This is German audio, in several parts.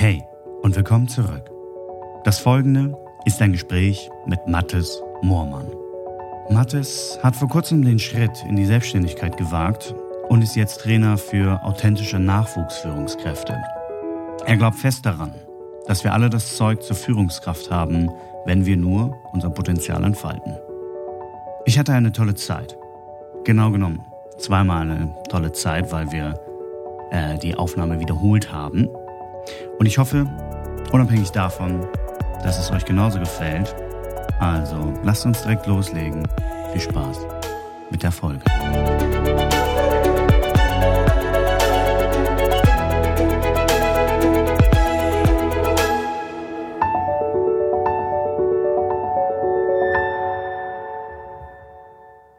Hey und willkommen zurück. Das folgende ist ein Gespräch mit Mattes Moormann. Mattes hat vor kurzem den Schritt in die Selbstständigkeit gewagt und ist jetzt Trainer für authentische Nachwuchsführungskräfte. Er glaubt fest daran, dass wir alle das Zeug zur Führungskraft haben, wenn wir nur unser Potenzial entfalten. Ich hatte eine tolle Zeit. Genau genommen, zweimal eine tolle Zeit, weil wir äh, die Aufnahme wiederholt haben. Und ich hoffe, unabhängig davon, dass es euch genauso gefällt. Also lasst uns direkt loslegen. Viel Spaß mit der Folge.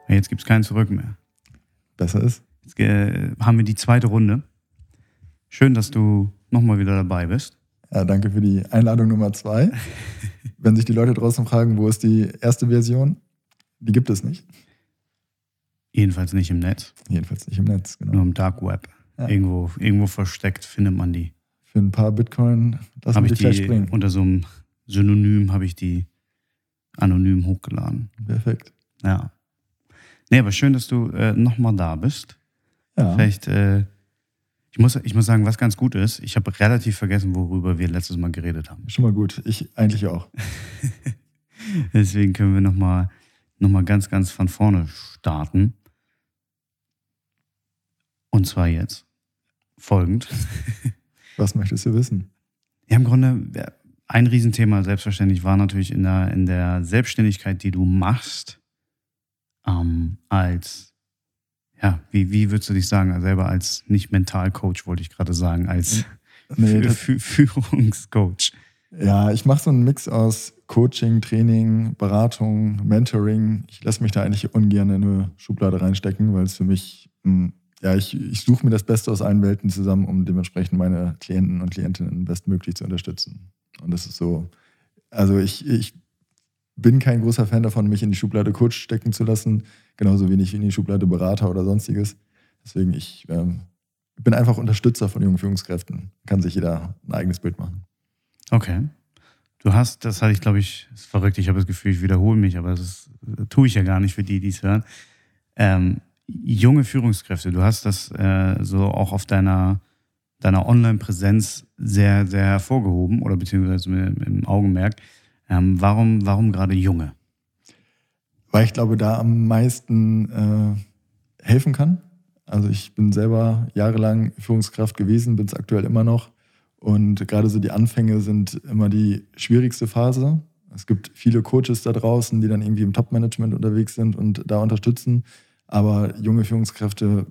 Jetzt gibt es kein Zurück mehr. Besser ist. Jetzt äh, haben wir die zweite Runde. Schön, dass du nochmal wieder dabei bist. Ja, danke für die Einladung Nummer zwei. Wenn sich die Leute draußen fragen, wo ist die erste Version, die gibt es nicht. Jedenfalls nicht im Netz. Jedenfalls nicht im Netz, genau. Nur im Dark Web. Ja. Irgendwo, irgendwo versteckt findet man die. Für ein paar Bitcoin lassen wir die vielleicht springen. Unter so einem Synonym habe ich die anonym hochgeladen. Perfekt. Ja. Nee, aber schön, dass du äh, nochmal da bist. Ja. Vielleicht, äh, ich, muss, ich muss sagen, was ganz gut ist, ich habe relativ vergessen, worüber wir letztes Mal geredet haben. Schon mal gut. Ich eigentlich auch. Deswegen können wir nochmal noch mal ganz, ganz von vorne starten. Und zwar jetzt. Folgend. Was möchtest du wissen? Ja, im Grunde, ein Riesenthema selbstverständlich war natürlich in der, in der Selbstständigkeit, die du machst, ähm, als, ja, wie, wie würdest du dich sagen, selber als nicht Mentalcoach, wollte ich gerade sagen, als nee, Führungscoach? Ja, ich mache so einen Mix aus Coaching, Training, Beratung, Mentoring. Ich lasse mich da eigentlich ungern in eine Schublade reinstecken, weil es für mich, hm, ja, ich, ich suche mir das Beste aus allen Welten zusammen, um dementsprechend meine Klienten und Klientinnen bestmöglich zu unterstützen. Und das ist so, also ich, ich bin kein großer Fan davon, mich in die Schublade Coach stecken zu lassen, genauso wenig in die Schublade Berater oder sonstiges. Deswegen, ich ähm, bin einfach Unterstützer von jungen Führungskräften. Kann sich jeder ein eigenes Bild machen. Okay. Du hast, das hatte ich, glaube ich, ist verrückt, ich habe das Gefühl, ich wiederhole mich, aber das ist, tue ich ja gar nicht für die, die es hören. Ähm, junge Führungskräfte, du hast das äh, so auch auf deiner, deiner Online-Präsenz sehr, sehr hervorgehoben oder beziehungsweise im Augenmerk. Ähm, warum, warum gerade Junge? Weil ich glaube, da am meisten äh, helfen kann. Also ich bin selber jahrelang Führungskraft gewesen, bin es aktuell immer noch. Und gerade so die Anfänge sind immer die schwierigste Phase. Es gibt viele Coaches da draußen, die dann irgendwie im Top-Management unterwegs sind und da unterstützen. Aber junge Führungskräfte,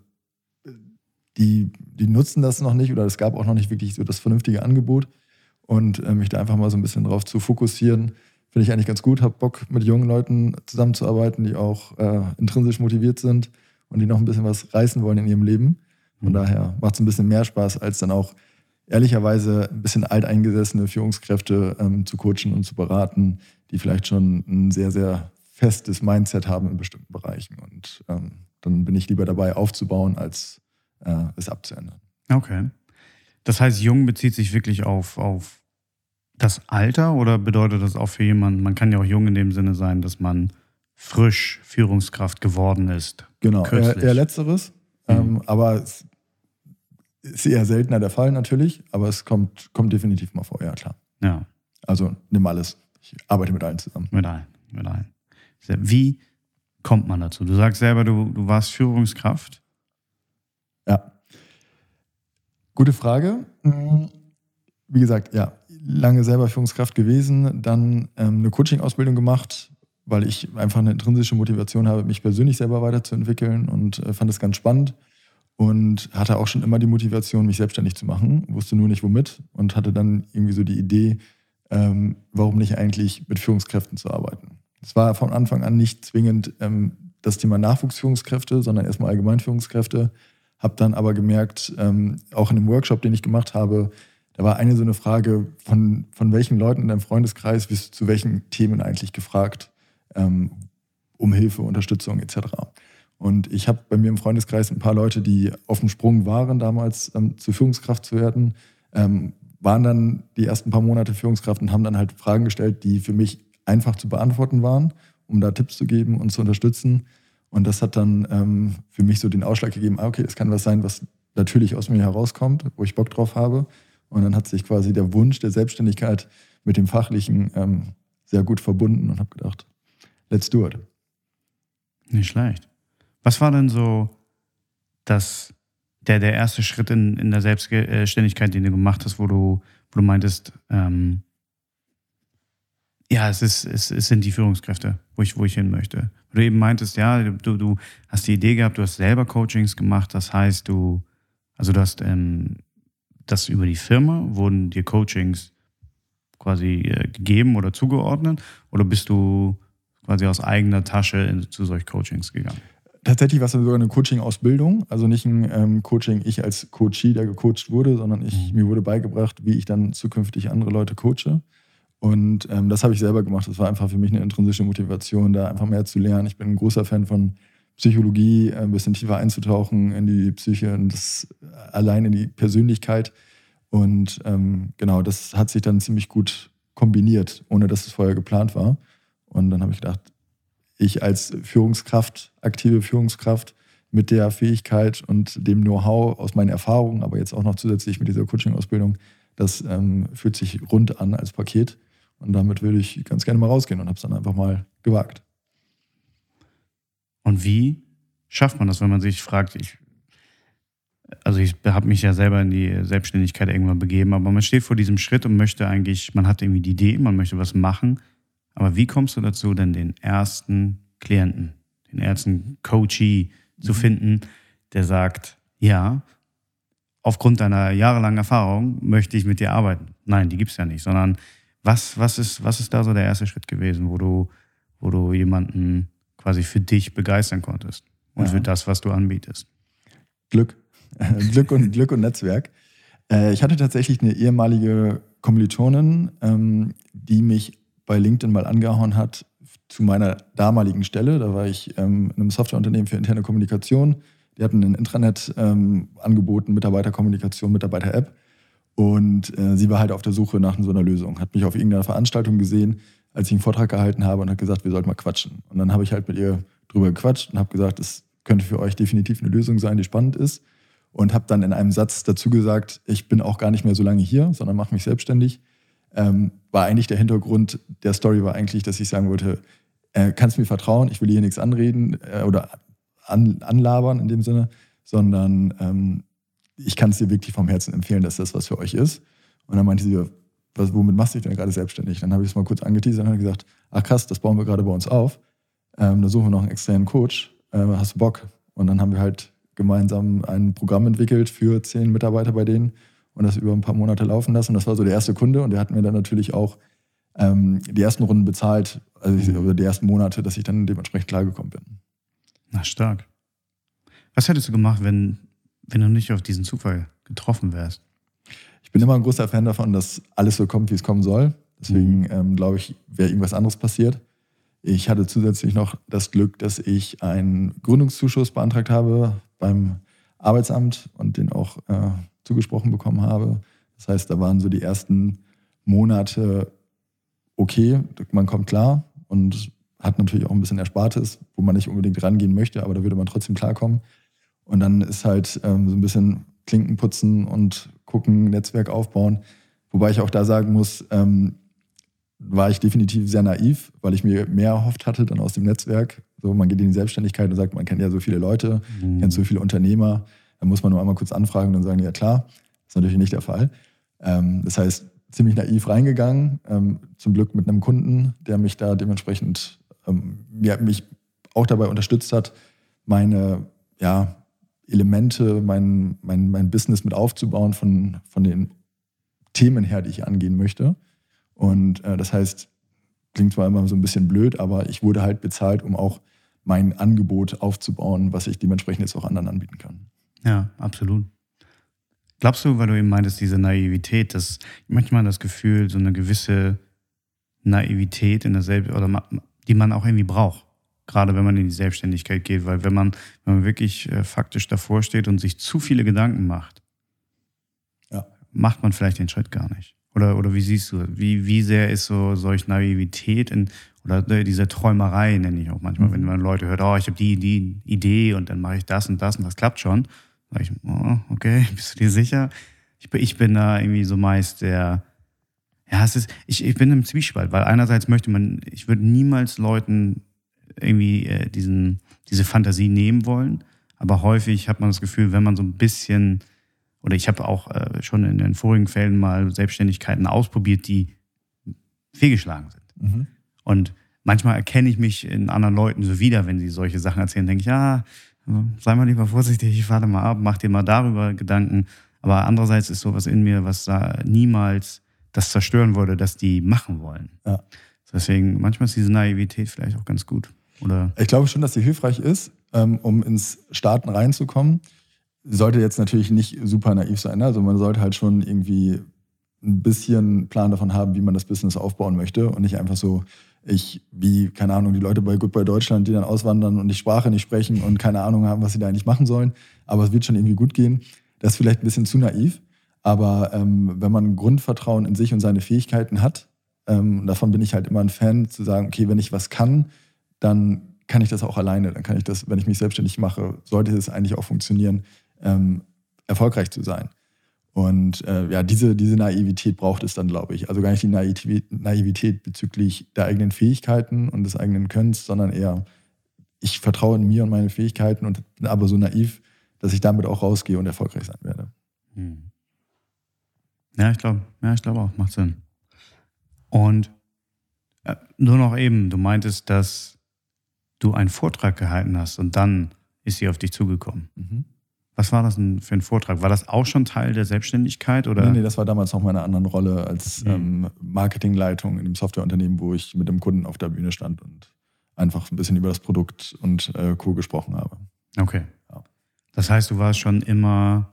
die, die nutzen das noch nicht oder es gab auch noch nicht wirklich so das vernünftige Angebot und äh, mich da einfach mal so ein bisschen drauf zu fokussieren, finde ich eigentlich ganz gut. Habe Bock, mit jungen Leuten zusammenzuarbeiten, die auch äh, intrinsisch motiviert sind und die noch ein bisschen was reißen wollen in ihrem Leben. Von mhm. daher macht es ein bisschen mehr Spaß, als dann auch ehrlicherweise ein bisschen alteingesessene Führungskräfte ähm, zu coachen und zu beraten, die vielleicht schon ein sehr, sehr festes Mindset haben in bestimmten Bereichen. Und ähm, dann bin ich lieber dabei, aufzubauen, als äh, es abzuändern. Okay. Das heißt, jung bezieht sich wirklich auf, auf das Alter oder bedeutet das auch für jemanden, man kann ja auch jung in dem Sinne sein, dass man frisch Führungskraft geworden ist? Genau, eher, eher, letzteres. Mhm. Ähm, aber es ist eher seltener der Fall natürlich, aber es kommt, kommt definitiv mal vor, ja klar. Ja. Also nimm alles. Ich arbeite mit allen zusammen. Mit allen, mit allen. Wie kommt man dazu? Du sagst selber, du, du warst Führungskraft. Ja. Gute Frage. Mhm. Wie gesagt, ja, lange selber Führungskraft gewesen, dann ähm, eine Coaching-Ausbildung gemacht, weil ich einfach eine intrinsische Motivation habe, mich persönlich selber weiterzuentwickeln und äh, fand es ganz spannend und hatte auch schon immer die Motivation, mich selbstständig zu machen, wusste nur nicht womit und hatte dann irgendwie so die Idee, ähm, warum nicht eigentlich mit Führungskräften zu arbeiten. Es war von Anfang an nicht zwingend ähm, das Thema Nachwuchsführungskräfte, sondern erstmal Allgemeinführungskräfte. Habe dann aber gemerkt, ähm, auch in dem Workshop, den ich gemacht habe, da war eine so eine Frage, von, von welchen Leuten in deinem Freundeskreis bist du zu welchen Themen eigentlich gefragt, ähm, um Hilfe, Unterstützung etc. Und ich habe bei mir im Freundeskreis ein paar Leute, die auf dem Sprung waren, damals ähm, zur Führungskraft zu werden, ähm, waren dann die ersten paar Monate Führungskraft und haben dann halt Fragen gestellt, die für mich einfach zu beantworten waren, um da Tipps zu geben und zu unterstützen. Und das hat dann ähm, für mich so den Ausschlag gegeben, ah, okay, das kann was sein, was natürlich aus mir herauskommt, wo ich Bock drauf habe. Und dann hat sich quasi der Wunsch der Selbstständigkeit mit dem Fachlichen ähm, sehr gut verbunden und habe gedacht, let's do it. Nicht schlecht. Was war denn so das, der, der erste Schritt in, in der Selbstständigkeit, den du gemacht hast, wo du, wo du meintest, ähm, ja, es, ist, es, es sind die Führungskräfte, wo ich, wo ich hin möchte. Du eben meintest, ja, du, du hast die Idee gehabt, du hast selber Coachings gemacht, das heißt, du, also du hast ähm, das über die Firma, wurden dir Coachings quasi äh, gegeben oder zugeordnet oder bist du quasi aus eigener Tasche in, zu solch Coachings gegangen? Tatsächlich war es sogar eine Coaching-Ausbildung, also nicht ein ähm, Coaching, ich als Coachie, der gecoacht wurde, sondern ich, mhm. mir wurde beigebracht, wie ich dann zukünftig andere Leute coache. Und ähm, das habe ich selber gemacht. Das war einfach für mich eine intrinsische Motivation, da einfach mehr zu lernen. Ich bin ein großer Fan von Psychologie, äh, ein bisschen tiefer einzutauchen in die Psyche und das allein in die Persönlichkeit. Und ähm, genau, das hat sich dann ziemlich gut kombiniert, ohne dass es vorher geplant war. Und dann habe ich gedacht, ich als Führungskraft, aktive Führungskraft mit der Fähigkeit und dem Know-how aus meinen Erfahrungen, aber jetzt auch noch zusätzlich mit dieser Coaching-Ausbildung, das ähm, fühlt sich rund an als Paket. Und damit würde ich ganz gerne mal rausgehen und habe es dann einfach mal gewagt. Und wie schafft man das, wenn man sich fragt, ich, also ich habe mich ja selber in die Selbstständigkeit irgendwann begeben, aber man steht vor diesem Schritt und möchte eigentlich, man hat irgendwie die Idee, man möchte was machen, aber wie kommst du dazu, denn den ersten Klienten, den ersten Coachee zu mhm. finden, der sagt, ja, aufgrund deiner jahrelangen Erfahrung möchte ich mit dir arbeiten. Nein, die gibt es ja nicht, sondern was, was, ist, was ist da so der erste Schritt gewesen, wo du, wo du jemanden quasi für dich begeistern konntest und ja. für das, was du anbietest? Glück. Glück und Glück und Netzwerk. Äh, ich hatte tatsächlich eine ehemalige Kommilitonin, ähm, die mich bei LinkedIn mal angehauen hat zu meiner damaligen Stelle. Da war ich ähm, in einem Softwareunternehmen für interne Kommunikation. Die hatten ein Intranet ähm, angeboten, Mitarbeiterkommunikation, Mitarbeiter-App. Und äh, sie war halt auf der Suche nach so einer Lösung. Hat mich auf irgendeiner Veranstaltung gesehen, als ich einen Vortrag gehalten habe und hat gesagt, wir sollten mal quatschen. Und dann habe ich halt mit ihr drüber gequatscht und habe gesagt, es könnte für euch definitiv eine Lösung sein, die spannend ist. Und habe dann in einem Satz dazu gesagt, ich bin auch gar nicht mehr so lange hier, sondern mache mich selbstständig. Ähm, war eigentlich der Hintergrund der Story war eigentlich, dass ich sagen wollte, äh, kannst mir vertrauen, ich will hier nichts anreden äh, oder an, anlabern in dem Sinne, sondern ähm, ich kann es dir wirklich vom Herzen empfehlen, dass das was für euch ist. Und dann meinte sie, was, womit machst du dich denn gerade selbstständig? Dann habe ich es mal kurz angeteasert und habe gesagt, ach krass, das bauen wir gerade bei uns auf. Ähm, da suchen wir noch einen externen Coach. Äh, hast du Bock? Und dann haben wir halt gemeinsam ein Programm entwickelt für zehn Mitarbeiter bei denen und das über ein paar Monate laufen lassen. Das war so der erste Kunde und der hat mir dann natürlich auch ähm, die ersten Runden bezahlt, also ich, oder die ersten Monate, dass ich dann dementsprechend klargekommen bin. Na, stark. Was hättest du gemacht, wenn wenn du nicht auf diesen Zufall getroffen wärst? Ich bin immer ein großer Fan davon, dass alles so kommt, wie es kommen soll. Deswegen mhm. ähm, glaube ich, wäre irgendwas anderes passiert. Ich hatte zusätzlich noch das Glück, dass ich einen Gründungszuschuss beantragt habe beim Arbeitsamt und den auch äh, zugesprochen bekommen habe. Das heißt, da waren so die ersten Monate okay, man kommt klar und hat natürlich auch ein bisschen Erspartes, wo man nicht unbedingt rangehen möchte, aber da würde man trotzdem klarkommen. Und dann ist halt ähm, so ein bisschen Klinken putzen und gucken, Netzwerk aufbauen. Wobei ich auch da sagen muss, ähm, war ich definitiv sehr naiv, weil ich mir mehr erhofft hatte dann aus dem Netzwerk. So, man geht in die Selbstständigkeit und sagt, man kennt ja so viele Leute, mhm. kennt so viele Unternehmer. Da muss man nur einmal kurz anfragen und dann sagen, ja klar. Das ist natürlich nicht der Fall. Ähm, das heißt, ziemlich naiv reingegangen. Ähm, zum Glück mit einem Kunden, der mich da dementsprechend ähm, ja, mich auch dabei unterstützt hat, meine ja, Elemente, mein, mein, mein Business mit aufzubauen von, von den Themen her, die ich angehen möchte. Und äh, das heißt, klingt zwar immer so ein bisschen blöd, aber ich wurde halt bezahlt, um auch mein Angebot aufzubauen, was ich dementsprechend jetzt auch anderen anbieten kann. Ja, absolut. Glaubst du, weil du eben meintest, diese Naivität, dass manchmal das Gefühl, so eine gewisse Naivität in derselben, oder die man auch irgendwie braucht gerade wenn man in die Selbstständigkeit geht, weil wenn man, wenn man wirklich äh, faktisch davor steht und sich zu viele Gedanken macht, ja. macht man vielleicht den Schritt gar nicht? Oder, oder wie siehst du, wie, wie sehr ist so solch Naivität in, oder diese Träumerei, nenne ich auch manchmal, mhm. wenn man Leute hört, oh, ich habe die, die Idee und dann mache ich das und das und das klappt schon. Sag ich, oh, okay, bist du dir sicher? Ich bin, ich bin da irgendwie so meist der, ja, es ist, ich, ich bin im Zwiespalt, weil einerseits möchte man, ich würde niemals Leuten irgendwie äh, diesen, diese Fantasie nehmen wollen, aber häufig hat man das Gefühl, wenn man so ein bisschen, oder ich habe auch äh, schon in den vorigen Fällen mal Selbstständigkeiten ausprobiert, die fehlgeschlagen sind. Mhm. Und manchmal erkenne ich mich in anderen Leuten so wieder, wenn sie solche Sachen erzählen, denke ich, ja, sei mal lieber vorsichtig, ich warte mal ab, mach dir mal darüber Gedanken. Aber andererseits ist sowas in mir, was da niemals das zerstören würde, dass die machen wollen. Ja. Deswegen, manchmal ist diese Naivität vielleicht auch ganz gut. Oder? Ich glaube schon, dass sie hilfreich ist, ähm, um ins Starten reinzukommen. Sollte jetzt natürlich nicht super naiv sein. Ne? Also man sollte halt schon irgendwie ein bisschen Plan davon haben, wie man das Business aufbauen möchte und nicht einfach so, ich, wie, keine Ahnung, die Leute bei Goodbye Deutschland, die dann auswandern und die Sprache nicht sprechen und keine Ahnung haben, was sie da eigentlich machen sollen. Aber es wird schon irgendwie gut gehen. Das ist vielleicht ein bisschen zu naiv. Aber ähm, wenn man Grundvertrauen in sich und seine Fähigkeiten hat, ähm, davon bin ich halt immer ein Fan, zu sagen, okay, wenn ich was kann, dann kann ich das auch alleine. Dann kann ich das, wenn ich mich selbstständig mache, sollte es eigentlich auch funktionieren, ähm, erfolgreich zu sein. Und äh, ja, diese, diese Naivität braucht es dann, glaube ich. Also gar nicht die Naivität, bezüglich der eigenen Fähigkeiten und des eigenen Könnens, sondern eher, ich vertraue in mir und meine Fähigkeiten und bin aber so naiv, dass ich damit auch rausgehe und erfolgreich sein werde. Hm. Ja, ich glaube, ja, ich auch, macht Sinn. Und äh, nur noch eben, du meintest, dass du einen Vortrag gehalten hast und dann ist sie auf dich zugekommen. Mhm. Was war das denn für ein Vortrag? War das auch schon Teil der Selbstständigkeit? Oder? Nee, nee, das war damals noch meine andere Rolle als mhm. ähm, Marketingleitung in einem Softwareunternehmen, wo ich mit dem Kunden auf der Bühne stand und einfach ein bisschen über das Produkt und äh, Co. gesprochen habe. Okay. Ja. Das heißt, du warst schon immer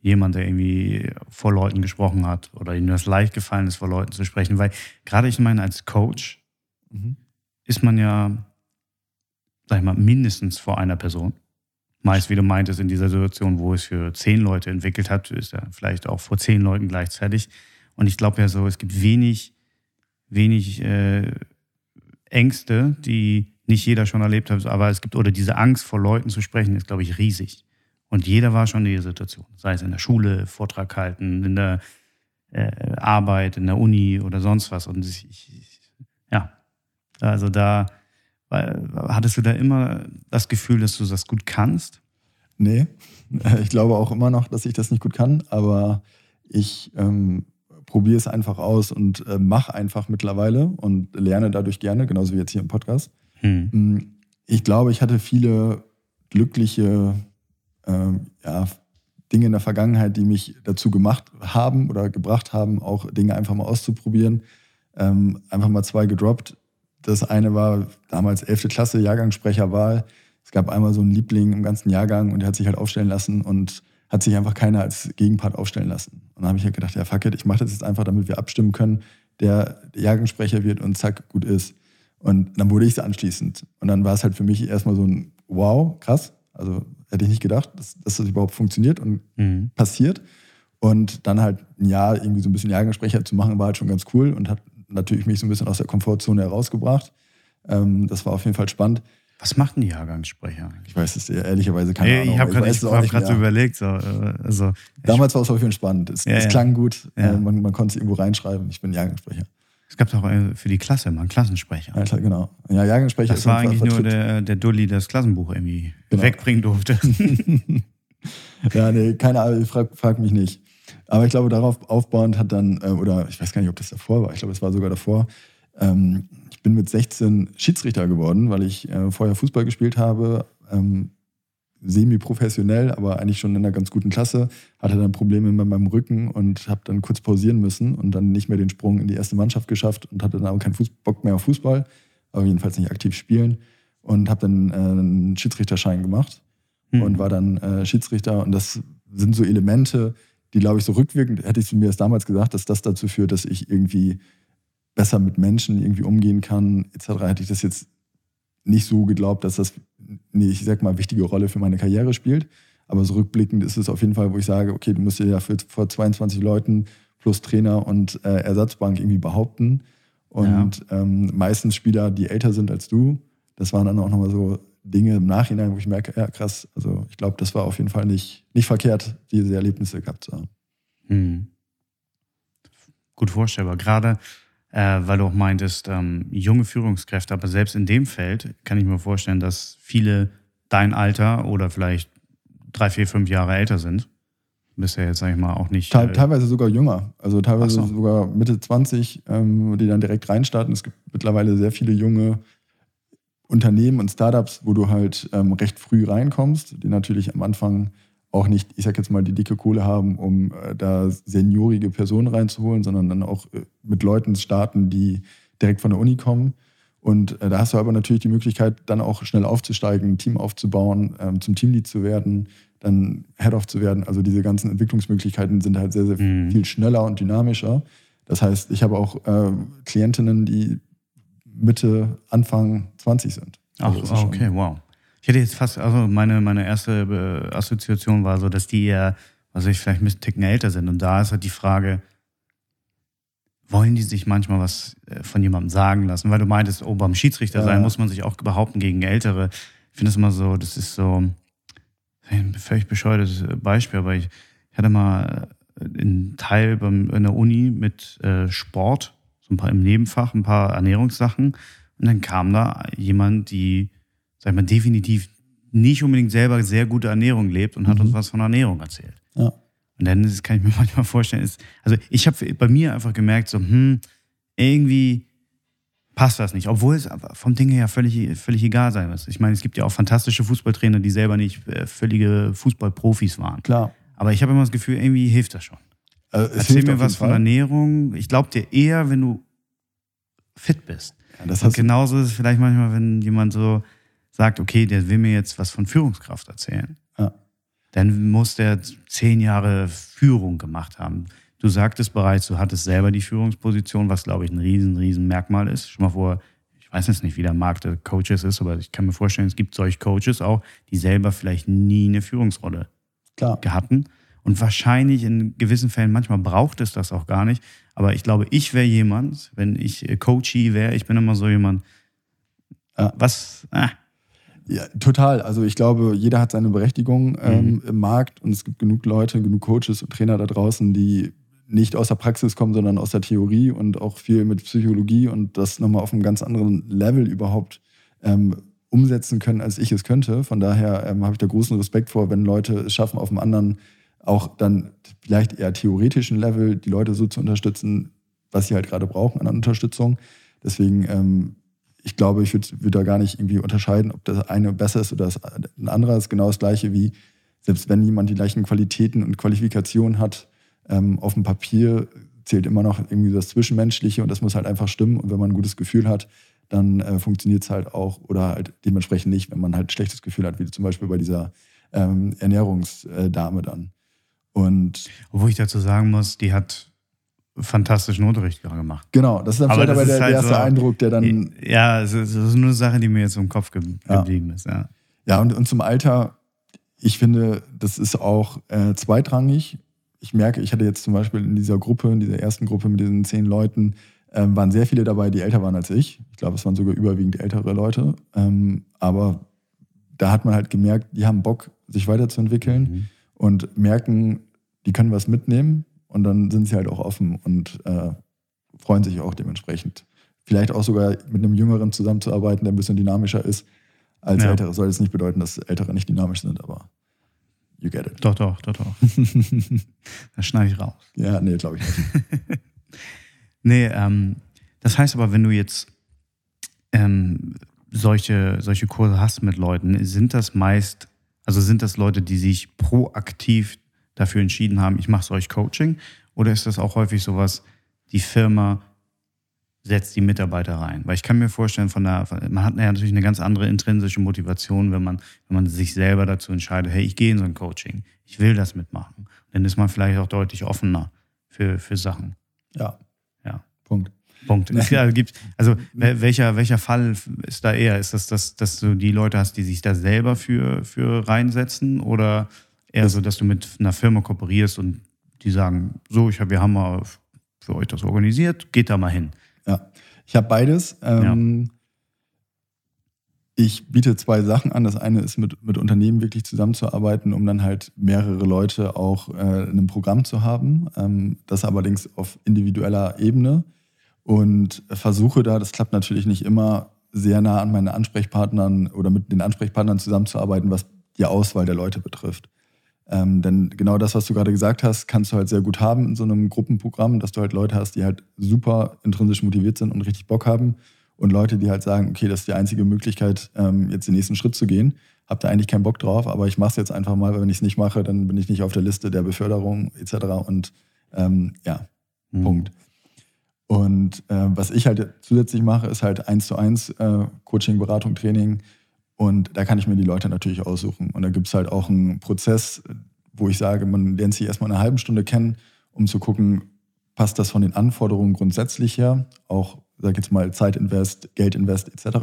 jemand, der irgendwie vor Leuten gesprochen hat oder ihm das leicht gefallen ist, vor Leuten zu sprechen. Weil gerade ich meine, als Coach mhm. ist man ja, sag ich mal, mindestens vor einer Person meist, wie du meintest, in dieser Situation, wo es für zehn Leute entwickelt hat, ist er vielleicht auch vor zehn Leuten gleichzeitig. Und ich glaube ja so, es gibt wenig, wenig äh, Ängste, die nicht jeder schon erlebt hat, aber es gibt, oder diese Angst vor Leuten zu sprechen, ist, glaube ich, riesig. Und jeder war schon in dieser Situation. Sei es in der Schule, Vortrag halten, in der äh, Arbeit, in der Uni oder sonst was. Und ich, ich, ja, also da weil, hattest du da immer das Gefühl, dass du das gut kannst? Nee, ich glaube auch immer noch, dass ich das nicht gut kann, aber ich ähm, probiere es einfach aus und äh, mache einfach mittlerweile und lerne dadurch gerne, genauso wie jetzt hier im Podcast. Hm. Mm, ich glaube, ich hatte viele glückliche äh, ja, Dinge in der Vergangenheit, die mich dazu gemacht haben oder gebracht haben, auch Dinge einfach mal auszuprobieren. Ähm, einfach mal zwei gedroppt, das eine war damals 11. Klasse, Jahrgangssprecherwahl. Es gab einmal so einen Liebling im ganzen Jahrgang und der hat sich halt aufstellen lassen und hat sich einfach keiner als Gegenpart aufstellen lassen. Und dann habe ich halt gedacht, ja, fuck it, ich mache das jetzt einfach, damit wir abstimmen können, der Jahrgangssprecher wird und zack, gut ist. Und dann wurde ich es anschließend. Und dann war es halt für mich erstmal so ein Wow, krass. Also hätte ich nicht gedacht, dass, dass das überhaupt funktioniert und mhm. passiert. Und dann halt ein Jahr irgendwie so ein bisschen Jahrgangssprecher zu machen, war halt schon ganz cool und hat natürlich mich so ein bisschen aus der Komfortzone herausgebracht. Ähm, das war auf jeden Fall spannend. Was macht ein Jahrgangssprecher? Ich weiß es ehrlicherweise keine Ahnung. Ich habe gerade hab so überlegt. So, äh, also, Damals war es auf jeden Fall spannend. Es, ja, es klang gut. Ja. Äh, man, man, konnte es irgendwo reinschreiben. Ich bin Jahrgangssprecher. Es gab doch äh, für die Klasse mal einen Klassensprecher. Ja, genau. Ja, Jahrgangssprecher. Das war eigentlich nur der, der Dulli, der das Klassenbuch irgendwie genau. wegbringen durfte. ja, nee, keine Ahnung, frag, frag mich nicht. Aber ich glaube, darauf aufbauend hat dann, äh, oder ich weiß gar nicht, ob das davor war, ich glaube, es war sogar davor, ähm, ich bin mit 16 Schiedsrichter geworden, weil ich äh, vorher Fußball gespielt habe, ähm, semi-professionell, aber eigentlich schon in einer ganz guten Klasse, hatte dann Probleme mit meinem Rücken und habe dann kurz pausieren müssen und dann nicht mehr den Sprung in die erste Mannschaft geschafft und hatte dann aber keinen Fuß Bock mehr auf Fußball, aber jedenfalls nicht aktiv spielen und habe dann äh, einen Schiedsrichterschein gemacht mhm. und war dann äh, Schiedsrichter und das sind so Elemente, die, glaube ich, so rückwirkend, hätte ich mir das damals gesagt, dass das dazu führt, dass ich irgendwie besser mit Menschen irgendwie umgehen kann, etc., hätte ich das jetzt nicht so geglaubt, dass das eine, ich sag mal, wichtige Rolle für meine Karriere spielt. Aber so rückblickend ist es auf jeden Fall, wo ich sage, okay, du musst dir ja für, vor 22 Leuten plus Trainer und äh, Ersatzbank irgendwie behaupten. Und ja. ähm, meistens Spieler, die älter sind als du. Das waren dann auch nochmal so Dinge im Nachhinein, wo ich merke, ja krass, also ich glaube, das war auf jeden Fall nicht, nicht verkehrt, diese Erlebnisse gehabt zu haben. Hm. Gut vorstellbar. Gerade äh, weil du auch meintest, ähm, junge Führungskräfte, aber selbst in dem Feld kann ich mir vorstellen, dass viele dein Alter oder vielleicht drei, vier, fünf Jahre älter sind. Bist ja jetzt, sag ich mal, auch nicht. Te äh, teilweise sogar jünger. Also teilweise so. sogar Mitte 20, ähm, die dann direkt reinstarten. Es gibt mittlerweile sehr viele junge Unternehmen und Startups, wo du halt ähm, recht früh reinkommst, die natürlich am Anfang auch nicht, ich sag jetzt mal, die dicke Kohle haben, um äh, da seniorige Personen reinzuholen, sondern dann auch äh, mit Leuten starten, die direkt von der Uni kommen. Und äh, da hast du aber natürlich die Möglichkeit, dann auch schnell aufzusteigen, ein Team aufzubauen, ähm, zum Teamlead zu werden, dann Head-Off zu werden. Also diese ganzen Entwicklungsmöglichkeiten sind halt sehr, sehr mhm. viel schneller und dynamischer. Das heißt, ich habe auch äh, Klientinnen, die Mitte, Anfang 20 sind. Ach, also okay, wow. Ich hätte jetzt fast, also meine, meine erste äh, Assoziation war so, dass die ja, also ich vielleicht ein bisschen Ticken älter sind. Und da ist halt die Frage, wollen die sich manchmal was äh, von jemandem sagen lassen? Weil du meintest, oh, beim Schiedsrichter ja. sein muss man sich auch behaupten gegen Ältere. Ich finde das immer so, das ist so ein völlig bescheuertes Beispiel, aber ich, ich hatte mal einen Teil beim, in der Uni mit äh, Sport ein paar im Nebenfach, ein paar Ernährungssachen. Und dann kam da jemand, die, sag ich mal, definitiv nicht unbedingt selber sehr gute Ernährung lebt und hat mhm. uns was von Ernährung erzählt. Ja. Und dann das kann ich mir manchmal vorstellen, ist, also ich habe bei mir einfach gemerkt, so, hm, irgendwie passt das nicht, obwohl es vom Ding her völlig, völlig egal sein muss. Ich meine, es gibt ja auch fantastische Fußballtrainer, die selber nicht äh, völlige Fußballprofis waren. Klar. Aber ich habe immer das Gefühl, irgendwie hilft das schon. Also, Erzähl mir was von Ernährung. Ich glaube dir eher, wenn du fit bist. Ja, und genauso ist es vielleicht manchmal, wenn jemand so sagt, okay, der will mir jetzt was von Führungskraft erzählen. Ja. Dann muss der zehn Jahre Führung gemacht haben. Du sagtest bereits, du hattest selber die Führungsposition, was glaube ich ein riesen, riesen Merkmal ist. Schon mal vor, ich weiß jetzt nicht, wie der Markt der Coaches ist, aber ich kann mir vorstellen, es gibt solche Coaches auch, die selber vielleicht nie eine Führungsrolle Klar. hatten und wahrscheinlich in gewissen Fällen, manchmal braucht es das auch gar nicht. Aber ich glaube, ich wäre jemand, wenn ich äh, Coachie wäre, ich bin immer so jemand, ja. was, ah. Ja, total. Also ich glaube, jeder hat seine Berechtigung ähm, mhm. im Markt und es gibt genug Leute, genug Coaches und Trainer da draußen, die nicht aus der Praxis kommen, sondern aus der Theorie und auch viel mit Psychologie und das nochmal auf einem ganz anderen Level überhaupt ähm, umsetzen können, als ich es könnte. Von daher ähm, habe ich da großen Respekt vor, wenn Leute es schaffen, auf einem anderen auch dann vielleicht eher theoretischen Level die Leute so zu unterstützen, was sie halt gerade brauchen an Unterstützung. Deswegen, ähm, ich glaube, ich würde würd da gar nicht irgendwie unterscheiden, ob das eine besser ist oder das ein anderer ist genau das gleiche wie, selbst wenn jemand die gleichen Qualitäten und Qualifikationen hat, ähm, auf dem Papier zählt immer noch irgendwie das Zwischenmenschliche und das muss halt einfach stimmen. Und wenn man ein gutes Gefühl hat, dann äh, funktioniert es halt auch oder halt dementsprechend nicht, wenn man halt ein schlechtes Gefühl hat, wie zum Beispiel bei dieser ähm, Ernährungsdame dann. Und Obwohl ich dazu sagen muss, die hat fantastischen Unterricht gemacht. Genau, das ist dann aber vielleicht aber der, halt erste so, Eindruck, der dann. Ja, es ist, nur eine Sache, die mir jetzt im Kopf ge ja. geblieben ist. Ja, ja und, und zum Alter, ich finde, das ist auch äh, zweitrangig. Ich merke, ich hatte jetzt zum Beispiel in dieser Gruppe, in dieser ersten Gruppe mit diesen zehn Leuten, ähm, waren sehr viele dabei, die älter waren als ich. Ich glaube, es waren sogar überwiegend ältere Leute. Ähm, aber da hat man halt gemerkt, die haben Bock, sich weiterzuentwickeln. Mhm und merken, die können was mitnehmen und dann sind sie halt auch offen und äh, freuen sich auch dementsprechend. Vielleicht auch sogar mit einem Jüngeren zusammenzuarbeiten, der ein bisschen dynamischer ist als ja. Ältere. Soll jetzt nicht bedeuten, dass Ältere nicht dynamisch sind, aber you get it. Doch, doch, doch, doch. das schneide ich raus. Ja, nee, glaube ich nicht. nee, ähm, das heißt aber, wenn du jetzt ähm, solche, solche Kurse hast mit Leuten, sind das meist also sind das Leute, die sich proaktiv dafür entschieden haben, ich mache solch Coaching? Oder ist das auch häufig sowas, die Firma setzt die Mitarbeiter rein? Weil ich kann mir vorstellen, von der, man hat ja natürlich eine ganz andere intrinsische Motivation, wenn man, wenn man sich selber dazu entscheidet, hey, ich gehe in so ein Coaching, ich will das mitmachen. Dann ist man vielleicht auch deutlich offener für, für Sachen. Ja. Ja. Punkt. Punkt. Es also, gibt, also welcher, welcher Fall ist da eher? Ist das, das, dass du die Leute hast, die sich da selber für, für reinsetzen oder Eher so, dass du mit einer Firma kooperierst und die sagen, so, ich hab, wir haben mal für euch das organisiert, geht da mal hin. Ja, ich habe beides. Ähm, ja. Ich biete zwei Sachen an. Das eine ist, mit, mit Unternehmen wirklich zusammenzuarbeiten, um dann halt mehrere Leute auch äh, in einem Programm zu haben. Ähm, das allerdings auf individueller Ebene. Und versuche da, das klappt natürlich nicht immer, sehr nah an meinen Ansprechpartnern oder mit den Ansprechpartnern zusammenzuarbeiten, was die Auswahl der Leute betrifft. Ähm, denn genau das, was du gerade gesagt hast, kannst du halt sehr gut haben in so einem Gruppenprogramm, dass du halt Leute hast, die halt super intrinsisch motiviert sind und richtig Bock haben und Leute, die halt sagen, okay, das ist die einzige Möglichkeit, ähm, jetzt den nächsten Schritt zu gehen. Hab da eigentlich keinen Bock drauf, aber ich mache es jetzt einfach mal, weil wenn ich es nicht mache, dann bin ich nicht auf der Liste der Beförderung etc. Und ähm, ja, mhm. Punkt. Und äh, was ich halt zusätzlich mache, ist halt eins zu eins äh, Coaching, Beratung, Training. Und da kann ich mir die Leute natürlich aussuchen. Und da gibt es halt auch einen Prozess, wo ich sage, man lernt sich erstmal eine halbe Stunde kennen, um zu gucken, passt das von den Anforderungen grundsätzlich her, auch, sag jetzt mal, Zeitinvest, Geldinvest etc.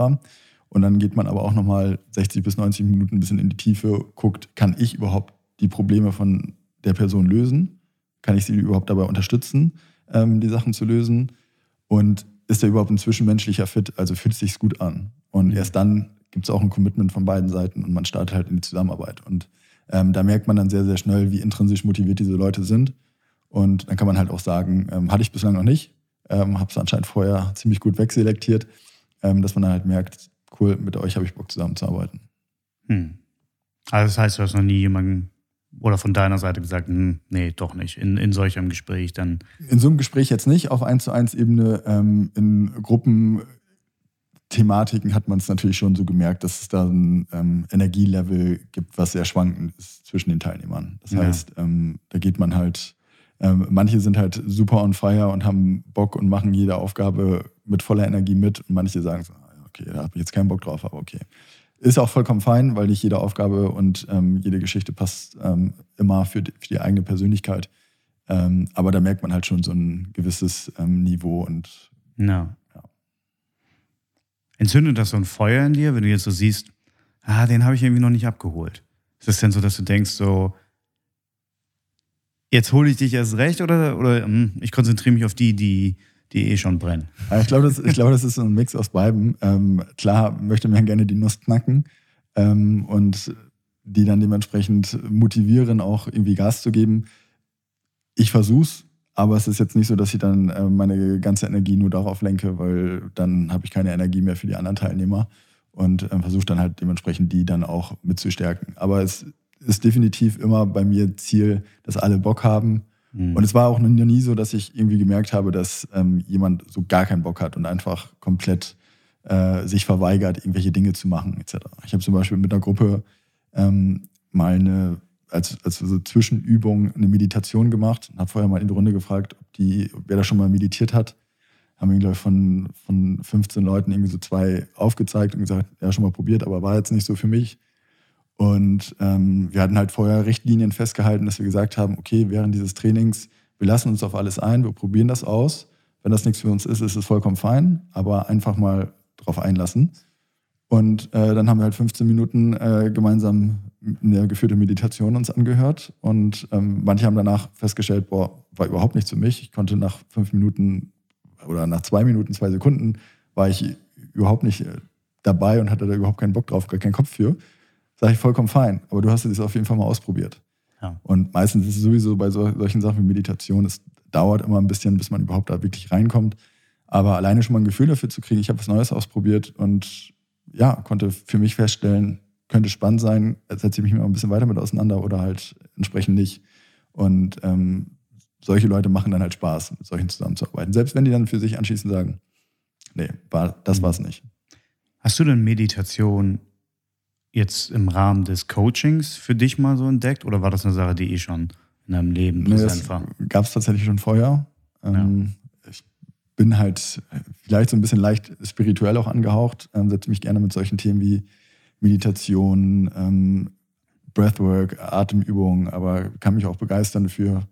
Und dann geht man aber auch nochmal 60 bis 90 Minuten ein bisschen in die Tiefe, guckt, kann ich überhaupt die Probleme von der Person lösen? Kann ich sie überhaupt dabei unterstützen, ähm, die Sachen zu lösen? Und ist da überhaupt ein zwischenmenschlicher Fit? Also fühlt es sich gut an? Und mhm. erst dann gibt es auch ein Commitment von beiden Seiten und man startet halt in die Zusammenarbeit. Und ähm, da merkt man dann sehr, sehr schnell, wie intrinsisch motiviert diese Leute sind. Und dann kann man halt auch sagen, ähm, hatte ich bislang noch nicht, ähm, habe es anscheinend vorher ziemlich gut wegselektiert, ähm, dass man dann halt merkt, cool, mit euch habe ich Bock zusammenzuarbeiten. Hm. Also das heißt, du hast noch nie jemanden oder von deiner Seite gesagt, hm, nee, doch nicht, in, in solch einem Gespräch dann? In so einem Gespräch jetzt nicht, auf 1 zu 1 Ebene, ähm, in Gruppen Thematiken hat man es natürlich schon so gemerkt, dass es da ein ähm, Energielevel gibt, was sehr schwankend ist zwischen den Teilnehmern. Das ja. heißt, ähm, da geht man halt, ähm, manche sind halt super on fire und haben Bock und machen jede Aufgabe mit voller Energie mit und manche sagen so, ah, okay, da habe ich jetzt keinen Bock drauf, aber okay. Ist auch vollkommen fein, weil nicht jede Aufgabe und ähm, jede Geschichte passt ähm, immer für die, für die, eigene Persönlichkeit. Ähm, aber da merkt man halt schon so ein gewisses Niveau und ja. Entzündet das so ein Feuer in dir, wenn du jetzt so siehst, ah, den habe ich irgendwie noch nicht abgeholt? Ist es denn so, dass du denkst, so, jetzt hole ich dich erst recht oder, oder hm, ich konzentriere mich auf die, die, die eh schon brennen? Ich glaube, das, glaub, das ist so ein Mix aus beiden. Ähm, klar möchte man gerne die Nuss knacken ähm, und die dann dementsprechend motivieren, auch irgendwie Gas zu geben. Ich versuche es, aber es ist jetzt nicht so, dass ich dann äh, meine ganze Energie nur darauf lenke, weil dann habe ich keine Energie mehr für die anderen Teilnehmer und äh, versuche dann halt dementsprechend die dann auch mitzustärken. Aber es ist definitiv immer bei mir Ziel, dass alle Bock haben. Mhm. Und es war auch noch nie so, dass ich irgendwie gemerkt habe, dass ähm, jemand so gar keinen Bock hat und einfach komplett äh, sich verweigert, irgendwelche Dinge zu machen etc. Ich habe zum Beispiel mit einer Gruppe ähm, mal eine als, als so Zwischenübung eine Meditation gemacht und habe vorher mal in die Runde gefragt, ob die, wer da schon mal meditiert hat. Haben ich, von, von 15 Leuten irgendwie so zwei aufgezeigt und gesagt, ja, schon mal probiert, aber war jetzt nicht so für mich. Und ähm, wir hatten halt vorher Richtlinien festgehalten, dass wir gesagt haben, okay, während dieses Trainings, wir lassen uns auf alles ein, wir probieren das aus. Wenn das nichts für uns ist, ist es vollkommen fein, aber einfach mal drauf einlassen. Und äh, dann haben wir halt 15 Minuten äh, gemeinsam eine geführte Meditation uns angehört. Und ähm, manche haben danach festgestellt, boah, war überhaupt nichts für mich. Ich konnte nach fünf Minuten oder nach zwei Minuten, zwei Sekunden, war ich überhaupt nicht äh, dabei und hatte da überhaupt keinen Bock drauf, gar keinen Kopf für. Sage ich vollkommen fein. Aber du hast es auf jeden Fall mal ausprobiert. Ja. Und meistens ist es sowieso bei so, solchen Sachen wie Meditation, es dauert immer ein bisschen, bis man überhaupt da wirklich reinkommt. Aber alleine schon mal ein Gefühl dafür zu kriegen, ich habe was Neues ausprobiert und ja, konnte für mich feststellen, könnte spannend sein, setze ich mich mal ein bisschen weiter mit auseinander oder halt entsprechend nicht. Und ähm, solche Leute machen dann halt Spaß, mit solchen zusammenzuarbeiten. Selbst wenn die dann für sich anschließend sagen, nee, war, das mhm. war es nicht. Hast du denn Meditation jetzt im Rahmen des Coachings für dich mal so entdeckt oder war das eine Sache, die eh schon in deinem Leben präsent war? Gab es tatsächlich schon vorher. Ähm, ja. Ich bin halt vielleicht so ein bisschen leicht spirituell auch angehaucht, ähm, setze mich gerne mit solchen Themen wie Meditation, ähm, Breathwork, Atemübungen, aber kann mich auch begeistern für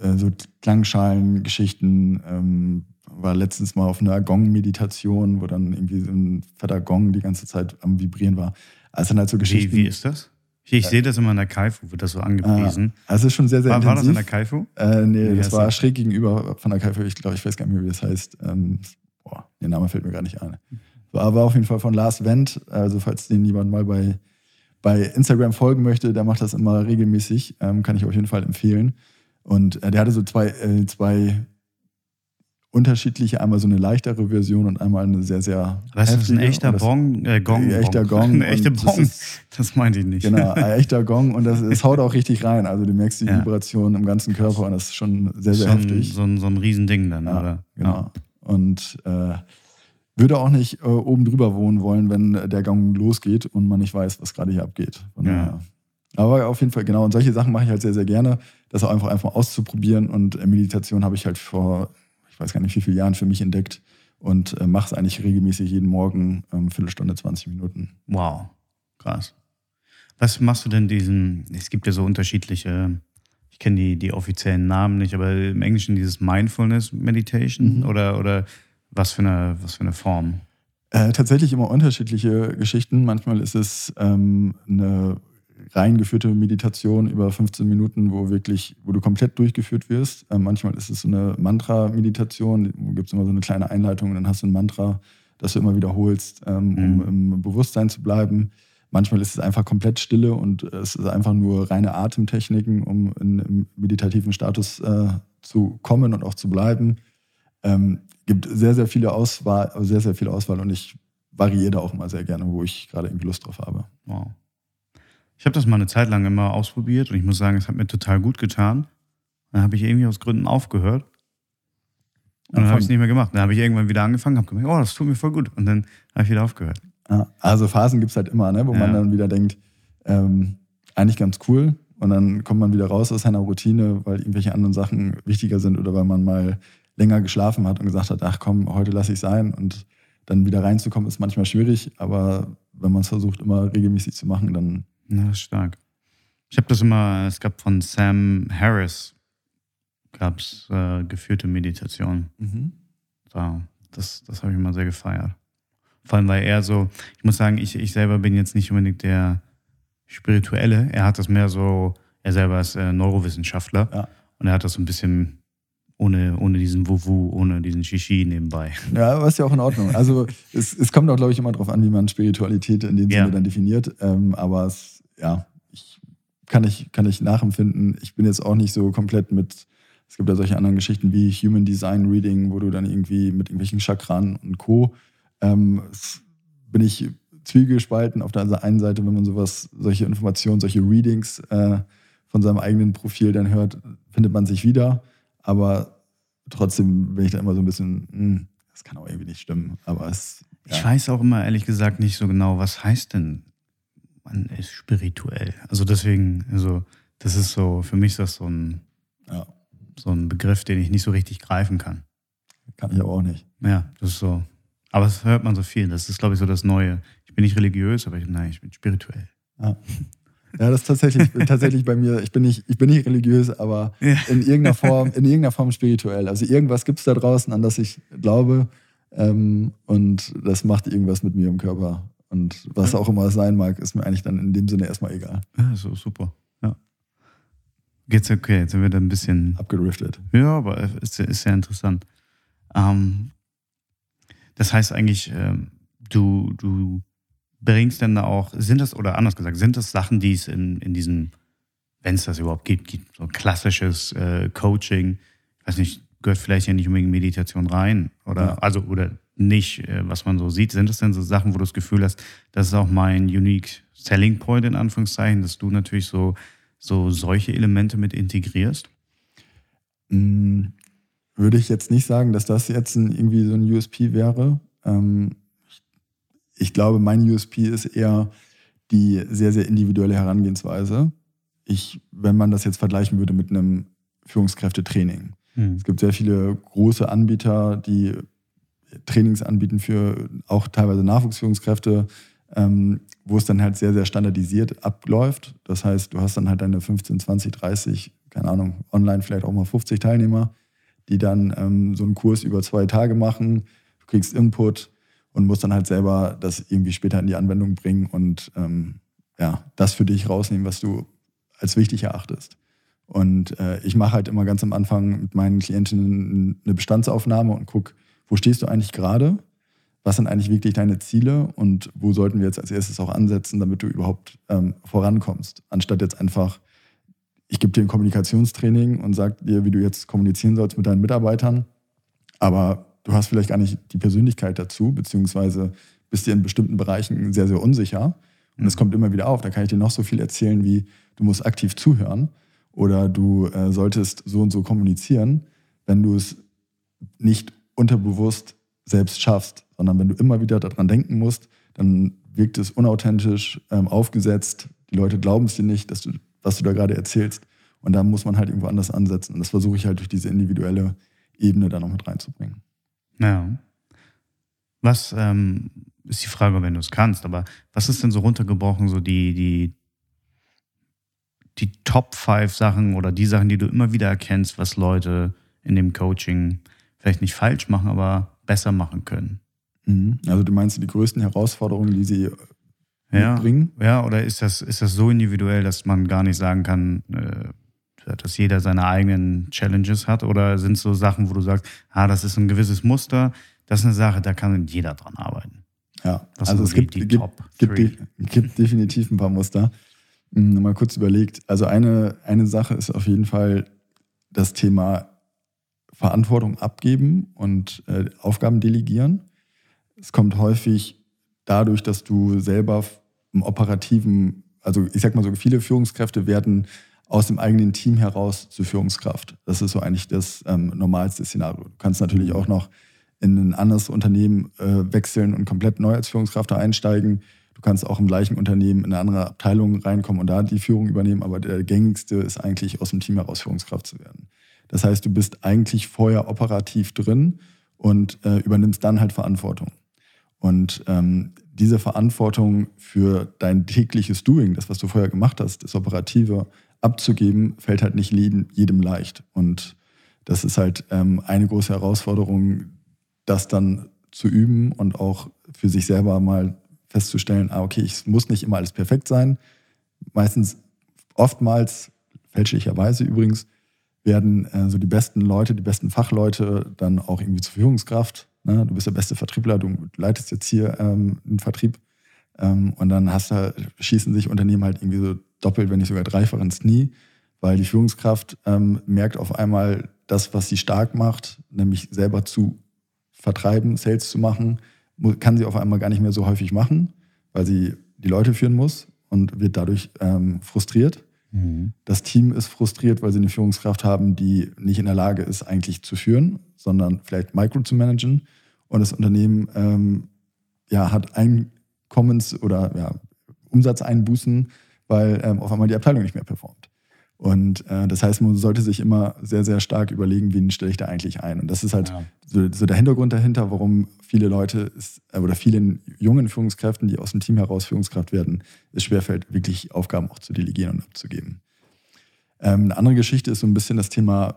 äh, so Klangschalen-Geschichten. Ähm, war letztens mal auf einer Gong-Meditation, wo dann irgendwie so ein fetter Gong die ganze Zeit am Vibrieren war. Also dann halt so Geschichten. Wie, wie ist das? Ich, ich sehe das immer in der Kaifu, wird das so angepriesen. Ah, also schon sehr, sehr war, intensiv. war das in der Kaifu? Äh, nee, Wie das war das? schräg gegenüber von der Kaifu. Ich glaube, ich weiß gar nicht mehr, wie das heißt. Ähm, boah, der Name fällt mir gar nicht ein. War, war auf jeden Fall von Lars Wendt. Also falls den jemand mal bei, bei Instagram folgen möchte, der macht das immer regelmäßig. Ähm, kann ich auf jeden Fall empfehlen. Und äh, der hatte so zwei, äh, zwei unterschiedliche, einmal so eine leichtere Version und einmal eine sehr, sehr Was ist das, ein heftige. echter Und das- Bong? Äh, Gong. Ein echter Bong. Gong Eine echte und das Bong. ist- Das meinte ich nicht. Genau, ein echter Gong und das, es haut auch richtig rein. Also du merkst die Ja. Vibration im ganzen Körper und das ist schon sehr, sehr ein, heftig. so, ein, so ein Riesending dann, Ja, oder? genau. Und äh, würde auch nicht äh, oben drüber wohnen wollen, wenn der Gong losgeht und man nicht weiß, was gerade hier abgeht. Von Ja. Aber auf jeden Fall, genau. Und solche Sachen mache ich halt sehr, sehr gerne. Das auch einfach, einfach auszuprobieren. Und äh, Meditation habe ich halt vor, weiß gar nicht wie viele Jahren für mich entdeckt und äh, mache es eigentlich regelmäßig jeden Morgen, ähm, Viertelstunde, 20 Minuten. Wow, krass. Was machst du denn diesen, es gibt ja so unterschiedliche, ich kenne die, die offiziellen Namen nicht, aber im Englischen dieses Mindfulness Meditation Mhm. oder, oder was, für eine, was für eine Form? Äh, tatsächlich immer unterschiedliche Geschichten. Manchmal ist es ähm, eine rein geführte Meditation über 15 Minuten, wo wirklich, wo du komplett durchgeführt wirst. Ähm, manchmal ist es so eine Mantra-Meditation, wo gibt es immer so eine kleine Einleitung und dann hast du ein Mantra, das du immer wiederholst, ähm, um Mhm. im Bewusstsein zu bleiben. Manchmal ist es einfach komplett Stille und es ist einfach nur reine Atemtechniken, um in, im meditativen Status äh, zu kommen und auch zu bleiben. Ähm, gibt sehr, sehr viele Auswahl, sehr, sehr viel Auswahl und ich variiere da auch immer sehr gerne, wo ich gerade irgendwie Lust drauf habe. Wow. Ich habe das mal eine Zeit lang immer ausprobiert und ich muss sagen, es hat mir total gut getan. Dann habe ich irgendwie aus Gründen aufgehört. Und dann habe ich es nicht mehr gemacht. Dann habe ich irgendwann wieder angefangen, habe gemerkt, oh, das tut mir voll gut. Und dann habe ich wieder aufgehört. Ja, also Phasen gibt es halt immer, ne, wo man Ja. dann wieder denkt, ähm, eigentlich ganz cool. Und dann kommt man wieder raus aus seiner Routine, weil irgendwelche anderen Sachen wichtiger sind oder weil man mal länger geschlafen hat und gesagt hat, ach komm, heute lasse ich sein. Und dann wieder reinzukommen, ist manchmal schwierig, aber wenn man es versucht, immer regelmäßig zu machen, dann Ist stark. Ich habe das immer, es gab von Sam Harris, gab es äh, geführte Meditation. So, das das habe ich immer sehr gefeiert. Vor allem, weil er so, ich muss sagen, ich, ich selber bin jetzt nicht unbedingt der Spirituelle. Er hat das mehr so, er selber ist äh, Neurowissenschaftler Ja. und er hat das so ein bisschen ohne, ohne diesen Wuwu, ohne diesen Shishi nebenbei. Ja, ist ja auch in Ordnung. Also es, es kommt auch, glaube ich, immer darauf an, wie man Spiritualität in dem Ja. Sinne dann definiert. Ähm, aber es, ja, ich kann ich, kann ich nachempfinden. Ich bin jetzt auch nicht so komplett mit, es gibt ja solche anderen Geschichten wie Human Design Reading, wo du dann irgendwie mit irgendwelchen Chakran und Co. Ähm, bin ich zwiegespalten. Auf der einen Seite, wenn man sowas, solche Informationen, solche Readings äh, von seinem eigenen Profil dann hört, findet man sich wieder. Aber trotzdem bin ich da immer so ein bisschen, hm, das kann auch irgendwie nicht stimmen. Aber es, Ich ja, weiß auch immer ehrlich gesagt nicht so genau, was heißt denn, man ist spirituell. Also deswegen, also das ist so, für mich ist das so ein, ja, so ein Begriff, den ich nicht so richtig greifen kann. kann ich aber auch nicht. Ja, das ist so. Aber das hört man so viel. Das ist, glaube ich, so das Neue. Ich bin nicht religiös, aber ich, nein, ich bin spirituell. Ja. Ja, das ist tatsächlich, tatsächlich bei mir, ich bin nicht, ich bin nicht religiös, aber Ja. in irgendeiner Form, in irgendeiner Form spirituell. Also irgendwas gibt es da draußen, an das ich glaube. Ähm, und das macht irgendwas mit mir im Körper. Und was auch immer es sein mag, ist mir eigentlich dann in dem Sinne erstmal egal. Ja, so super. Ja. Geht's okay, jetzt sind wir da ein bisschen Abgedriftet. Ja, aber ist, ist sehr interessant. Ähm, das heißt eigentlich, ähm, du, du bringst dann da auch, sind das, oder anders gesagt, sind das Sachen, die es in, in diesen, wenn es das überhaupt gibt, gibt, so klassisches äh, Coaching, ich weiß nicht, gehört vielleicht ja nicht unbedingt Meditation rein, oder, Ja. also, oder nicht, äh, was man so sieht. Sind das denn so Sachen, wo du das Gefühl hast, das ist auch mein unique selling point in Anführungszeichen, dass du natürlich so, so solche Elemente mit integrierst? Mm, Würde ich jetzt nicht sagen, dass das jetzt ein, irgendwie so ein USP wäre. Ähm, ich, glaube, mein USP ist eher die sehr, sehr individuelle Herangehensweise. Ich, wenn man das jetzt vergleichen würde mit einem Führungskräftetraining. Hm. Es gibt sehr viele große Anbieter, die Trainings anbieten für auch teilweise Nachwuchsführungskräfte, ähm, wo es dann halt sehr, sehr standardisiert abläuft. Das heißt, du hast dann halt deine 15, 20, 30, keine Ahnung, online vielleicht auch mal 50 Teilnehmer, die dann ähm, so einen Kurs über zwei Tage machen. Du kriegst Input und musst dann halt selber das irgendwie später in die Anwendung bringen und ähm, ja, das für dich rausnehmen, was du als wichtig erachtest. Und äh, ich mache halt immer ganz am Anfang mit meinen Klientinnen eine Bestandsaufnahme und gucke, wo stehst du eigentlich gerade? Was sind eigentlich wirklich deine Ziele und wo sollten wir jetzt als erstes auch ansetzen, damit du überhaupt ähm, vorankommst? Anstatt jetzt einfach, ich gebe dir ein Kommunikationstraining und sage dir, wie du jetzt kommunizieren sollst mit deinen Mitarbeitern, aber du hast vielleicht gar nicht die Persönlichkeit dazu, beziehungsweise bist dir in bestimmten Bereichen sehr, sehr unsicher. Und es kommt immer wieder auf. Da kann ich dir noch so viel erzählen, wie du musst aktiv zuhören oder du äh, solltest so und so kommunizieren, wenn du es nicht unterbewusst selbst schaffst, sondern wenn du immer wieder daran denken musst, dann wirkt es unauthentisch, ähm, aufgesetzt. Die Leute glauben es dir nicht, dass du, was du da gerade erzählst. Und da muss man halt irgendwo anders ansetzen. Und das versuche ich halt durch diese individuelle Ebene da noch mit reinzubringen. Ja. Was ähm, ist die Frage, wenn du es kannst, aber was ist denn so runtergebrochen, so die, die, die Top 5 Sachen oder die Sachen, die du immer wieder erkennst, was Leute in dem Coaching vielleicht nicht falsch machen, aber besser machen können? Mhm. Also du meinst die größten Herausforderungen, die sie ja, mitbringen? Ja, oder ist das, ist das so individuell, dass man gar nicht sagen kann, äh, dass jeder seine eigenen Challenges hat? Oder sind es so Sachen, wo du sagst, ah, das ist ein gewisses Muster, das ist eine Sache, da kann jeder dran arbeiten? Ja, Was also es gibt, gibt, gibt, gibt, definitiv ein paar Muster. Hm, mal kurz überlegt. Also eine, eine Sache ist auf jeden Fall das Thema Verantwortung abgeben und äh, Aufgaben delegieren. Es kommt häufig dadurch, dass du selber im operativen, also ich sag mal so, viele Führungskräfte werden aus dem eigenen Team heraus zur Führungskraft. Das ist so eigentlich das ähm, normalste Szenario. Du kannst natürlich auch noch in ein anderes Unternehmen äh, wechseln und komplett neu als Führungskraft einsteigen. Du kannst auch im gleichen Unternehmen in eine andere Abteilung reinkommen und da die Führung übernehmen, aber der gängigste ist eigentlich aus dem Team heraus Führungskraft zu werden. Das heißt, du bist eigentlich vorher operativ drin und äh, übernimmst dann halt Verantwortung. Und ähm, diese Verantwortung für dein tägliches Doing, das, was du vorher gemacht hast, das Operative abzugeben, fällt halt nicht jedem, leicht. Und das ist halt ähm, eine große Herausforderung, das dann zu üben und auch für sich selber mal festzustellen, ah, okay, es muss nicht immer alles perfekt sein. Meistens, oftmals, fälschlicherweise übrigens, werden äh, so die besten Leute, die besten Fachleute dann auch irgendwie zur Führungskraft. Ne? Du bist der beste Vertriebler, du leitest jetzt hier ähm, einen Vertrieb. Ähm, und dann hast du, schießen sich Unternehmen halt irgendwie so doppelt, wenn nicht sogar dreifach ins Knie, weil die Führungskraft ähm, merkt auf einmal das, was sie stark macht, nämlich selber zu vertreiben, Sales zu machen, kann sie auf einmal gar nicht mehr so häufig machen, weil sie die Leute führen muss und wird dadurch ähm, frustriert. Mhm. Das Team ist frustriert, weil sie eine Führungskraft haben, die nicht in der Lage ist, eigentlich zu führen, sondern vielleicht Micro zu managen. Und das Unternehmen ähm, ja, hat Einkommens- oder ja, Umsatzeinbußen, weil ähm, auf einmal die Abteilung nicht mehr performt. Und äh, das heißt, man sollte sich immer sehr, sehr stark überlegen, wen stelle ich da eigentlich ein. Und das ist halt ja. so, so, der Hintergrund dahinter, warum viele Leute ist, äh, oder vielen jungen Führungskräften, die aus dem Team heraus Führungskraft werden, es schwerfällt, wirklich Aufgaben auch zu delegieren und abzugeben. Ähm, eine andere Geschichte ist so ein bisschen das Thema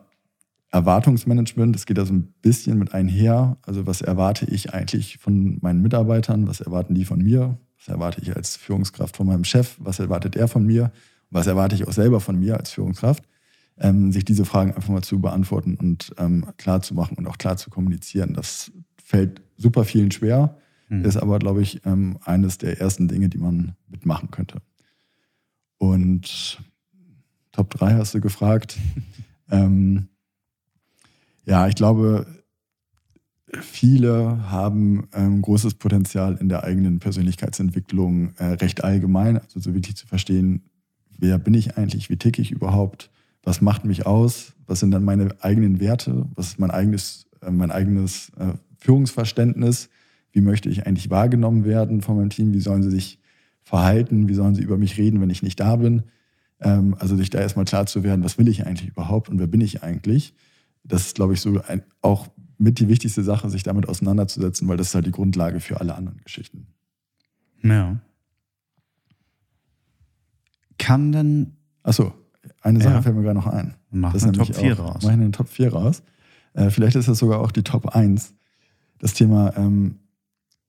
Erwartungsmanagement. Das geht da so ein bisschen mit einher. Also was erwarte ich eigentlich von meinen Mitarbeitern? Was erwarten die von mir? Was erwarte ich als Führungskraft von meinem Chef? Was erwartet er von mir? Was erwarte ich auch selber von mir als Führungskraft, ähm, sich diese Fragen einfach mal zu beantworten und ähm, klar zu machen und auch klar zu kommunizieren. Das fällt super vielen schwer, mhm. ist aber, glaube ich, ähm, eines der ersten Dinge, die man mitmachen könnte. Und Top 3 hast du gefragt. ähm, ja, ich glaube, viele haben ähm, großes Potenzial in der eigenen Persönlichkeitsentwicklung äh, recht allgemein, also so wirklich zu verstehen, wer bin ich eigentlich, wie ticke ich überhaupt, was macht mich aus, was sind dann meine eigenen Werte, was ist mein eigenes, äh, mein eigenes äh, Führungsverständnis, wie möchte ich eigentlich wahrgenommen werden von meinem Team, wie sollen sie sich verhalten, wie sollen sie über mich reden, wenn ich nicht da bin. Ähm, also sich da erstmal klar zu werden, was will ich eigentlich überhaupt und wer bin ich eigentlich. Das ist, glaube ich, so ein, auch mit die wichtigste Sache, sich damit auseinanderzusetzen, weil das ist halt die Grundlage für alle anderen Geschichten. Ja. Kann denn. Achso, eine Sache ja. fällt mir gerade noch ein. Mach das eine Top 4 auch, raus. Mach eine Top 4 raus. Äh, vielleicht ist das sogar auch die Top 1. Das Thema ähm,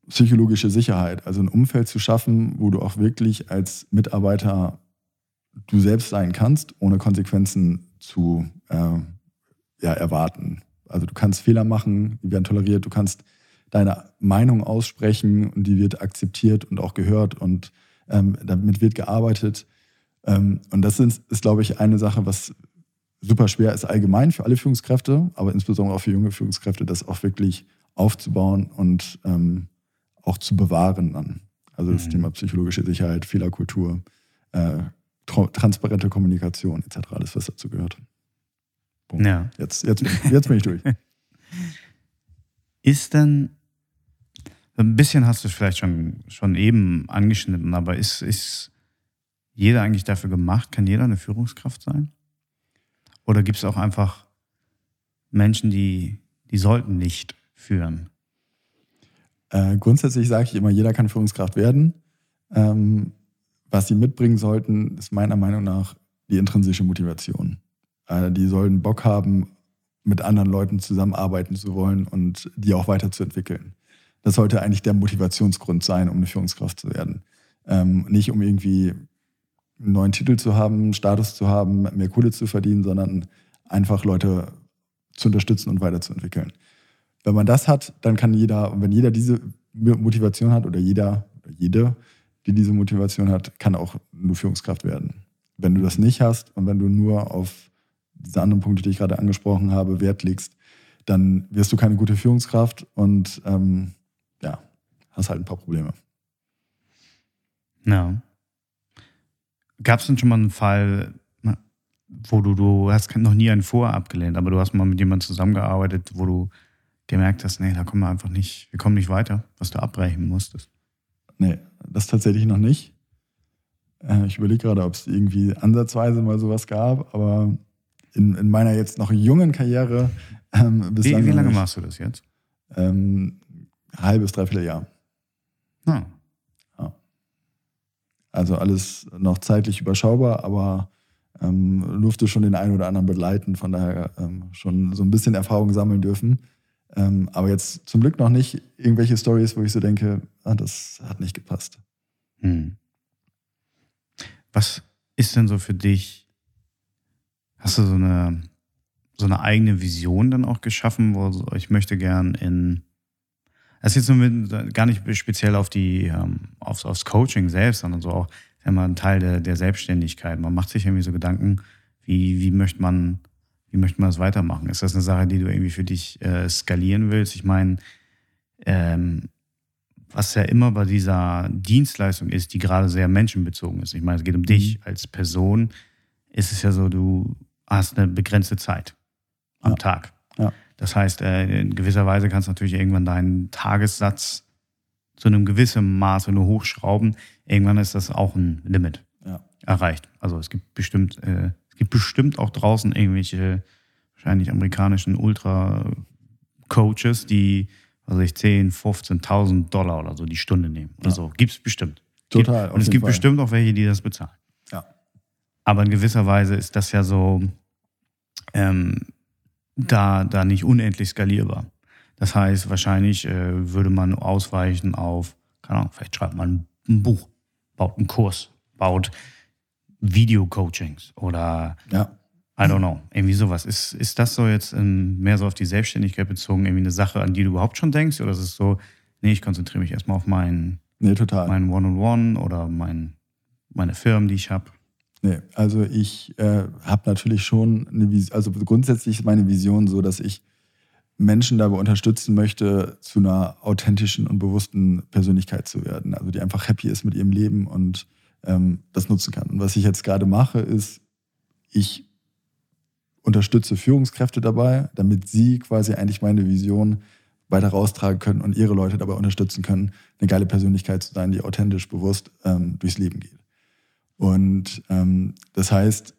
psychologische Sicherheit, also ein Umfeld zu schaffen, wo du auch wirklich als Mitarbeiter du selbst sein kannst, ohne Konsequenzen zu äh, ja, erwarten. Also du kannst Fehler machen, die werden toleriert, du kannst deine Meinung aussprechen und die wird akzeptiert und auch gehört und ähm, damit wird gearbeitet. Ähm, und das ist, ist, glaube ich, eine Sache, was super schwer ist allgemein für alle Führungskräfte, aber insbesondere auch für junge Führungskräfte, das auch wirklich aufzubauen und ähm, auch zu bewahren dann. Also das mhm. Thema psychologische Sicherheit, Fehlerkultur, äh, transparente Kommunikation etc., alles, was dazu gehört. Punkt. Ja. Jetzt, jetzt, jetzt bin ich durch. Ist denn, ein bisschen hast du es vielleicht schon, schon eben angeschnitten, aber ist, ist jeder eigentlich dafür gemacht? Kann jeder eine Führungskraft sein? Oder gibt es auch einfach Menschen, die, die sollten nicht führen? Äh, grundsätzlich sage ich immer, jeder kann Führungskraft werden. Ähm, was sie mitbringen sollten, ist meiner Meinung nach die intrinsische Motivation. Äh, die sollen Bock haben, mit anderen Leuten zusammenarbeiten zu wollen und die auch weiterzuentwickeln. Das sollte eigentlich der Motivationsgrund sein, um eine Führungskraft zu werden. Ähm, nicht um irgendwie einen neuen Titel zu haben, Status zu haben, mehr Kohle zu verdienen, sondern einfach Leute zu unterstützen und weiterzuentwickeln. Wenn man das hat, dann kann jeder, und wenn jeder diese Motivation hat oder jeder, jede, die diese Motivation hat, kann auch nur Führungskraft werden. Wenn du das nicht hast und wenn du nur auf diese anderen Punkte, die ich gerade angesprochen habe, Wert legst, dann wirst du keine gute Führungskraft und ähm, ja, hast halt ein paar Probleme. Ja. Gab es denn schon mal einen Fall, wo du, du hast noch nie einen Vor abgelehnt, aber du hast mal mit jemandem zusammengearbeitet, wo du gemerkt hast, nee, da kommen wir einfach nicht, wir kommen nicht weiter, was du abbrechen musstest? Nee, das tatsächlich noch nicht. Äh, ich überlege gerade, ob es irgendwie ansatzweise mal sowas gab, aber in, in meiner jetzt noch jungen Karriere ähm, bislang. Wie, wie lange machst du das jetzt? Ähm, halbes, dreiviertel Jahr. Ah. Also alles noch zeitlich überschaubar, aber ähm, durfte schon den einen oder anderen begleiten, von daher ähm, schon so ein bisschen Erfahrung sammeln dürfen. Ähm, aber jetzt zum Glück noch nicht irgendwelche Stories, wo ich so denke, ah, das hat nicht gepasst. Hm. Was ist denn so für dich? Hast du so eine, so eine eigene Vision dann auch geschaffen, wo ich möchte gern in das ist jetzt nur gar nicht speziell auf die, ähm, aufs, aufs Coaching selbst, sondern so auch immer ein Teil der, der Selbstständigkeit. Man macht sich irgendwie so Gedanken, wie, wie möchte man wie möchte man das weitermachen? Ist das eine Sache, die du irgendwie für dich äh, skalieren willst? Ich meine, ähm, was ja immer bei dieser Dienstleistung ist, die gerade sehr menschenbezogen ist. Ich meine, es geht um mhm. dich als Person. Ist es ja so, du hast eine begrenzte Zeit am ja. Tag. Ja. Das heißt, äh, in gewisser Weise kannst du natürlich irgendwann deinen Tagessatz zu einem gewissen Maße nur hochschrauben. Irgendwann ist das auch ein Limit ja. erreicht. Also es gibt bestimmt äh, es gibt bestimmt auch draußen irgendwelche wahrscheinlich amerikanischen Ultra-Coaches, die also ich 10, 15.000 Dollar oder so die Stunde nehmen. Oder ja. so. Gibt es bestimmt. Total. Und es gibt Fall. bestimmt auch welche, die das bezahlen. Ja. Aber in gewisser Weise ist das ja so ähm, da, da nicht unendlich skalierbar. Das heißt, wahrscheinlich äh, würde man ausweichen auf, keine Ahnung, vielleicht schreibt man ein Buch, baut einen Kurs, baut Video-Coachings oder ja. I don't know, irgendwie sowas. Ist, ist das so jetzt ähm, mehr so auf die Selbstständigkeit bezogen, irgendwie eine Sache, an die du überhaupt schon denkst? Oder ist es so, nee, ich konzentriere mich erstmal auf mein, nee, total. mein One-on-One oder mein, meine Firmen, die ich habe? Nee, also ich äh, habe natürlich schon eine Vision, also grundsätzlich ist meine Vision so, dass ich Menschen dabei unterstützen möchte, zu einer authentischen und bewussten Persönlichkeit zu werden. Also die einfach happy ist mit ihrem Leben und ähm, das nutzen kann. Und was ich jetzt gerade mache, ist, ich unterstütze Führungskräfte dabei, damit sie quasi eigentlich meine Vision weiter raustragen können und ihre Leute dabei unterstützen können, eine geile Persönlichkeit zu sein, die authentisch, bewusst ähm, durchs Leben geht. Und ähm, das heißt,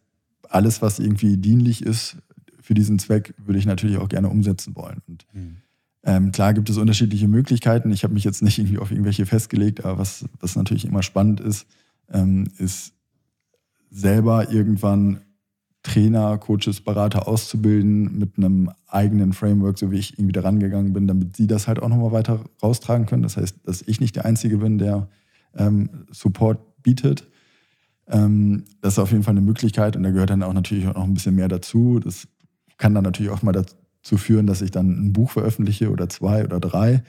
alles, was irgendwie dienlich ist für diesen Zweck, würde ich natürlich auch gerne umsetzen wollen. Und mhm. ähm, klar gibt es unterschiedliche Möglichkeiten. Ich habe mich jetzt nicht irgendwie auf irgendwelche festgelegt, aber was, was natürlich immer spannend ist, ähm, ist selber irgendwann Trainer, Coaches, Berater auszubilden mit einem eigenen Framework, so wie ich irgendwie da rangegangen bin, damit sie das halt auch nochmal weiter raustragen können. Das heißt, dass ich nicht der Einzige bin, der ähm, Support bietet. Ähm, das ist auf jeden Fall eine Möglichkeit und da gehört dann auch natürlich auch noch ein bisschen mehr dazu. Das kann dann natürlich auch mal dazu führen, dass ich dann ein Buch veröffentliche oder zwei oder drei.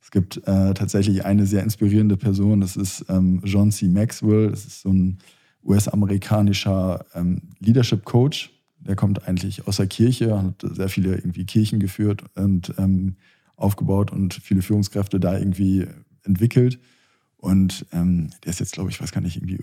Es gibt äh, tatsächlich eine sehr inspirierende Person, das ist ähm, John C. Maxwell. Das ist so ein US-amerikanischer ähm, Leadership Coach. Der kommt eigentlich aus der Kirche, hat sehr viele irgendwie Kirchen geführt und ähm, aufgebaut und viele Führungskräfte da irgendwie entwickelt. Und ähm, der ist jetzt, glaube ich, weiß gar nicht, irgendwie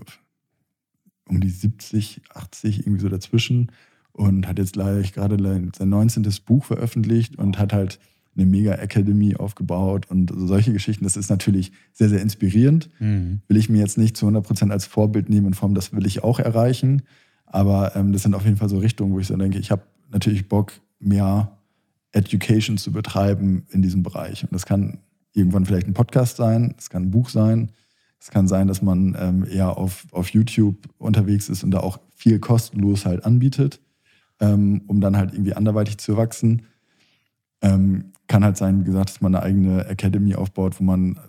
um die 70, 80, irgendwie so dazwischen und hat jetzt gleich gerade sein 19. Buch veröffentlicht und hat halt eine Mega-Academy aufgebaut und solche Geschichten. Das ist natürlich sehr, sehr inspirierend. Mhm. Will ich mir jetzt nicht zu 100 Prozent als Vorbild nehmen in Form, das will ich auch erreichen. Aber ähm, das sind auf jeden Fall so Richtungen, wo ich so denke, ich habe natürlich Bock, mehr Education zu betreiben in diesem Bereich. Und das kann irgendwann vielleicht ein Podcast sein, es kann ein Buch sein, es kann sein, dass man ähm, eher auf, auf YouTube unterwegs ist und da auch viel kostenlos halt anbietet, ähm, um dann halt irgendwie anderweitig zu wachsen. Ähm, kann halt sein, wie gesagt, dass man eine eigene Academy aufbaut, wo man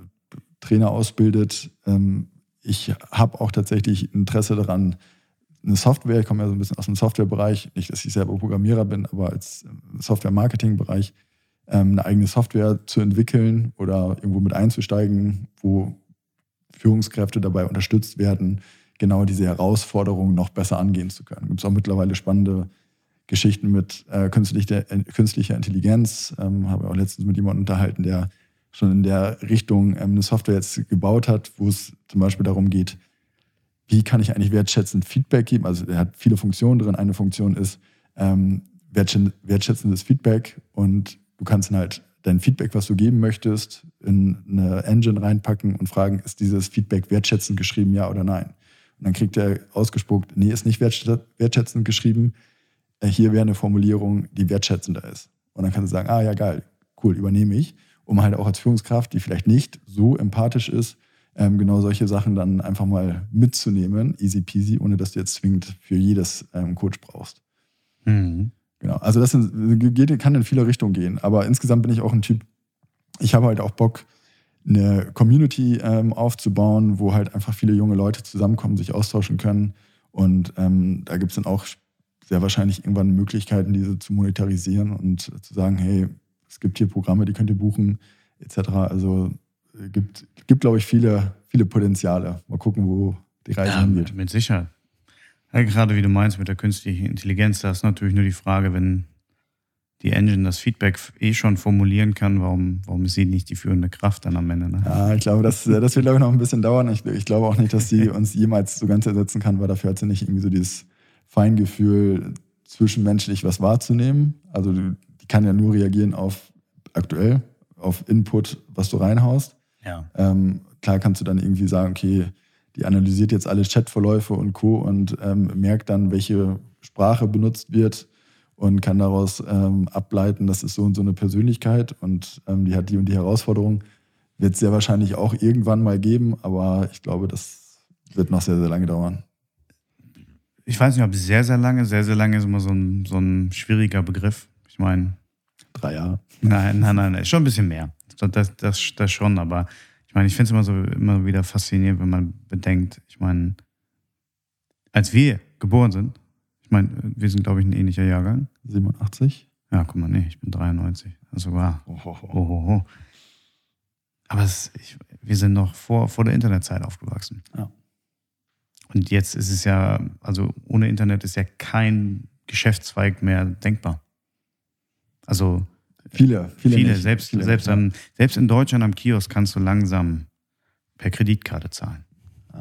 Trainer ausbildet. Ähm, ich habe auch tatsächlich Interesse daran, eine Software, ich komme ja so ein bisschen aus dem Softwarebereich, nicht, dass ich selber Programmierer bin, aber als Software-Marketing-Bereich ähm, eine eigene Software zu entwickeln oder irgendwo mit einzusteigen, wo Führungskräfte dabei unterstützt werden, genau diese Herausforderungen noch besser angehen zu können. Gibt es auch mittlerweile spannende Geschichten mit äh, künstlicher, äh, künstlicher Intelligenz. Ähm, habe auch letztens mit jemandem unterhalten, der schon in der Richtung ähm, eine Software jetzt gebaut hat, wo es zum Beispiel darum geht, wie kann ich eigentlich wertschätzend Feedback geben? Also er hat viele Funktionen drin. Eine Funktion ist ähm, wertschätzendes Feedback und du kannst dann halt dein Feedback, was du geben möchtest, in eine Engine reinpacken und fragen, ist dieses Feedback wertschätzend geschrieben, ja oder nein? Und dann kriegt er ausgespuckt, nee, ist nicht wertschätzend geschrieben. Äh, hier wäre eine Formulierung, die wertschätzender ist. Und dann kannst du sagen, ah ja, geil, cool, übernehme ich. Um halt auch als Führungskraft, die vielleicht nicht so empathisch ist, ähm, genau solche Sachen dann einfach mal mitzunehmen, easy peasy, ohne dass du jetzt zwingend für jedes ähm, Coach brauchst. Mhm. Genau, also das sind, kann in viele Richtungen gehen. Aber insgesamt bin ich auch ein Typ, ich habe halt auch Bock, eine Community ähm, aufzubauen, wo halt einfach viele junge Leute zusammenkommen, sich austauschen können. Und ähm, da gibt es dann auch sehr wahrscheinlich irgendwann Möglichkeiten, diese zu monetarisieren und zu sagen, hey, es gibt hier Programme, die könnt ihr buchen, etc. Also äh, gibt, gibt glaube ich, viele, viele Potenziale. Mal gucken, wo die Reise ja, hingeht. Mit Sicherheit. Ja, gerade wie du meinst mit der künstlichen Intelligenz, da ist natürlich nur die Frage, wenn die Engine das Feedback eh schon formulieren kann, warum, warum ist sie nicht die führende Kraft dann am Ende? Ne? Ja, ich glaube, das, das wird, glaube ich, noch ein bisschen dauern. Ich, ich glaube auch nicht, dass sie uns jemals so ganz ersetzen kann, weil dafür hat sie nicht irgendwie so dieses Feingefühl, zwischenmenschlich was wahrzunehmen. Also die kann ja nur reagieren auf aktuell, auf Input, was du reinhaust. Ja. Ähm, klar kannst du dann irgendwie sagen, okay, die analysiert jetzt alle Chatverläufe und Co. und ähm, merkt dann, welche Sprache benutzt wird und kann daraus ähm, ableiten, das ist so und so eine Persönlichkeit und ähm, die hat die und die Herausforderung. Wird es sehr wahrscheinlich auch irgendwann mal geben, aber ich glaube, das wird noch sehr, sehr lange dauern. Ich weiß nicht, ob sehr, sehr lange, sehr, sehr lange ist immer so ein, so ein schwieriger Begriff. Ich meine. Drei Jahre. Nein, nein, nein, schon ein bisschen mehr. Das, das, das schon, aber meine, ich finde es immer so immer wieder faszinierend, wenn man bedenkt, ich meine, als wir geboren sind, ich meine, wir sind, glaube ich, ein ähnlicher Jahrgang. 87? Ja, guck mal, nee, ich bin 93. Also, wow. Oh, oh, oh. oh, oh. Aber es, ich, wir sind noch vor, vor der Internetzeit aufgewachsen. Ja. Und jetzt ist es ja, also ohne Internet ist ja kein Geschäftszweig mehr denkbar. Also Viele, viele. viele. Nicht. Selbst, viele selbst, am, selbst in Deutschland am Kiosk kannst du langsam per Kreditkarte zahlen.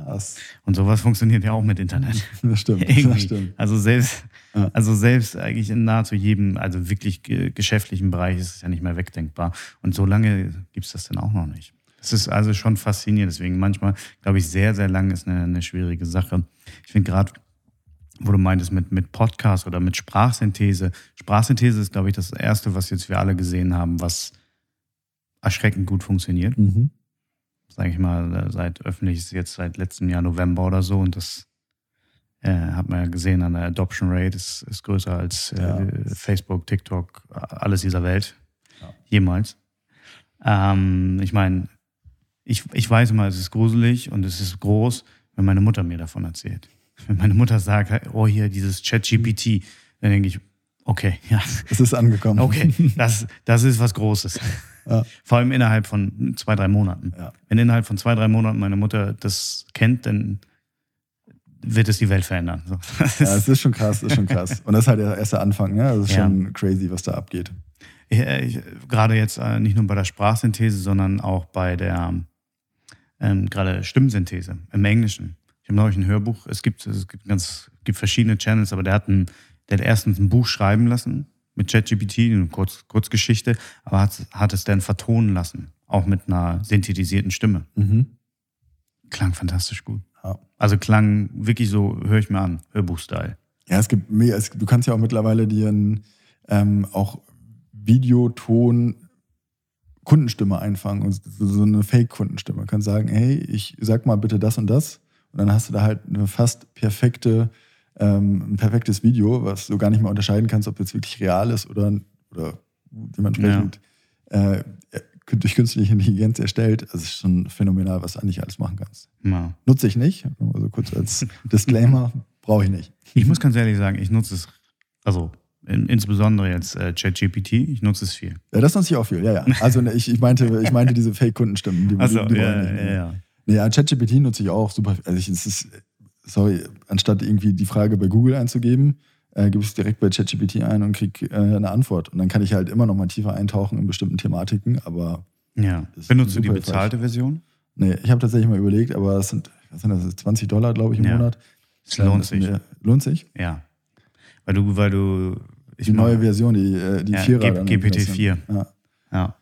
Das und sowas funktioniert ja auch mit Internet. Das stimmt. das stimmt. Also selbst, ja. also selbst eigentlich in nahezu jedem, also wirklich geschäftlichen Bereich ist es ja nicht mehr wegdenkbar. Und so lange gibt es das dann auch noch nicht. Das ist also schon faszinierend. Deswegen manchmal, glaube ich, sehr, sehr lang ist eine, eine schwierige Sache. Ich finde gerade wo du meintest mit, mit Podcast oder mit Sprachsynthese. Sprachsynthese ist, glaube ich, das Erste, was jetzt wir alle gesehen haben, was erschreckend gut funktioniert. Mhm. Sage ich mal, seit öffentlich ist jetzt seit letztem Jahr November oder so und das Äh, hat man ja gesehen an der Adoption Rate, ist, ist größer als äh, Ja. Facebook, TikTok, alles dieser Welt. Ja. Jemals. Ähm, ich meine, ich, ich weiß immer, es ist gruselig und es ist groß, wenn meine Mutter mir davon erzählt. Wenn meine Mutter sagt, oh hier, dieses Chat-GPT, dann denke ich, okay, ja, Es ist angekommen. okay, das, das ist was Großes. Ja. Vor allem innerhalb von zwei, drei Monaten. Ja. Wenn innerhalb von zwei, drei Monaten meine Mutter das kennt, dann wird es die Welt verändern. So. Ja, es ist schon krass, ist schon krass. Und das ist halt der erste Anfang, ja. Das ist Ja. schon crazy, was da abgeht. ich, ich, gerade jetzt äh, nicht nur bei der Sprachsynthese, sondern auch bei der ähm, gerade Stimmsynthese im Englischen. Ich habe neulich ein Hörbuch, es gibt, es gibt ganz, gibt verschiedene Channels, aber der hat, ein, der hat erstens ein Buch schreiben lassen mit ChatGPT, eine Kurz, Kurzgeschichte, aber hat, hat es dann vertonen lassen, auch mit einer synthetisierten Stimme. Mhm. Klang fantastisch gut. Ja. Also klang wirklich so, höre ich mir an, Hörbuch-Style. Ja, es gibt mehr. Es, du kannst ja auch mittlerweile dir ein, ähm, auch Videoton Kundenstimme einfangen und so so eine Fake-Kundenstimme. Du kannst sagen, hey, ich sag mal bitte das und das. Und dann hast du da halt eine fast perfekte, ähm, ein perfektes Video, was du gar nicht mehr unterscheiden kannst, ob jetzt wirklich real ist oder, oder dementsprechend äh, durch künstliche Intelligenz erstellt. Also es ist schon phänomenal, was du eigentlich alles machen kannst. Ja. Nutze ich nicht. Also kurz als Disclaimer, brauche ich nicht. Ich muss ganz ehrlich sagen, ich nutze es, also in, insbesondere jetzt äh, ChatGPT, ich nutze es viel. Ja, das nutze ich auch viel, ja, ja. Also ne, ich, ich, meinte, ich meinte diese Fake-Kundenstimmen. Die, Also, die, die ja, ja, ja. Ja, ChatGPT nutze ich auch super. Also ich, es ist, sorry, anstatt irgendwie die Frage bei Google einzugeben, äh, gebe ich es direkt bei ChatGPT ein und kriege äh, eine Antwort. Und dann kann ich halt immer noch mal tiefer eintauchen in bestimmten Thematiken. Aber ja. Benutzt du die bezahlte Version? nee, ich habe tatsächlich mal überlegt, aber es sind, was sind das, 20 Dollar, glaube ich, im Ja. Monat. Es lohnt das sich. Mir, lohnt sich? Ja. Weil du, weil du. Die neue Version, die, äh, die Ja, Vierer. G- dann nennt man das GPT-4. dann. Ja. Ja.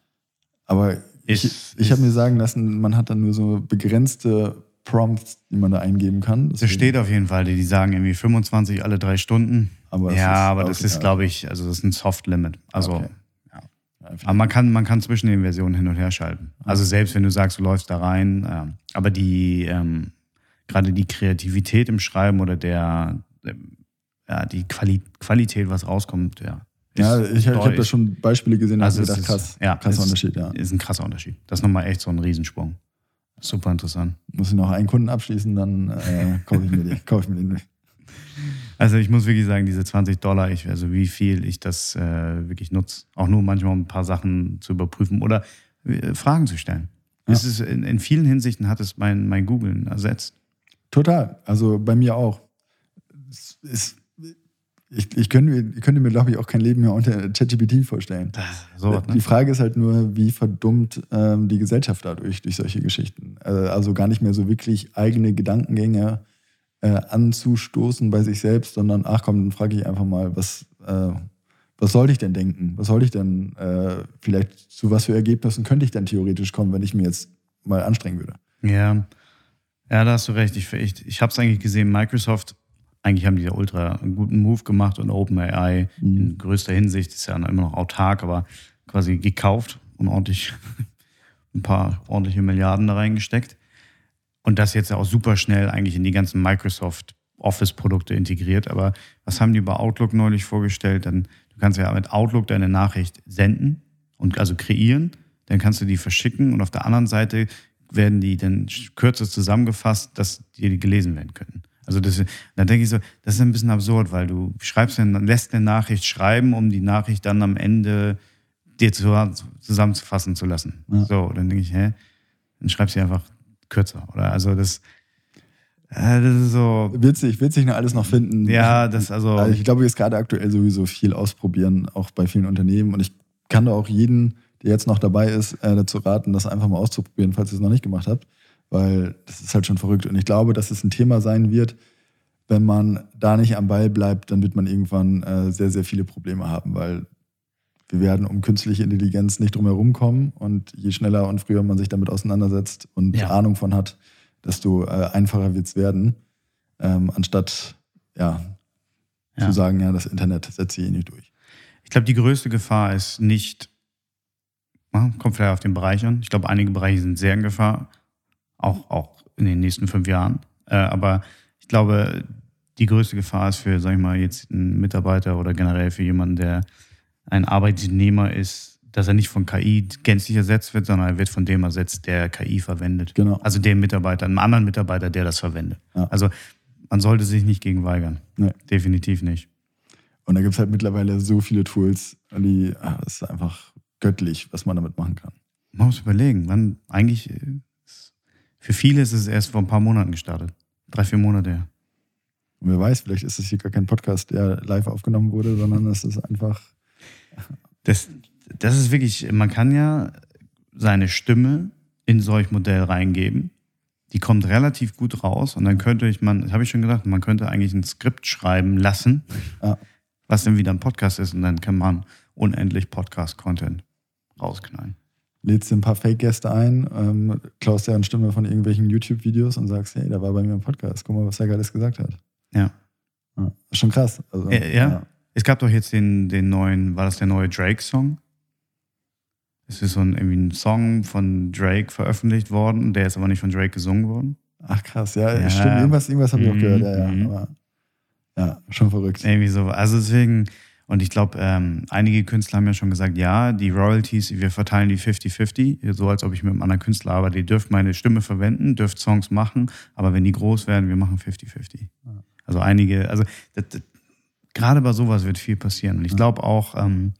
Ist- ich, ich habe mir sagen lassen, man hat dann nur so begrenzte Prompts, die man da eingeben kann. Es Deswegen- steht auf jeden Fall, die, die sagen irgendwie 25 alle drei Stunden. Aber ja, ist- aber das ist, glaube ich, also das ist ein Soft-Limit. Also, Okay. ja. Ja, Aber man kann, man kann zwischen den Versionen hin und her schalten. Also selbst wenn du sagst, du läufst da rein, ähm, aber die, ähm, gerade die Kreativität im Schreiben oder der, ähm, ja, die Quali Qualität, was rauskommt, ja. Ja, ist ich, ich habe da schon Beispiele gesehen, Also gedacht, ist- krass, ja, krasser es- Unterschied, ja. Ist ein krasser Unterschied. Das ist nochmal echt so ein Riesensprung. Super interessant. Muss ich noch einen Kunden abschließen, dann äh, kaufe ich mir die, kaufe ich mir den. Also ich muss wirklich sagen, diese 20 Dollar, ich, also wie viel ich das äh, wirklich nutze, auch nur manchmal um ein paar Sachen zu überprüfen oder äh, Fragen zu stellen. Ja. Es ist, in, in vielen Hinsichten hat es mein, mein Googlen ersetzt. Total, also bei mir auch. Es ist, ich, ich, könnte, mir- ich könnte mir, glaube ich, auch kein Leben mehr unter ChatGPT vorstellen. So, Die ne? Frage ist halt nur, wie verdummt ähm, die Gesellschaft dadurch, durch solche Geschichten. Äh, also gar nicht mehr so wirklich eigene Gedankengänge äh, anzustoßen bei sich selbst, sondern ach komm, dann frage ich einfach mal, was, äh, was sollte ich denn denken? Was sollte ich denn, äh, vielleicht zu was für Ergebnissen könnte ich denn theoretisch kommen, wenn ich mir jetzt mal anstrengen würde? Ja. ja, da hast du recht. Ich, ich, ich habe es eigentlich gesehen, Microsoft, eigentlich haben die da ultra einen guten Move gemacht und OpenAI in größter Hinsicht ist ja immer noch autark, aber quasi gekauft und ordentlich ein paar ordentliche Milliarden da reingesteckt. Und das jetzt auch super schnell eigentlich in die ganzen Microsoft Office-Produkte integriert. Aber was haben die bei Outlook neulich vorgestellt? Dann, du kannst ja mit Outlook deine Nachricht senden und also kreieren. Dann kannst du die verschicken und auf der anderen Seite werden die dann kürzer zusammengefasst, dass die gelesen werden können. Also das, da denke ich so, das ist ein bisschen absurd, weil du schreibst dann, lässt eine Nachricht schreiben, um die Nachricht dann am Ende dir zu, zusammenzufassen zu lassen. Ja. So, dann denke ich, hä? Dann schreibst du einfach kürzer. Oder also das, äh, das ist so, Wird sich, wird sich noch alles noch finden. ja, das also, Also ich glaube, jetzt gerade aktuell sowieso viel ausprobieren, auch bei vielen Unternehmen. Und ich kann da auch jeden, der jetzt noch dabei ist, äh, dazu raten, das einfach mal auszuprobieren, falls ihr es noch nicht gemacht habt. Weil das ist halt schon verrückt. Und ich glaube, dass es ein Thema sein wird, wenn man da nicht am Ball bleibt, dann wird man irgendwann äh, sehr, sehr viele Probleme haben, weil wir werden um künstliche Intelligenz nicht drum herum kommen. Und je schneller und früher man sich damit auseinandersetzt und Ja. Ahnung von hat, desto äh, einfacher wird es werden. Ähm, anstatt ja, Ja. zu sagen, ja, das Internet setzt sich eh nicht durch. ich glaube, die größte Gefahr ist nicht, kommt vielleicht auf den Bereich an. Ich glaube, einige Bereiche sind sehr in Gefahr, auch, auch in den nächsten fünf Jahren. Äh, aber ich glaube, die größte Gefahr ist für, sag ich mal, jetzt einen Mitarbeiter oder generell für jemanden, der ein Arbeitnehmer ist, dass er nicht von KI gänzlich ersetzt wird, sondern er wird von dem ersetzt, der KI verwendet. Genau. Also dem Mitarbeiter, einem anderen Mitarbeiter, der das verwendet. Ja. Also man sollte sich nicht gegen weigern. Nee. Definitiv nicht. Und da gibt es halt mittlerweile so viele Tools, die, ah, das ist einfach göttlich, was man damit machen kann. Man muss überlegen, wann eigentlich, äh, für viele ist es erst vor ein paar Monaten gestartet. Drei, vier Monate her. Und wer weiß, vielleicht ist es hier gar kein Podcast, der live aufgenommen wurde, sondern es ist einfach. Das, das ist wirklich, man kann ja seine Stimme in solch Modell reingeben. Die kommt relativ gut raus und dann könnte ich, man, das habe ich schon gedacht, man könnte eigentlich ein Skript schreiben lassen, Ja. was dann wieder ein Podcast ist und dann kann man unendlich Podcast-Content rausknallen. Lädst dir ein paar Fake-Gäste ein, ähm, klaust deren Stimme von irgendwelchen YouTube-Videos und sagst, hey, da war bei mir im Podcast, guck mal, was der gerade gesagt hat. Ja. Ja. Ist schon krass. Also, Ja, ja. Es gab doch jetzt den, den neuen, war das der neue Drake-Song? Es ist so ein, irgendwie ein Song von Drake veröffentlicht worden, der ist aber nicht von Drake gesungen worden. Ach krass, ja, Ja. stimmt. Irgendwas, irgendwas habe ich auch gehört, ja, ja. mhm. Aber, ja, schon verrückt. Irgendwie so. Also deswegen, und ich glaube, ähm, einige Künstler haben ja schon gesagt, ja, die Royalties, wir verteilen die 50-50, so als ob ich mit einem anderen Künstler arbeite. Ihr dürft meine Stimme verwenden, dürft Songs machen, aber wenn die groß werden, wir machen 50-50. Ja. Also einige, also das, das, gerade bei sowas wird viel passieren. Und ich glaube auch, ähm,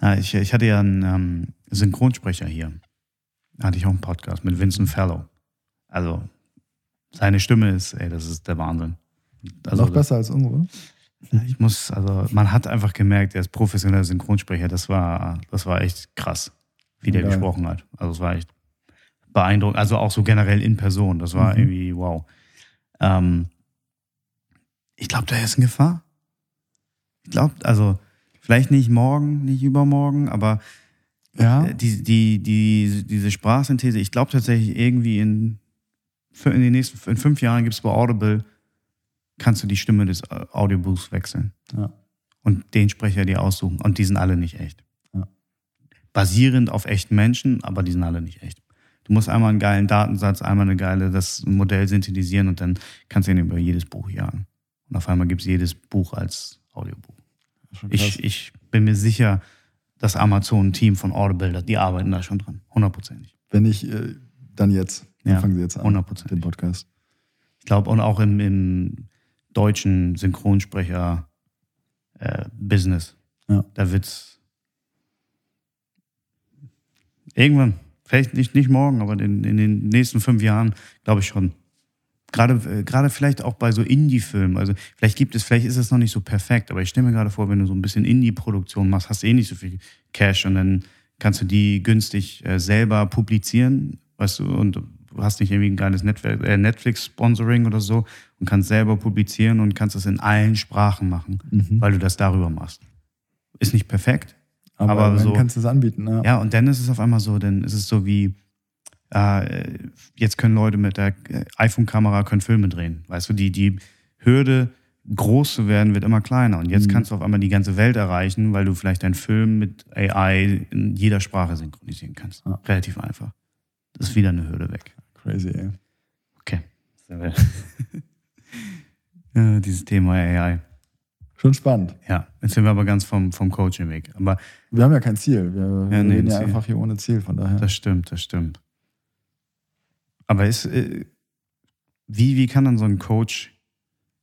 ja, ich, ich hatte ja einen ähm, Synchronsprecher hier. Da hatte ich auch einen Podcast mit Vincent Fellow. Also seine Stimme ist, ey, das ist der Wahnsinn. Also Noch besser als unsere. Ich muss, also man hat einfach gemerkt, er ist professioneller Synchronsprecher. Das war, das war echt krass, wie der Geil. gesprochen hat. Also es war echt beeindruckend. Also auch so generell in Person. Das war Mhm. irgendwie wow. Ähm, ich glaube, der ist in Gefahr. Ich glaube, also vielleicht nicht morgen, nicht übermorgen, aber Ja, äh, die, die, die, diese Sprachsynthese, ich glaube tatsächlich irgendwie in, in den nächsten in fünf Jahren gibt es bei Audible, kannst du die Stimme des äh, Audiobooks wechseln ja. und den Sprecher dir aussuchen. Und die sind alle nicht echt. Ja. Basierend auf echten Menschen, aber die sind alle nicht echt. Du musst einmal einen geilen Datensatz, einmal eine geile, das Modell synthetisieren und dann kannst du ihn über jedes Buch jagen. Und auf einmal gibt es jedes Buch als Audiobuch. Ich, ich bin mir sicher, das Amazon-Team von Audible, die arbeiten da schon dran. Hundertprozentig. Wenn nicht, äh, dann jetzt. Dann Ja, fangen Sie jetzt an. Hundertprozentig. Den Podcast. Ich glaube, und auch im, im deutschen Synchronsprecher-Business, Ja. da wird's irgendwann, vielleicht nicht, nicht morgen, aber in, in den nächsten fünf Jahren, glaube ich schon. Gerade, äh, gerade vielleicht auch bei so Indie-Filmen. Also vielleicht gibt es, vielleicht ist es noch nicht so perfekt, aber ich stelle mir gerade vor, wenn du so ein bisschen Indie-Produktion machst, hast du eh nicht so viel Cash und dann kannst du die günstig äh, selber publizieren, weißt du, und hast nicht irgendwie ein geiles äh, Netflix-Sponsoring oder so und kannst selber publizieren und kannst das in allen Sprachen machen, Mhm. weil du das darüber machst. Ist nicht perfekt, Aber, aber dann so- kannst du es anbieten. Ja. ja, und dann ist es auf einmal so, dann ist es so wie, äh, jetzt können Leute mit der iPhone-Kamera können Filme drehen. Weißt du, die, die Hürde, groß zu werden, wird immer kleiner. Und jetzt Mhm. kannst du auf einmal die ganze Welt erreichen, weil du vielleicht deinen Film mit AI in jeder Sprache synchronisieren kannst. Ja. Relativ einfach. Das ist wieder eine Hürde weg. Crazy, ey. Okay. ja, dieses Thema AI. Schon spannend. Ja, jetzt sind wir aber ganz vom, vom Coaching weg. Aber Wir haben ja kein Ziel. Wir, wir nee, reden ja Ziel. einfach hier ohne Ziel, von daher. Das stimmt, das stimmt. Aber ist, äh, wie, wie kann dann so ein Coach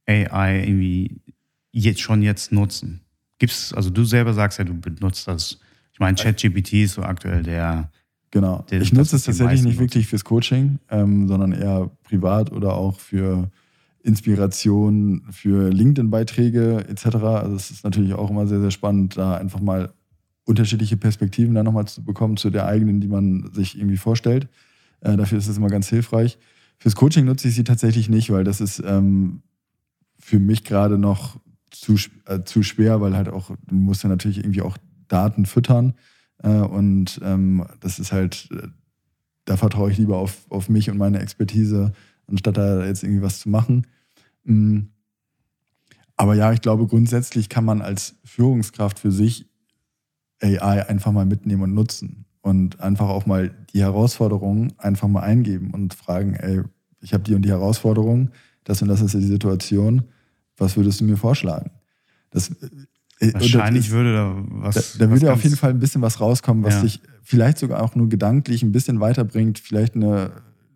AI irgendwie jetzt schon jetzt nutzen? Gibt's, also du selber sagst ja, du benutzt das. Ich meine, ChatGPT ist so aktuell der, Genau. Der- ich nutze es tatsächlich nicht wirklich fürs Coaching, ähm, sondern eher privat oder auch für Inspiration, für LinkedIn-Beiträge etc. Also es ist natürlich auch immer sehr, sehr spannend, da einfach mal unterschiedliche Perspektiven dann nochmal zu bekommen zu der eigenen, die man sich irgendwie vorstellt. Äh, dafür ist es immer ganz hilfreich. Fürs Coaching nutze ich sie tatsächlich nicht, weil das ist ähm, für mich gerade noch zu, äh, zu schwer, weil halt auch, du musst ja natürlich irgendwie auch Daten füttern. Äh, und ähm, das ist halt, äh, da vertraue ich lieber auf, auf mich und meine Expertise, anstatt da jetzt irgendwie was zu machen. Mm. Aber ja, ich glaube, grundsätzlich kann man als Führungskraft für sich AI einfach mal mitnehmen und nutzen. Und einfach auch mal die Herausforderungen einfach mal eingeben und fragen, ey, ich habe die und die Herausforderung, das und das ist die Situation. was würdest du mir vorschlagen? Das, äh, Wahrscheinlich würde da was. Da, da würde auf jeden Fall ein bisschen was rauskommen, was ja. dich vielleicht sogar auch nur gedanklich ein bisschen weiterbringt, vielleicht eine,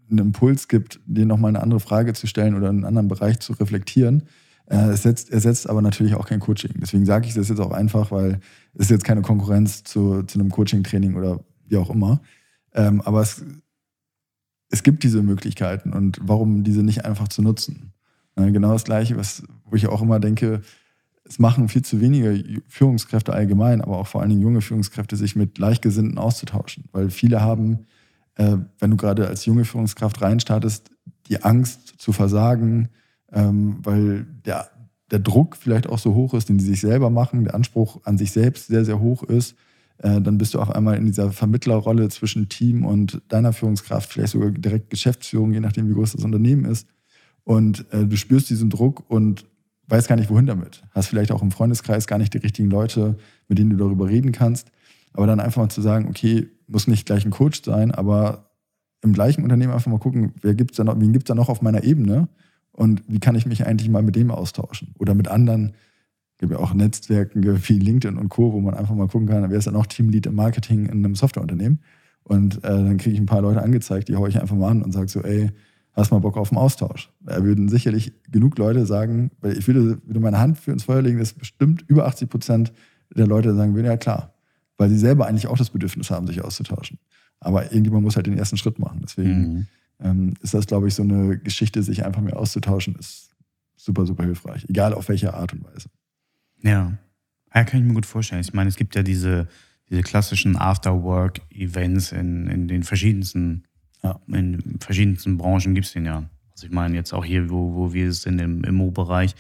einen Impuls gibt, dir nochmal eine andere Frage zu stellen oder einen anderen Bereich zu reflektieren. Äh, es setzt, ersetzt aber natürlich auch kein Coaching. Deswegen sage ich das jetzt auch einfach, weil es ist jetzt keine Konkurrenz zu, zu einem Coaching-Training oder wie auch immer. Ähm, aber es, es gibt diese Möglichkeiten und warum diese nicht einfach zu nutzen? Äh, genau das Gleiche, was, wo ich auch immer denke, es machen viel zu wenige Führungskräfte allgemein, aber auch vor allen Dingen junge Führungskräfte, sich mit Gleichgesinnten auszutauschen. Weil viele haben, äh, wenn du gerade als junge Führungskraft reinstartest, die Angst zu versagen, ähm, weil der, der Druck vielleicht auch so hoch ist, den die sich selber machen, der Anspruch an sich selbst sehr, sehr hoch ist. Äh, dann bist du auf einmal in dieser Vermittlerrolle zwischen Team und deiner Führungskraft, vielleicht sogar direkt Geschäftsführung, je nachdem, wie groß das Unternehmen ist. Und äh, du spürst diesen Druck und weißt gar nicht, wohin damit. Hast vielleicht auch im Freundeskreis gar nicht die richtigen Leute, mit denen du darüber reden kannst. Aber dann einfach mal zu sagen, okay, muss nicht gleich ein Coach sein, aber im gleichen Unternehmen einfach mal gucken, wer gibt's da noch, wen gibt es da noch auf meiner Ebene und wie kann ich mich eigentlich mal mit dem austauschen oder mit anderen. Es gibt ja auch Netzwerken wie LinkedIn und Co., wo man einfach mal gucken kann, wer ist da noch Teamlead im Marketing in einem Softwareunternehmen. Und äh, dann kriege ich ein paar Leute angezeigt, die haue ich einfach mal an und sage so, ey, hast mal Bock auf einen Austausch. Da würden sicherlich genug Leute sagen, weil ich würde, würde meine Hand für ins Feuer legen, dass bestimmt über 80 Prozent der Leute sagen würden, ja klar, weil sie selber eigentlich auch das Bedürfnis haben, sich auszutauschen. Aber irgendjemand muss halt den ersten Schritt machen. Deswegen mhm. ähm, ist das, glaube ich, so eine Geschichte, sich einfach mehr auszutauschen, ist super, super hilfreich. Egal auf welche Art und Weise. Ja. Ja, kann ich mir gut vorstellen. Ich meine, es gibt ja diese, diese klassischen After-Work-Events in, in den verschiedensten ja. In verschiedensten Branchen gibt es den ja. Also ich meine jetzt auch hier, wo, wo wir sind im Immo-Bereich,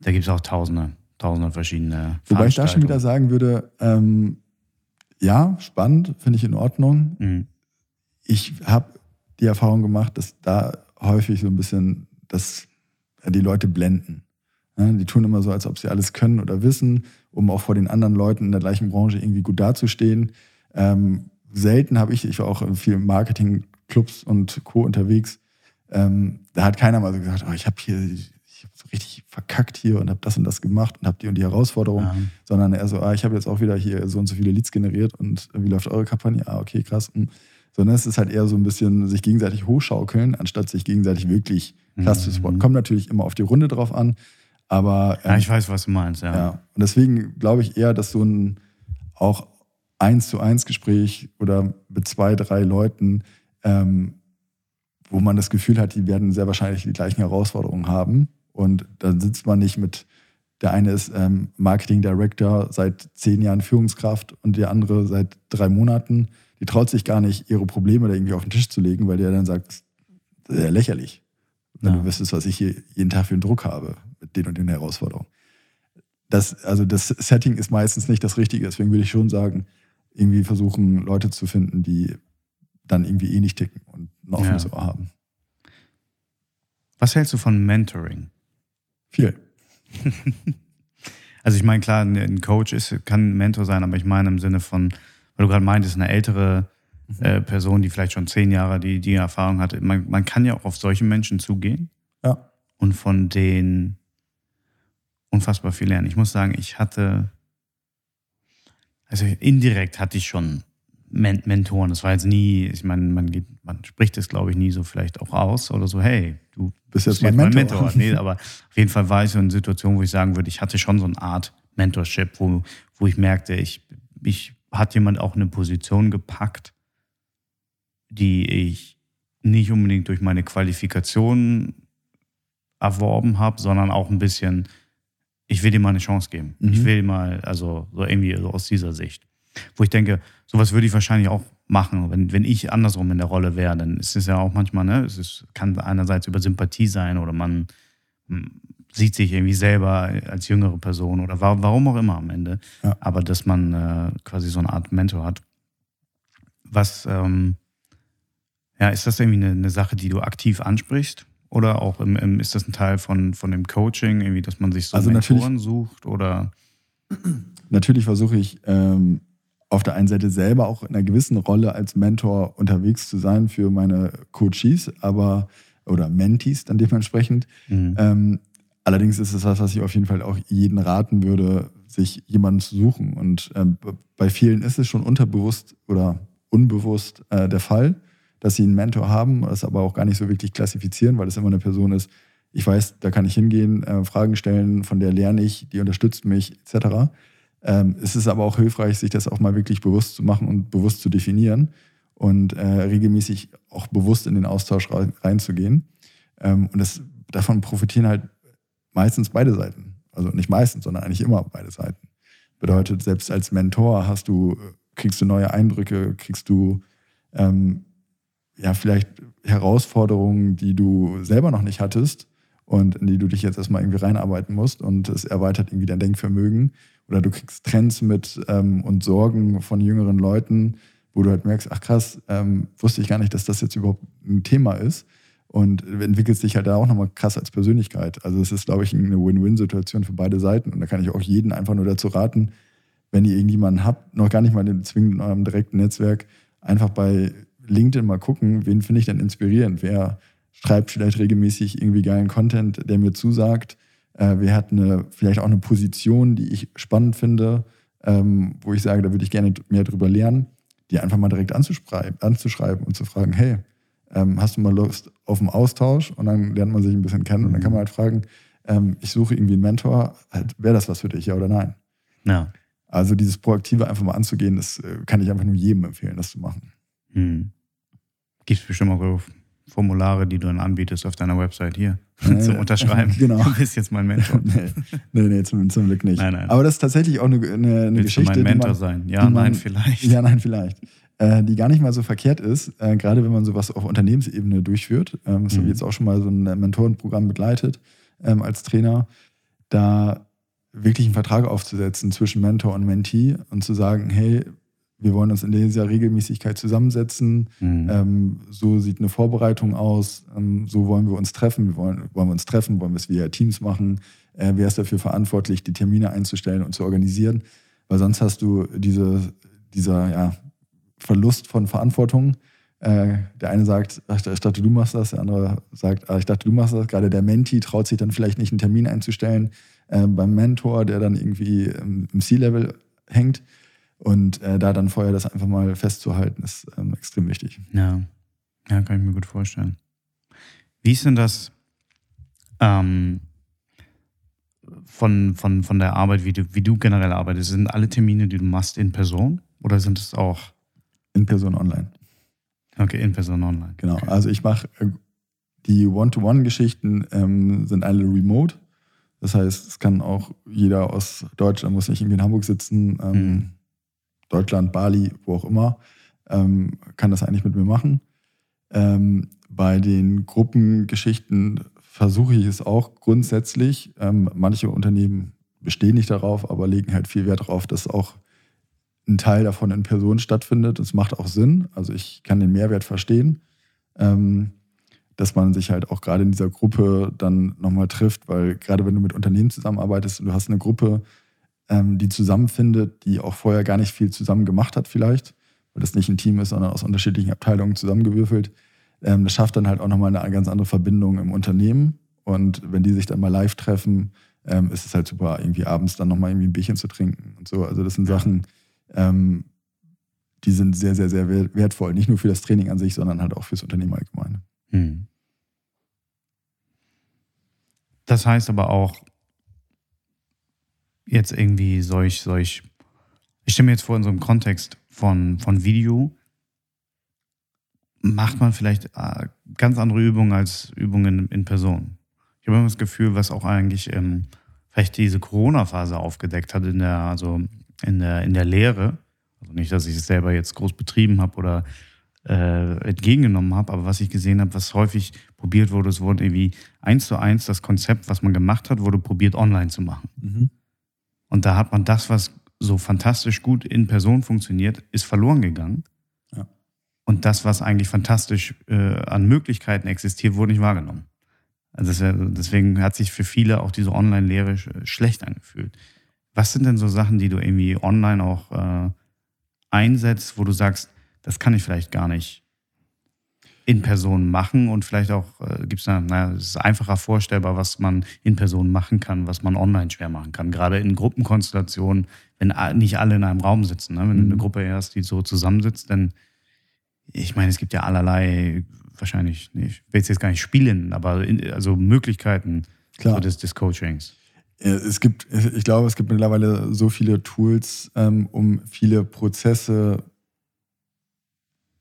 da gibt es auch tausende, tausende verschiedene Wobei ich da schon wieder sagen würde, ähm, ja, spannend, finde ich in Ordnung. Mhm. Ich habe die Erfahrung gemacht, dass da häufig so ein bisschen dass die Leute blenden. Die tun immer so, als ob sie alles können oder wissen, um auch vor den anderen Leuten in der gleichen Branche irgendwie gut dazustehen. Ähm, selten habe ich, ich war auch in vielen Marketingclubs und Co. unterwegs, ähm, da hat keiner mal so gesagt, oh, ich habe hier, ich habe so richtig verkackt hier und habe das und das gemacht und habe die und die Herausforderung, ja. sondern eher so, ah, ich habe jetzt auch wieder hier so und so viele Leads generiert und wie läuft eure Kampagne? Ah, okay, krass. Und, sondern es ist halt eher so ein bisschen sich gegenseitig hochschaukeln, anstatt sich gegenseitig wirklich krass mhm. zu supporten. Kommt natürlich immer auf die Runde drauf an, aber. Ähm, ja, ich weiß, was du meinst, ja. ja. Und deswegen glaube ich eher, dass so ein auch eins zu eins Gespräch oder mit zwei, drei Leuten, ähm, wo man das Gefühl hat, die werden sehr wahrscheinlich die gleichen Herausforderungen haben. Und dann sitzt man nicht mit, der eine ist ähm, Marketing Director seit zehn Jahren Führungskraft und der andere seit drei Monaten. Die traut sich gar nicht, ihre Probleme da irgendwie auf den Tisch zu legen, weil der dann sagt, das ist ja lächerlich. Wenn ja. du wüsstest, was ich hier jeden Tag für einen Druck habe mit den und den Herausforderungen. Das, also das Setting ist meistens nicht das Richtige. Deswegen würde ich schon sagen, irgendwie versuchen, Leute zu finden, die dann irgendwie eh nicht ticken und ein offenes ja. Ohr haben. Was hältst du von Mentoring? Viel. also ich meine, klar, ein Coach ist, kann ein Mentor sein, aber ich meine im Sinne von, weil du gerade meintest, eine ältere mhm. äh, Person, die vielleicht schon zehn Jahre die, die Erfahrung hat. Man, man kann ja auch auf solche Menschen zugehen. Ja. Und von denen unfassbar viel lernen. Ich muss sagen, ich hatte also indirekt hatte ich schon Men Mentoren. Das war jetzt nie, ich meine, man, geht, man spricht es, glaube ich, nie so vielleicht auch aus oder so, hey, du bist jetzt, mein, Mentor. Mentor. Nee, aber auf jeden Fall war ich so in einer Situation, wo ich sagen würde, ich hatte schon so eine Art Mentorship, wo, wo ich merkte, ich, ich hat jemand auch eine Position gepackt, die ich nicht unbedingt durch meine Qualifikation erworben habe, sondern auch ein bisschen ich will dir mal eine Chance geben. Mhm. Ich will mal, also so irgendwie so aus dieser Sicht. Wo ich denke, sowas würde ich wahrscheinlich auch machen, wenn, wenn ich andersrum in der Rolle wäre, dann ist es ja auch manchmal, ne, es ist, kann einerseits über Sympathie sein oder man hm, sieht sich irgendwie selber als jüngere Person oder warum auch immer am Ende. Ja. Aber dass man äh, quasi so eine Art Mentor hat. Was, ähm, ja, ist das irgendwie eine, eine Sache, die du aktiv ansprichst? Oder auch im, im, ist das ein Teil von, von dem Coaching, irgendwie, dass man sich so also Mentoren sucht? Oder? Natürlich versuche ich ähm, auf der einen Seite selber auch in einer gewissen Rolle als Mentor unterwegs zu sein für meine Coaches, aber oder Mentees dann dementsprechend. Mhm. Ähm, Allerdings ist es was, was ich auf jeden Fall auch jeden raten würde, sich jemanden zu suchen. Und äh, bei vielen ist es schon unterbewusst oder unbewusst äh, der Fall, dass sie einen Mentor haben, das aber auch gar nicht so wirklich klassifizieren, weil es immer eine Person ist, ich weiß, da kann ich hingehen, äh, Fragen stellen, von der lerne ich, die unterstützt mich, etc. Ähm, es ist aber auch hilfreich, sich das auch mal wirklich bewusst zu machen und bewusst zu definieren und äh, regelmäßig auch bewusst in den Austausch reinzugehen. Ähm, und das, davon profitieren halt meistens beide Seiten. Also nicht meistens, sondern eigentlich immer beide Seiten. Bedeutet, selbst als Mentor hast du, kriegst du neue Eindrücke, kriegst du ähm, ja vielleicht Herausforderungen, die du selber noch nicht hattest und in die du dich jetzt erstmal irgendwie reinarbeiten musst und es erweitert irgendwie dein Denkvermögen. Oder du kriegst Trends mit ähm, und Sorgen von jüngeren Leuten, wo du halt merkst, ach krass, ähm, wusste ich gar nicht, dass das jetzt überhaupt ein Thema ist und entwickelst dich halt da auch nochmal krass als Persönlichkeit. Also es ist, glaube ich, eine Win-Win-Situation für beide Seiten. Und da kann ich auch jeden einfach nur dazu raten, wenn ihr irgendjemanden habt, noch gar nicht mal zwingend in eurem direkten Netzwerk, einfach bei LinkedIn mal gucken, wen finde ich denn inspirierend? Wer schreibt vielleicht regelmäßig irgendwie geilen Content, der mir zusagt? Äh, wer hat eine, vielleicht auch eine Position, die ich spannend finde, ähm, wo ich sage, da würde ich gerne mehr drüber lernen, die einfach mal direkt anzuschreiben, und zu fragen, hey, ähm, hast du mal Lust auf einen Austausch? Und dann lernt man sich ein bisschen kennen und dann kann man halt fragen, ähm, ich suche irgendwie einen Mentor, halt, wäre das was für dich, ja oder nein? Ja. Also dieses Proaktive einfach mal anzugehen, das äh, kann ich einfach nur jedem empfehlen, das zu machen. Hm. Gibt es bestimmt auch Formulare, die du dann anbietest auf deiner Website hier nee, zum Unterschreiben. Genau. Du bist jetzt mein Mentor. nee, nee, nee zum, zum, Glück nicht. Nein, nein. Aber das ist tatsächlich auch eine, eine, eine Geschichte. Du mein Mentor man, sein? Ja, man, nein, vielleicht. Ja, nein, vielleicht äh, die gar nicht mal so verkehrt ist, äh, gerade wenn man sowas auf Unternehmensebene durchführt. Ähm, das mhm. habe ich jetzt auch schon mal so ein Mentorenprogramm begleitet ähm, als Trainer, da wirklich einen Vertrag aufzusetzen zwischen Mentor und Mentee und zu sagen, hey, wir wollen uns in dieser Regelmäßigkeit zusammensetzen. Mhm. Ähm, so sieht eine Vorbereitung aus. Ähm, so wollen wir uns treffen. Wir wollen, wollen wir uns treffen, wollen wir es via Teams machen. Äh, wer ist dafür verantwortlich, die Termine einzustellen und zu organisieren? Weil sonst hast du diese, dieser ja, Verlust von Verantwortung. Äh, der eine sagt, ach, ich dachte, du machst das, der andere sagt, ach, ich dachte, du machst das. Gerade der Menti traut sich dann vielleicht nicht, einen Termin einzustellen äh, beim Mentor, der dann irgendwie im, im C-Level hängt. Und äh, da dann vorher das einfach mal festzuhalten, ist ähm, extrem wichtig. Ja. ja, kann ich mir gut vorstellen. Wie ist denn das ähm, von, von, von der Arbeit, wie du, wie du generell arbeitest? Sind alle Termine, die du machst, in Person oder sind es auch in Person online. Okay, in Person online. Genau. Okay. Also ich mache äh, die One-to-One-Geschichten ähm, sind alle remote. Das heißt, es kann auch jeder aus Deutschland, muss nicht irgendwie in Hamburg sitzen, ähm, mhm. Deutschland, Bali, wo auch immer, ähm, kann das eigentlich mit mir machen. Ähm, bei den Gruppengeschichten versuche ich es auch grundsätzlich. Ähm, manche Unternehmen bestehen nicht darauf, aber legen halt viel Wert darauf, dass auch ein Teil davon in Person stattfindet. Das macht auch Sinn. Also ich kann den Mehrwert verstehen, ähm, dass man sich halt auch gerade in dieser Gruppe dann nochmal trifft, weil gerade wenn du mit Unternehmen zusammenarbeitest und du hast eine Gruppe, ähm, die zusammenfindet, die auch vorher gar nicht viel zusammen gemacht hat vielleicht, weil das nicht ein Team ist, sondern aus unterschiedlichen Abteilungen zusammengewürfelt, ähm, das schafft dann halt auch nochmal eine ganz andere Verbindung im Unternehmen. Und wenn die sich dann mal live treffen, ähm, ist es halt super, irgendwie abends dann nochmal irgendwie ein Bierchen zu trinken und so. Also das sind Sachen, ähm, die sind sehr, sehr, sehr wertvoll. Nicht nur für das Training an sich, sondern halt auch fürs Unternehmen allgemein. Hm. Das heißt aber auch, jetzt irgendwie solch, solch, ich stelle mir jetzt vor, in so einem Kontext von, von Video, macht man vielleicht äh, ganz andere Übungen als Übungen in, Person. Ich habe immer das Gefühl, was auch eigentlich ähm, vielleicht diese Corona-Phase aufgedeckt hat in der, also in der, in der Lehre, also nicht, dass ich es selber jetzt groß betrieben habe oder äh, entgegengenommen habe, aber was ich gesehen habe, was häufig probiert wurde, es wurde irgendwie eins zu eins das Konzept, was man gemacht hat, wurde probiert online zu machen. Mhm. Und da hat man das, was so fantastisch gut in Person funktioniert, ist verloren gegangen. Ja. Und das, was eigentlich fantastisch äh, an Möglichkeiten existiert, wurde nicht wahrgenommen. Also deswegen hat sich für viele auch diese Online-Lehre schlecht angefühlt. Was sind denn so Sachen, die du irgendwie online auch äh, einsetzt, wo du sagst, das kann ich vielleicht gar nicht in Person machen und vielleicht auch äh, gibt es naja, es ist einfacher vorstellbar, was man in Person machen kann, was man online schwer machen kann. Gerade in Gruppenkonstellationen, wenn nicht alle in einem Raum sitzen. Ne? Wenn mhm. du eine mhm. Gruppe erst, die so zusammensitzt, dann, ich meine, es gibt ja allerlei, wahrscheinlich, ich will es jetzt gar nicht spielen, aber in, also Möglichkeiten. So des, des Coachings. Es gibt, ich glaube, es gibt mittlerweile so viele Tools, ähm, um viele Prozesse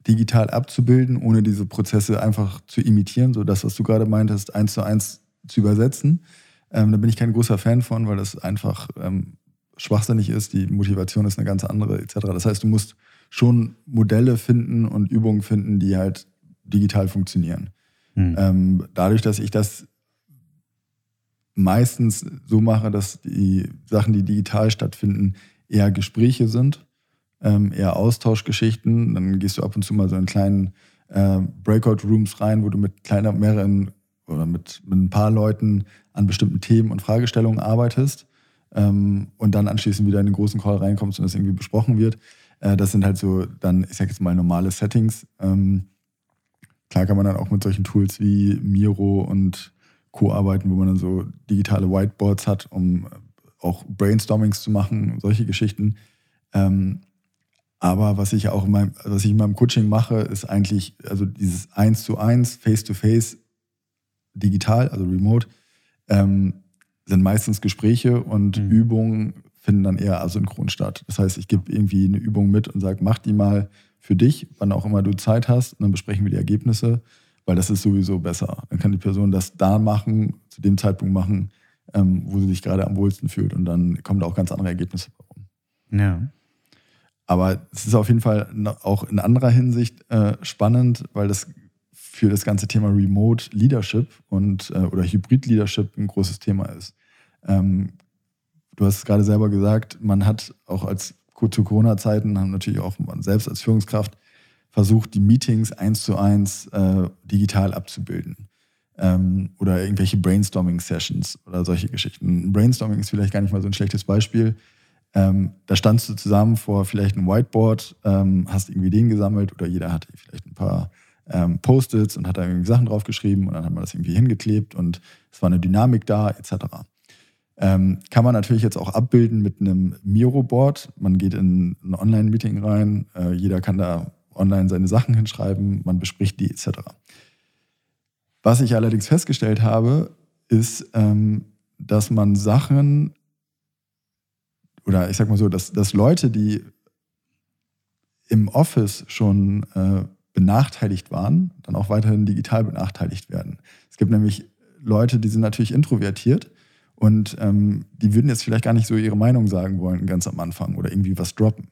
digital abzubilden, ohne diese Prozesse einfach zu imitieren, so das, was du gerade meintest, eins zu eins zu übersetzen. Ähm, da bin ich kein großer Fan von, weil das einfach ähm, schwachsinnig ist. Die Motivation ist eine ganz andere, etc. Das heißt, du musst schon Modelle finden und Übungen finden, die halt digital funktionieren. Hm. Ähm, dadurch, dass ich das meistens so mache, dass die Sachen, die digital stattfinden, eher Gespräche sind ähm, eher Austauschgeschichten. Dann gehst du ab und zu mal so in kleinen äh, Breakout-Rooms rein, wo du mit kleiner, mehreren oder mit, mit ein paar Leuten an bestimmten Themen und Fragestellungen arbeitest ähm, und dann anschließend wieder in den großen Call reinkommst und das irgendwie besprochen wird. Äh, das sind halt so dann, ich sag jetzt mal, normale Settings. Ähm, klar kann man dann auch mit solchen Tools wie Miro und Co. arbeiten, wo man dann so digitale Whiteboards hat, um auch Brainstormings zu machen, solche Geschichten. Ähm, aber was ich auch in meinem, was ich in meinem Coaching mache, ist eigentlich, also dieses Eins zu eins, Face-to-Face, digital, also remote, ähm, sind meistens Gespräche und mhm. Übungen finden dann eher asynchron statt. Das heißt, ich gebe irgendwie eine Übung mit und sage, mach die mal für dich, wann auch immer du Zeit hast, und dann besprechen wir die Ergebnisse, weil das ist sowieso besser. Dann kann die Person das da machen, zu dem Zeitpunkt machen, ähm, wo sie sich gerade am wohlsten fühlt und dann kommen da auch ganz andere Ergebnisse rum. Ja. Aber es ist auf jeden Fall auch in anderer Hinsicht äh, spannend, weil das für das ganze Thema Remote Leadership und äh, oder Hybrid Leadership ein großes Thema ist. Ähm, du hast es gerade selber gesagt, man hat auch als zu Corona-Zeiten haben natürlich auch man selbst als Führungskraft versucht, die Meetings eins zu eins äh, digital abzubilden. Ähm, oder irgendwelche Brainstorming-Sessions oder solche Geschichten. Brainstorming ist vielleicht gar nicht mal so ein schlechtes Beispiel. Ähm, da standst du zusammen vor vielleicht einem Whiteboard, ähm, hast irgendwie Ideen gesammelt oder jeder hatte vielleicht ein paar ähm, Post-its und hat da irgendwie Sachen draufgeschrieben und dann hat man das irgendwie hingeklebt und es war eine Dynamik da, etc. Ähm, kann man natürlich jetzt auch abbilden mit einem Miro-Board. Man geht in ein Online-Meeting rein, äh, jeder kann da online seine Sachen hinschreiben, man bespricht die, etc. Was ich allerdings festgestellt habe, ist, ähm, dass man Sachen oder ich sag mal so, dass, dass Leute, die im Office schon äh, benachteiligt waren, dann auch weiterhin digital benachteiligt werden. Es gibt nämlich Leute, die sind natürlich introvertiert und ähm, die würden jetzt vielleicht gar nicht so ihre Meinung sagen wollen ganz am Anfang oder irgendwie was droppen.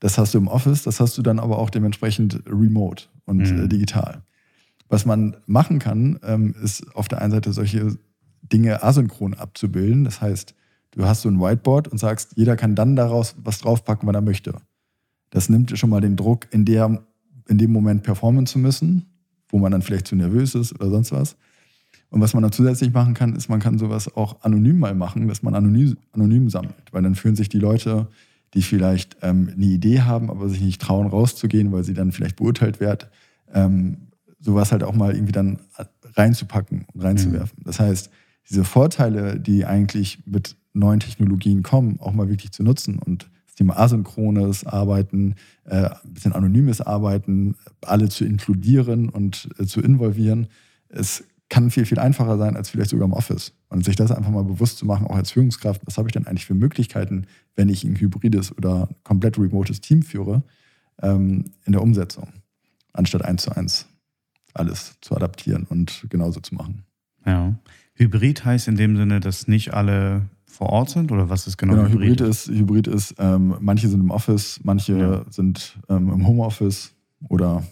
Das hast du im Office, das hast du dann aber auch dementsprechend remote und mhm. äh, digital. Was man machen kann, ähm, ist auf der einen Seite solche Dinge asynchron abzubilden. Das heißt, Du hast so ein Whiteboard und sagst, jeder kann dann daraus was draufpacken, wann er möchte. Das nimmt schon mal den Druck, in, der, in dem Moment performen zu müssen, wo man dann vielleicht zu nervös ist oder sonst was. Und was man dann zusätzlich machen kann, ist, man kann sowas auch anonym mal machen, dass man anonym, anonym sammelt. Weil dann fühlen sich die Leute, die vielleicht ähm, eine Idee haben, aber sich nicht trauen, rauszugehen, weil sie dann vielleicht beurteilt werden, ähm, sowas halt auch mal irgendwie dann reinzupacken und reinzuwerfen. Mhm. Das heißt, diese Vorteile, die eigentlich mit neuen Technologien kommen, auch mal wirklich zu nutzen und das Thema asynchrones Arbeiten, äh, ein bisschen anonymes Arbeiten, alle zu inkludieren und äh, zu involvieren. Es kann viel, viel einfacher sein als vielleicht sogar im Office. Und sich das einfach mal bewusst zu machen, auch als Führungskraft, was habe ich denn eigentlich für Möglichkeiten, wenn ich ein hybrides oder komplett remotes Team führe, ähm, in der Umsetzung, anstatt eins zu eins alles zu adaptieren und genauso zu machen. Ja. Hybrid heißt in dem Sinne, dass nicht alle vor Ort sind oder was ist genau, genau Hybrid? Hybrid ist, Hybrid ist ähm, manche sind im Office, manche ja. sind ähm, im Homeoffice oder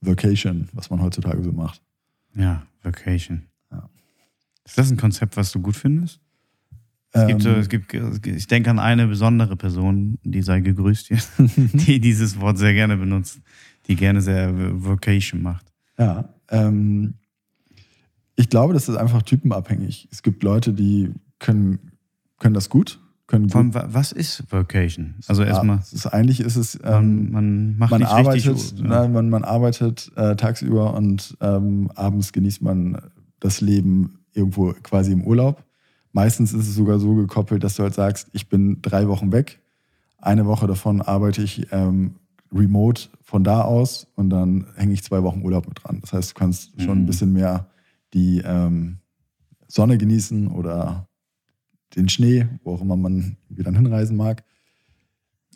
Vacation, was man heutzutage so macht. Ja, Vacation. Ja. Ist das ein Konzept, was du gut findest? Es gibt, ähm, es gibt, ich denke an eine besondere Person, die sei gegrüßt hier, die dieses Wort sehr gerne benutzt, die gerne sehr Vocation macht. Ja, ähm, ich glaube, das ist einfach typenabhängig. Es gibt Leute, die können, können das gut, können Von, was ist Vacation? Also erstmal. Ja, ist, eigentlich ist es, ähm, man, man, macht man nicht arbeitet, richtig. na, man, man arbeitet äh, tagsüber und ähm, abends genießt man das Leben irgendwo quasi im Urlaub. Meistens ist es sogar so gekoppelt, dass du halt sagst, ich bin drei Wochen weg, eine Woche davon arbeite ich ähm, remote von da aus und dann hänge ich zwei Wochen Urlaub mit dran. Das heißt, du kannst schon Mhm. ein bisschen mehr die ähm, Sonne genießen oder den Schnee, wo auch immer man dann hinreisen mag.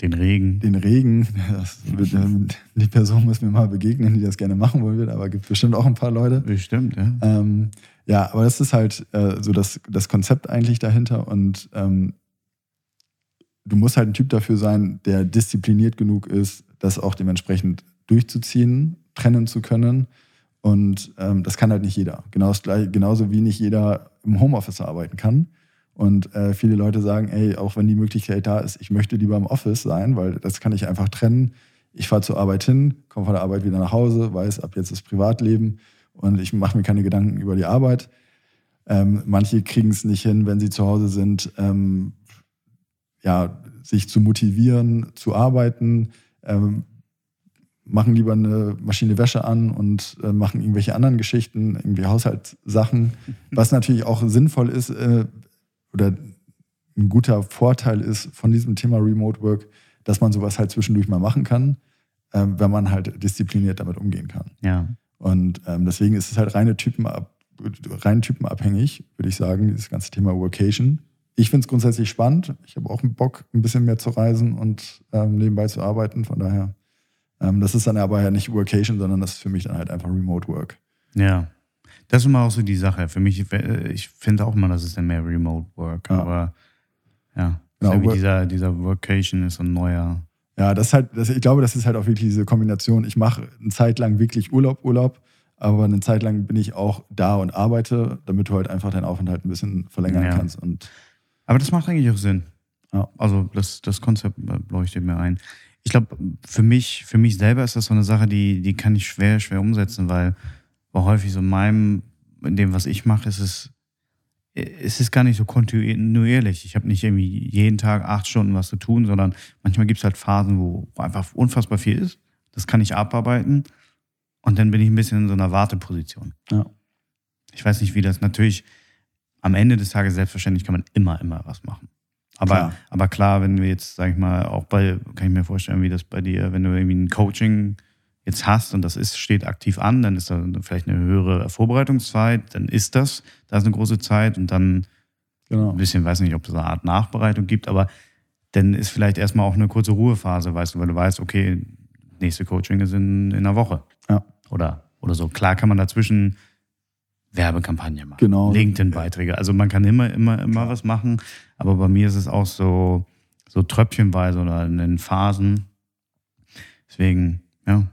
Den Regen. Den Regen, das wird, ähm, die Person muss mir mal begegnen, die das gerne machen wollen wird, aber gibt bestimmt auch ein paar Leute. Bestimmt, ja. Ähm, ja, aber das ist halt äh, so das, das Konzept eigentlich dahinter und ähm, du musst halt ein Typ dafür sein, der diszipliniert genug ist, das auch dementsprechend durchzuziehen, trennen zu können. Und ähm, das kann halt nicht jeder. Genau gleich, genauso wie nicht jeder im Homeoffice arbeiten kann. Und äh, viele Leute sagen, ey, auch wenn die Möglichkeit da ist, ich möchte lieber im Office sein, weil das kann ich einfach trennen. Ich fahre zur Arbeit hin, komme von der Arbeit wieder nach Hause, weiß, ab jetzt ist Privatleben und ich mache mir keine Gedanken über die Arbeit. Ähm, manche kriegen es nicht hin, wenn sie zu Hause sind, ähm, ja, sich zu motivieren, zu arbeiten, ähm, machen lieber eine Maschine Wäsche an und äh, machen irgendwelche anderen Geschichten, irgendwie Haushaltssachen, was natürlich auch sinnvoll ist äh, oder ein guter Vorteil ist von diesem Thema Remote Work, dass man sowas halt zwischendurch mal machen kann, äh, wenn man halt diszipliniert damit umgehen kann. Ja. Und ähm, deswegen ist es halt reine Typenab rein typenabhängig, würde ich sagen, dieses ganze Thema Workation. Ich finde es grundsätzlich spannend. Ich habe auch Bock, ein bisschen mehr zu reisen und ähm, nebenbei zu arbeiten. Von daher, ähm, das ist dann aber ja nicht Workation, sondern das ist für mich dann halt einfach Remote Work. Ja. Das ist immer auch so die Sache. Für mich, äh, ich finde auch immer, das ist dann mehr Remote Work. Ja. Aber ja, Genau, Work- dieser, dieser Workation ist so ein neuer. Ja, das ist halt, das, ich glaube, das ist halt auch wirklich diese Kombination. Ich mache eine Zeit lang wirklich Urlaub, Urlaub, aber eine Zeit lang bin ich auch da und arbeite, damit du halt einfach deinen Aufenthalt ein bisschen verlängern Ja. kannst. Und Aber das macht eigentlich auch Sinn. Ja. Also das, das Konzept leuchtet mir ein. Ich glaube, für mich, für mich selber ist das so eine Sache, die, die kann ich schwer, schwer umsetzen, weil, weil häufig so in meinem, in dem, was ich mache, ist es, es ist gar nicht so kontinuierlich. Ich habe nicht irgendwie jeden Tag acht Stunden was zu tun, sondern manchmal gibt es halt Phasen, wo, einfach unfassbar viel ist. Das kann ich abarbeiten. Und dann bin ich ein bisschen in so einer Warteposition. Ja. Ich weiß nicht, wie das natürlich am Ende des Tages selbstverständlich kann man immer, immer was machen. Aber Klar. klar, aber klar wenn wir jetzt, sag ich mal, auch bei, kann ich mir vorstellen, wie das bei dir, wenn du irgendwie ein Coaching jetzt hast und das ist, steht aktiv an, dann ist da vielleicht eine höhere Vorbereitungszeit, dann ist das, da ist eine große Zeit und dann genau. ein bisschen, weiß nicht, ob es eine Art Nachbereitung gibt, aber dann ist vielleicht erstmal auch eine kurze Ruhephase, weißt du, weil du weißt, okay, nächste Coaching ist in, in einer Woche. Ja. Oder, oder so. Klar kann man dazwischen Werbekampagne machen. Genau. LinkedIn-Beiträge. Also man kann immer, immer, immer was machen, aber bei mir ist es auch so, so tröpfchenweise oder in den Phasen. Deswegen, ja,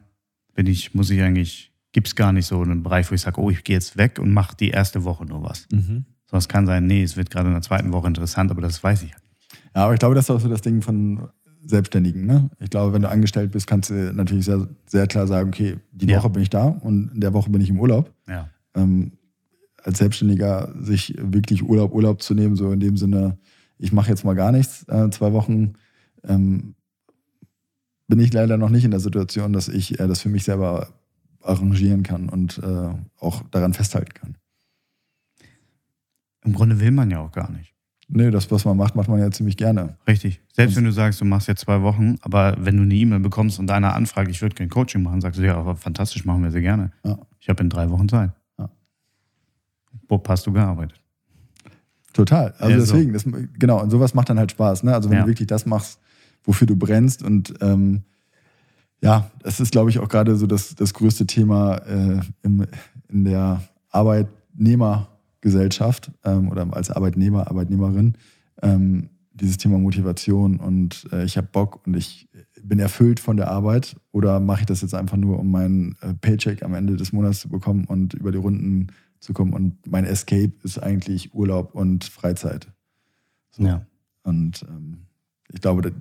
bin ich, muss ich eigentlich, gibt es gar nicht so einen Bereich, wo ich sage, oh, ich gehe jetzt weg und mache die erste Woche nur was. Mhm. So, es kann sein, nee, es wird gerade in der zweiten Woche interessant, aber das weiß ich. halt. Ja, aber ich glaube, das ist auch so das Ding von Selbstständigen. Ne? Ich glaube, wenn du angestellt bist, kannst du natürlich sehr, sehr klar sagen, okay, die Ja. Woche bin ich da und in der Woche bin ich im Urlaub. Ja. Ähm, als Selbstständiger sich wirklich Urlaub, Urlaub zu nehmen, so in dem Sinne, ich mache jetzt mal gar nichts, äh, zwei Wochen, ähm, bin ich leider noch nicht in der Situation, dass ich äh, das für mich selber arrangieren kann und äh, auch daran festhalten kann. Im Grunde will man ja auch gar nicht. Nee, das, was man macht, macht man ja ziemlich gerne. Richtig. Selbst wenn du sagst, du machst jetzt zwei Wochen, aber wenn du eine E-Mail bekommst und deiner anfragt, ich würde kein Coaching machen, sagst du, ja, aber fantastisch, machen wir sehr gerne. Ja. Ich habe in drei Wochen Zeit. Ja. Wo hast du gearbeitet? Total. Also Ja, so. deswegen, das, genau, und sowas macht dann halt Spaß. Ne? Also wenn Ja. du wirklich das machst, wofür du brennst und ähm, ja, das ist, glaube ich, auch gerade so das, das größte Thema äh, im, in der Arbeitnehmergesellschaft ähm, oder als Arbeitnehmer, Arbeitnehmerin, ähm, dieses Thema Motivation und äh, ich habe Bock und ich bin erfüllt von der Arbeit oder mache ich das jetzt einfach nur, um meinen äh, Paycheck am Ende des Monats zu bekommen und über die Runden zu kommen und mein Escape ist eigentlich Urlaub und Freizeit. So. Ja. Und ähm, ich glaube,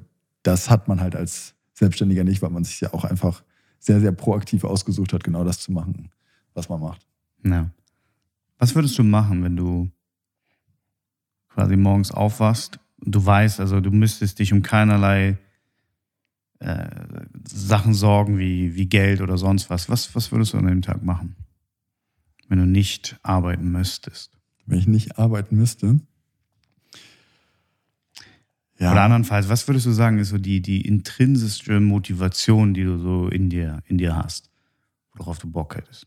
das hat man halt als Selbstständiger nicht, weil man sich ja auch einfach sehr, sehr proaktiv ausgesucht hat, genau das zu machen, was man macht. ja. Was würdest du machen, wenn du quasi morgens aufwachst, du weißt, also du müsstest dich um keinerlei äh, Sachen sorgen wie, wie Geld oder sonst was. was. Was würdest du an dem Tag machen, wenn du nicht arbeiten müsstest? Wenn ich nicht arbeiten müsste. Ja. Oder andernfalls, was würdest du sagen, ist so die, die intrinsische Motivation, die du so in dir, in dir hast, worauf du Bock hättest?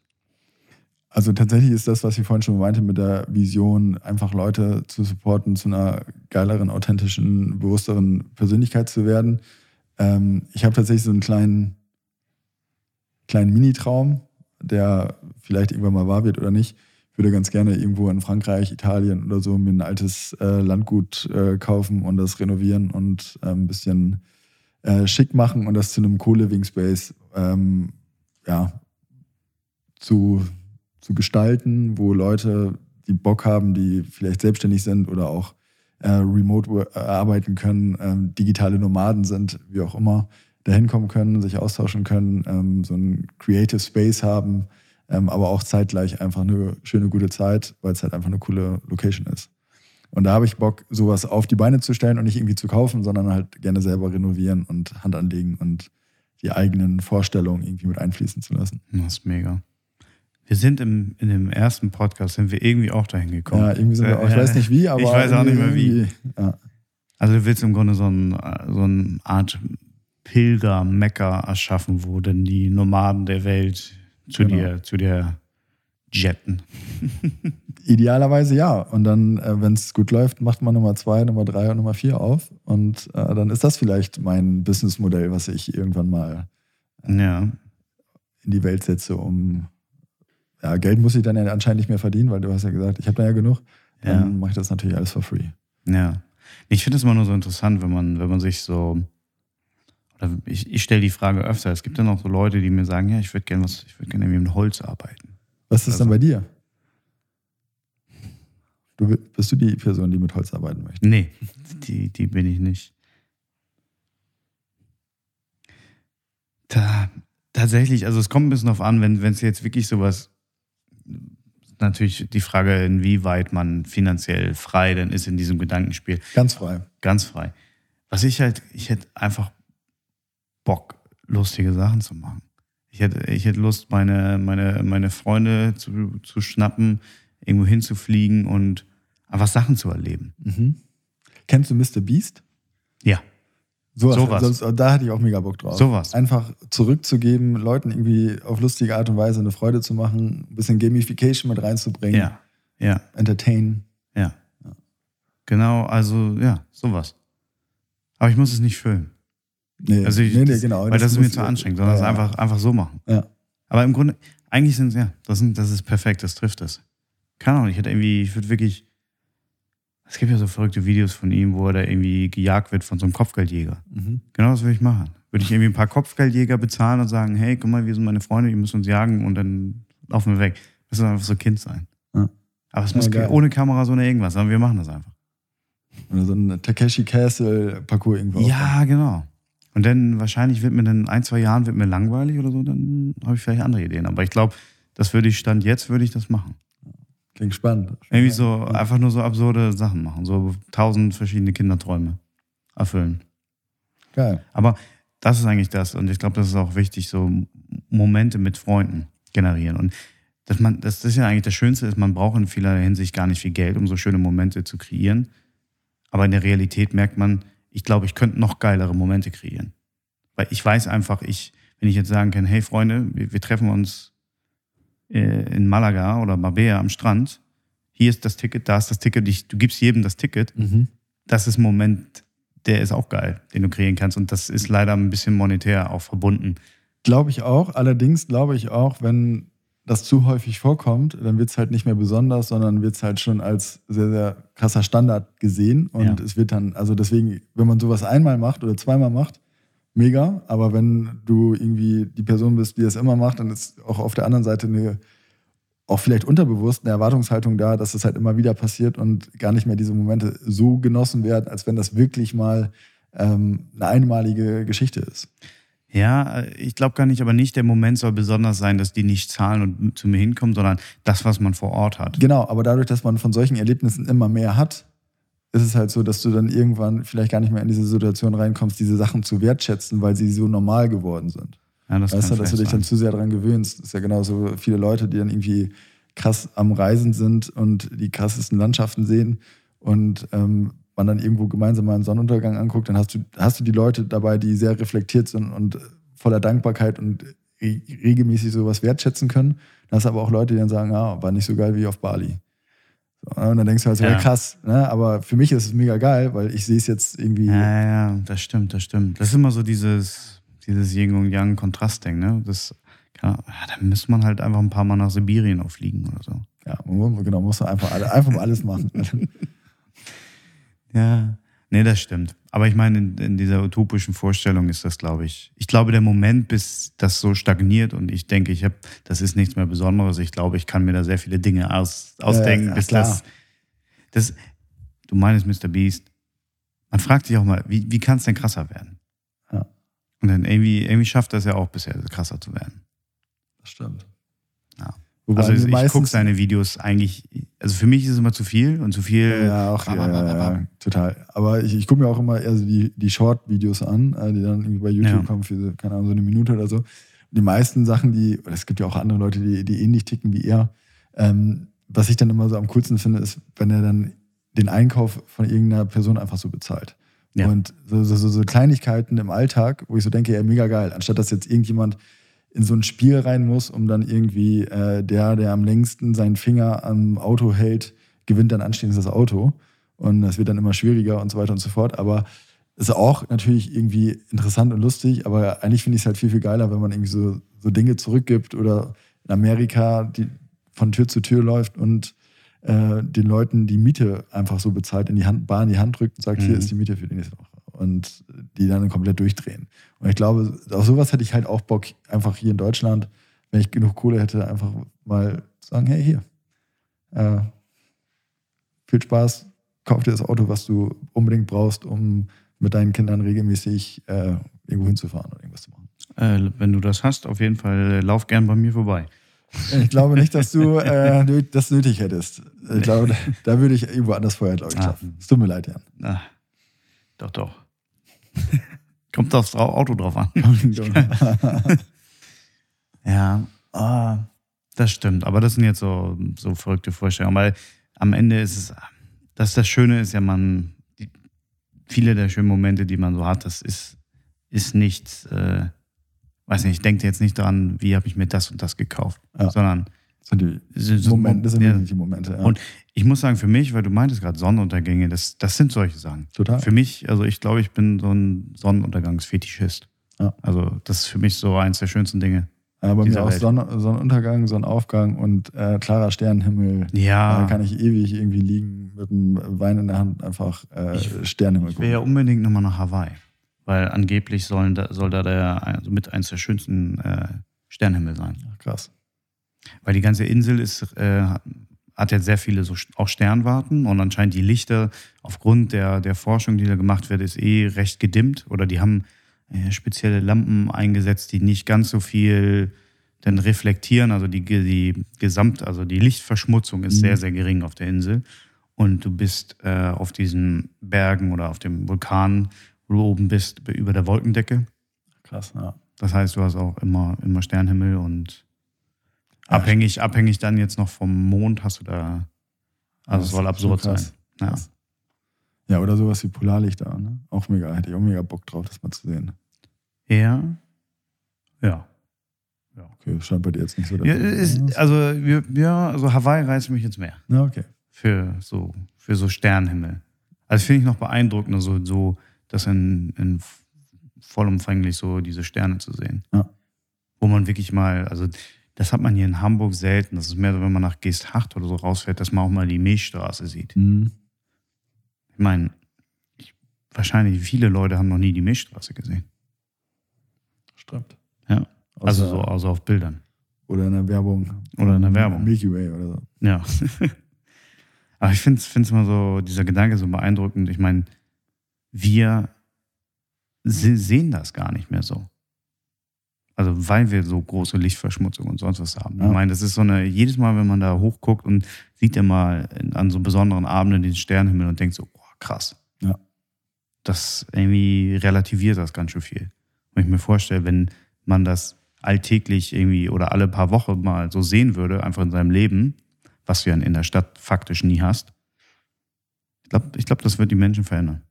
Also tatsächlich ist das, was ich vorhin schon meinte mit der Vision, einfach Leute zu supporten, zu einer geileren, authentischen, bewussteren Persönlichkeit zu werden. Ähm, ich habe tatsächlich so einen kleinen, kleinen Mini-Traum, der vielleicht irgendwann mal wahr wird oder nicht. Ich würde ganz gerne irgendwo in Frankreich, Italien oder so mir ein altes äh, Landgut äh, kaufen und das renovieren und äh, ein bisschen schick machen und das zu einem Co-Living Space ähm, ja, zu, zu gestalten, wo Leute, die Bock haben, die vielleicht selbstständig sind oder auch äh, remote äh, arbeiten können, ähm, digitale Nomaden sind, wie auch immer, dahin kommen können, sich austauschen können, ähm, so ein Creative Space haben, ähm, aber auch zeitgleich einfach eine schöne, gute Zeit, weil es halt einfach eine coole Location ist. Und da habe ich Bock, sowas auf die Beine zu stellen und nicht irgendwie zu kaufen, sondern halt gerne selber renovieren und Hand anlegen und die eigenen Vorstellungen irgendwie mit einfließen zu lassen. Das ist mega. Wir sind im, in dem ersten Podcast, sind wir irgendwie auch dahin gekommen. Ja, irgendwie sind wir auch, ich weiß nicht wie, aber. Ich weiß auch nicht mehr wie. Ja. Also du willst im Grunde so, ein, so eine Art Pilger-Mecker erschaffen, wo denn die Nomaden der Welt zu genau. dir, zu dir jetten. Idealerweise ja. Und dann, äh, wenn es gut läuft, macht man Nummer zwei, Nummer drei und Nummer vier auf. Und äh, dann ist das vielleicht mein Businessmodell, was ich irgendwann mal äh, ja. in die Welt setze, um ja, Geld muss ich dann ja anscheinend nicht mehr verdienen, weil du hast ja gesagt, ich habe da ja genug. Dann ja. mache ich das natürlich alles for free. Ja. Ich finde es immer nur so interessant, wenn man, wenn man sich so, oder ich, ich stelle die Frage öfter, es gibt dann auch so Leute, die mir sagen, ja, ich würde gerne was, ich würde gerne mit Holz arbeiten. Was ist also, dann bei dir? Du, bist du die Person, die mit Holz arbeiten möchte? Nee, die, die bin ich nicht. Da, tatsächlich, also es kommt ein bisschen darauf an, wenn es jetzt wirklich sowas natürlich die Frage, inwieweit man finanziell frei denn ist in diesem Gedankenspiel. Ganz frei. Ganz frei. Was ich halt, ich hätte einfach Bock, lustige Sachen zu machen. Ich hätte, ich hätte Lust, meine, meine, meine Freunde zu, zu schnappen, irgendwo hinzufliegen und einfach Sachen zu erleben. Mhm. Kennst du Mr. Beast? Ja. Sowas, sowas. Sonst, da hatte ich auch mega Bock drauf. Sowas. Einfach zurückzugeben, Leuten irgendwie auf lustige Art und Weise eine Freude zu machen, ein bisschen Gamification mit reinzubringen. Ja. Ja. Entertain. Ja. ja. Genau, also ja, sowas. Aber ich muss es nicht füllen. Nee, also ich, nee, nee, genau. Weil das, das ist mir zu anstrengend, sondern ja, es einfach, einfach so machen. Ja. Aber im Grunde, eigentlich sind es, ja, das, sind, das ist perfekt, das trifft es. Keine Ahnung, ich hätte irgendwie, ich würde wirklich es gibt ja so verrückte Videos von ihm, wo er da irgendwie gejagt wird von so einem Kopfgeldjäger. Mhm. Genau das würde ich machen. Würde ich irgendwie ein paar Kopfgeldjäger bezahlen und sagen, hey, guck mal, wir sind meine Freunde, die müssen uns jagen und dann laufen wir weg. Das soll einfach so Kind sein. Ja. Aber es muss geil. ohne Kamera so eine irgendwas, sondern wir machen das einfach. Oder so ein Takeshi Castle Parcours irgendwo. Ja, aufbauen. genau. Und dann wahrscheinlich wird mir dann ein, zwei Jahren wird mir langweilig oder so, dann habe ich vielleicht andere Ideen. Aber ich glaube, das würde ich Stand jetzt, würde ich das machen. Klingt spannend. Irgendwie so, einfach nur so absurde Sachen machen, so tausend verschiedene Kinderträume erfüllen. Geil. Aber das ist eigentlich das. Und ich glaube, das ist auch wichtig, so Momente mit Freunden generieren. Und dass man, das ist ja eigentlich das Schönste, ist, man braucht in vieler Hinsicht gar nicht viel Geld, um so schöne Momente zu kreieren. Aber in der Realität merkt man, ich glaube, ich könnte noch geilere Momente kreieren. Weil ich weiß einfach, ich, wenn ich jetzt sagen kann, hey Freunde, wir, wir treffen uns äh, in Malaga oder Marbella am Strand. Hier ist das Ticket, da ist das Ticket. Ich, du gibst jedem das Ticket. Mhm. Das ist ein Moment, der ist auch geil, den du kreieren kannst. Und das ist leider ein bisschen monetär auch verbunden. Glaube ich auch. Allerdings glaube ich auch, wenn das zu häufig vorkommt, dann wird es halt nicht mehr besonders, sondern wird es halt schon als sehr, sehr krasser Standard gesehen. Und ja. es wird dann, also deswegen, wenn man sowas einmal macht oder zweimal macht, mega. Aber wenn du irgendwie die Person bist, die das immer macht, dann ist auch auf der anderen Seite eine, auch vielleicht unterbewusst eine Erwartungshaltung da, dass es halt immer wieder passiert und gar nicht mehr diese Momente so genossen werden, als wenn das wirklich mal ähm, eine einmalige Geschichte ist. Ja, ich glaube gar nicht, aber nicht der Moment soll besonders sein, dass die nicht zahlen und zu mir hinkommen, sondern das, was man vor Ort hat. Genau, aber dadurch, dass man von solchen Erlebnissen immer mehr hat, ist es halt so, dass du dann irgendwann vielleicht gar nicht mehr in diese Situation reinkommst, diese Sachen zu wertschätzen, weil sie so normal geworden sind. Ja, das weißt du, dass du dich vielleicht dann zu sehr daran gewöhnst. Das ist ja genauso viele Leute, die dann irgendwie krass am Reisen sind und die krassesten Landschaften sehen und ähm, man dann irgendwo gemeinsam mal einen Sonnenuntergang anguckt, dann hast du, hast du die Leute dabei, die sehr reflektiert sind und voller Dankbarkeit und re- regelmäßig sowas wertschätzen können. Dann hast du aber auch Leute, die dann sagen, ah, war nicht so geil wie auf Bali. So, und dann denkst du halt so, Ja. ja. krass, ne? aber für mich ist es mega geil, weil ich sehe es jetzt irgendwie. Ja, ja, das stimmt, das stimmt. Das ist immer so dieses, dieses Yin und Yang Kontrastding, ne? Das, ja, da müsste man halt einfach ein paar Mal nach Sibirien auch fliegen oder so. Ja, man muss- genau, musst du einfach, alle, einfach mal alles machen. Ja, nee, das stimmt. Aber ich meine, in, in dieser utopischen Vorstellung ist das, glaube ich. Ich glaube, der Moment, bis das so stagniert und ich denke, ich habe, das ist nichts mehr Besonderes. Ich glaube, ich kann mir da sehr viele Dinge aus, ausdenken, ja, bis klar. das, das. Du meinst, Mr. Beast. Man fragt sich auch mal, wie, wie kann es denn krasser werden? Ja. Und dann irgendwie, irgendwie schafft das ja auch bisher krasser zu werden. Das stimmt. Wobei Also ich gucke seine Videos eigentlich, also für mich ist es immer zu viel und zu viel. Ja, auch, ja, ja, ja, total. Aber ich, ich gucke mir auch immer eher so die, die Short-Videos an, äh, die dann irgendwie bei YouTube Ja. kommen für, keine Ahnung, so eine Minute oder so. Die meisten Sachen, die, oder es gibt ja auch andere Leute, die, die ähnlich ticken wie er. Ähm, was ich dann immer so am coolsten finde, ist, wenn er dann den Einkauf von irgendeiner Person einfach so bezahlt. Ja. Und so, so, so, so Kleinigkeiten im Alltag, wo ich so denke, ja, mega geil. Anstatt dass jetzt irgendjemand in so ein Spiel rein muss, um dann irgendwie äh, der, der am längsten seinen Finger am Auto hält, gewinnt dann anschließend das Auto. Und das wird dann immer schwieriger und so weiter und so fort. Aber ist auch natürlich irgendwie interessant und lustig, aber eigentlich finde ich es halt viel, viel geiler, wenn man irgendwie so, so Dinge zurückgibt oder in Amerika die von Tür zu Tür läuft und äh, den Leuten die Miete einfach so bezahlt, in die Hand, bar in die Hand drückt und sagt, Mhm. hier ist die Miete für die nächste Woche. Und die dann komplett durchdrehen. Und ich glaube, auf sowas hätte ich halt auch Bock, einfach hier in Deutschland, wenn ich genug Kohle hätte, einfach mal zu sagen, hey, hier, äh, viel Spaß, kauf dir das Auto, was du unbedingt brauchst, um mit deinen Kindern regelmäßig äh, irgendwo hinzufahren oder irgendwas zu machen. Äh, wenn du das hast, auf jeden Fall äh, lauf gern bei mir vorbei. Ich glaube nicht, dass du äh, das nötig hättest. Ich glaube, da, würde ich irgendwo anders vorher, glaube ich, Ah. schaffen. Es tut mir leid, Jan. Ah, doch, doch. Kommt aufs Au- Auto drauf an. Ja, ah, das stimmt. Aber das sind jetzt so, so verrückte Vorstellungen. Weil am Ende ist es, das, das Schöne ist ja, man, die, viele der schönen Momente, die man so hat, das ist, ist nicht, äh, weiß nicht, ich denke jetzt nicht daran, wie habe ich mir das und das gekauft, Ja. sondern sind die so- so- Momente, das sind ja. die Momente. Ja. Und ich muss sagen, für mich, weil du meintest gerade Sonnenuntergänge, das, das sind solche Sachen. Total. Für mich, also ich glaube, ich bin so ein Sonnenuntergangsfetischist. Ja. Also das ist für mich so eins der schönsten Dinge. Ja, bei mir auch. Sonne, Sonnenuntergang, Sonnenaufgang und äh, klarer Sternenhimmel. Ja. Da kann ich ewig irgendwie liegen mit einem Wein in der Hand, einfach äh, Sternenhimmel Ich will ja unbedingt nochmal nach Hawaii, weil angeblich sollen da, soll da der, also mit eins der schönsten äh, Sternhimmel sein. Krass. Weil die ganze Insel ist, äh, hat ja sehr viele so auch Sternwarten und anscheinend die Lichter aufgrund der, der Forschung, die da gemacht wird, ist eh recht gedimmt oder die haben äh, spezielle Lampen eingesetzt, die nicht ganz so viel dann reflektieren. Also die, die Gesamt, also die Lichtverschmutzung ist Mhm. sehr, sehr gering auf der Insel. Und du bist äh, auf diesen Bergen oder auf dem Vulkan, wo du oben bist, über der Wolkendecke. Krass, ja. Das heißt, du hast auch immer, immer Sternhimmel und abhängig, abhängig dann jetzt noch vom Mond hast du da. Also es soll absurd sein. Ja. Krass. Ja, oder sowas wie Polarlichter, ne? Auch mega, hätte ich auch mega Bock drauf, das mal zu sehen. Ja. Ja. Okay, das scheint bei dir jetzt nicht so der ja, ist, sein, also, ja, also Hawaii reizt mich jetzt mehr Ja, okay. für so, für so Sternenhimmel. Also finde ich noch beeindruckender, so, so das in, in vollumfänglich so diese Sterne zu sehen. Ja. Wo man wirklich mal, also das hat man hier in Hamburg selten. Das ist mehr so, wenn man nach Geesthacht oder so rausfährt, dass man auch mal die Milchstraße sieht. Mhm. Ich meine, ich, wahrscheinlich viele Leute haben noch nie die Milchstraße gesehen. Stimmt. Ja. Also Außer- so also auf Bildern. Oder in der Werbung. Oder in der Werbung. Milky Way oder so. Ja. Aber ich finde es immer so, dieser Gedanke so beeindruckend. Ich meine, wir se sehen das gar nicht mehr so. Also weil wir so große Lichtverschmutzung und sonst was haben. Ja. Ich meine, das ist so eine, jedes Mal, wenn man da hochguckt und sieht immer in- an so besonderen Abenden den Sternenhimmel und denkt so, oh krass. Ja. Das irgendwie relativiert das ganz schön viel. Wenn ich mir vorstelle, wenn man das alltäglich irgendwie oder alle paar Wochen mal so sehen würde, einfach in seinem Leben, was du ja in der Stadt faktisch nie hast. Ich glaube, ich glaub, das wird die Menschen verändern.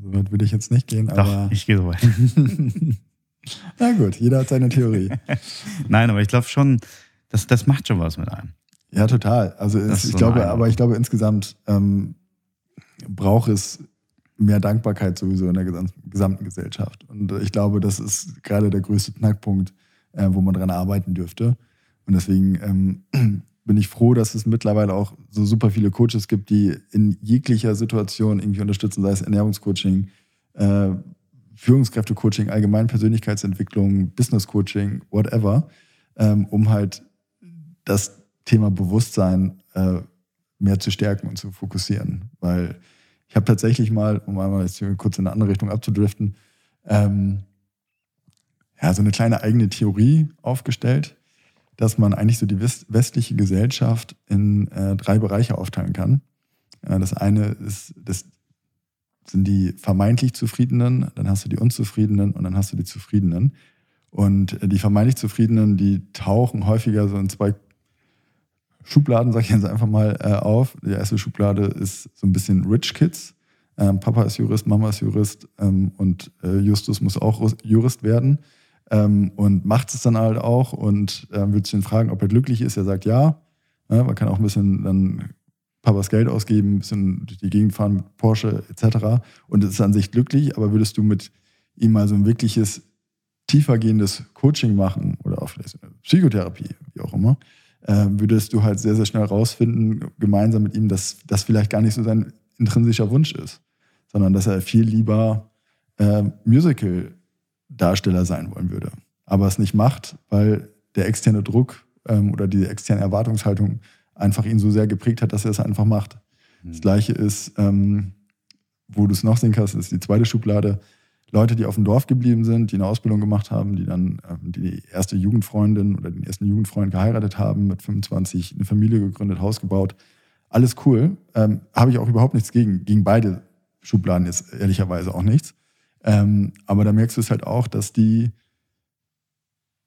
So weit würde ich jetzt nicht gehen, aber. Doch, ich gehe so weit. Na gut, jeder hat seine Theorie. Nein, aber ich glaube schon, das, das macht schon was mit einem. Ja, total. Also es, ich so glaube, aber ich glaube insgesamt ähm, braucht es mehr Dankbarkeit sowieso in der gesam- gesamten Gesellschaft. Und ich glaube, das ist gerade der größte Knackpunkt, äh, wo man dran arbeiten dürfte. Und deswegen ähm, bin ich froh, dass es mittlerweile auch so super viele Coaches gibt, die in jeglicher Situation irgendwie unterstützen, sei es Ernährungscoaching, äh, Führungskräftecoaching, allgemein Persönlichkeitsentwicklung, Business-Coaching, whatever, ähm, um halt das Thema Bewusstsein äh, mehr zu stärken und zu fokussieren. Weil ich habe tatsächlich mal, um einmal jetzt kurz in eine andere Richtung abzudriften, ähm, ja, so eine kleine eigene Theorie aufgestellt, dass man eigentlich so die west- westliche Gesellschaft in äh, drei Bereiche aufteilen kann. Äh, das eine ist, das sind die vermeintlich Zufriedenen, dann hast du die Unzufriedenen und dann hast du die Zufriedenen. Und äh, die vermeintlich Zufriedenen, die tauchen häufiger so in zwei Schubladen, sag ich jetzt einfach mal, äh, auf. Die erste Schublade ist so ein bisschen Rich Kids. Ähm, Papa ist Jurist, Mama ist Jurist ähm, und äh, Justus muss auch Jurist werden ähm, und macht es dann halt auch und ähm, wird sich ihn fragen, ob er glücklich ist. Er sagt ja. ja. Man kann auch ein bisschen dann Papas Geld ausgeben, ein bisschen durch die Gegend fahren mit Porsche etc. Und ist an sich glücklich, aber würdest du mit ihm mal so ein wirkliches tiefergehendes Coaching machen oder auch vielleicht eine Psychotherapie, wie auch immer, äh, würdest du halt sehr, sehr schnell rausfinden, gemeinsam mit ihm, dass das vielleicht gar nicht so sein intrinsischer Wunsch ist, sondern dass er viel lieber äh, Musical-Darsteller sein wollen würde. Aber es nicht macht, weil der externe Druck ähm, oder die externe Erwartungshaltung einfach ihn so sehr geprägt hat, dass er es einfach macht. Das gleiche ist, ähm, wo du es noch sehen kannst, ist die zweite Schublade. Leute, die auf dem Dorf geblieben sind, die eine Ausbildung gemacht haben, die dann ähm, die erste Jugendfreundin oder den ersten Jugendfreund geheiratet haben, mit 25 eine Familie gegründet, Haus gebaut. Alles cool. Ähm, Habe ich auch überhaupt nichts gegen. Gegen beide Schubladen jetzt ehrlicherweise auch nichts. Ähm, aber da merkst du es halt auch, dass die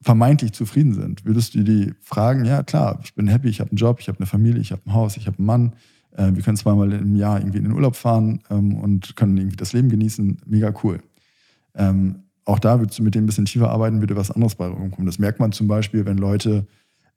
vermeintlich zufrieden sind. Würdest du die fragen, ja klar, ich bin happy, ich habe einen Job, ich habe eine Familie, ich habe ein Haus, ich habe einen Mann, äh, wir können zweimal im Jahr irgendwie in den Urlaub fahren ähm, und können irgendwie das Leben genießen, mega cool. Ähm, auch da würdest du mit denen ein bisschen tiefer arbeiten, würde was anderes bei rumkommen. Das merkt man zum Beispiel, wenn Leute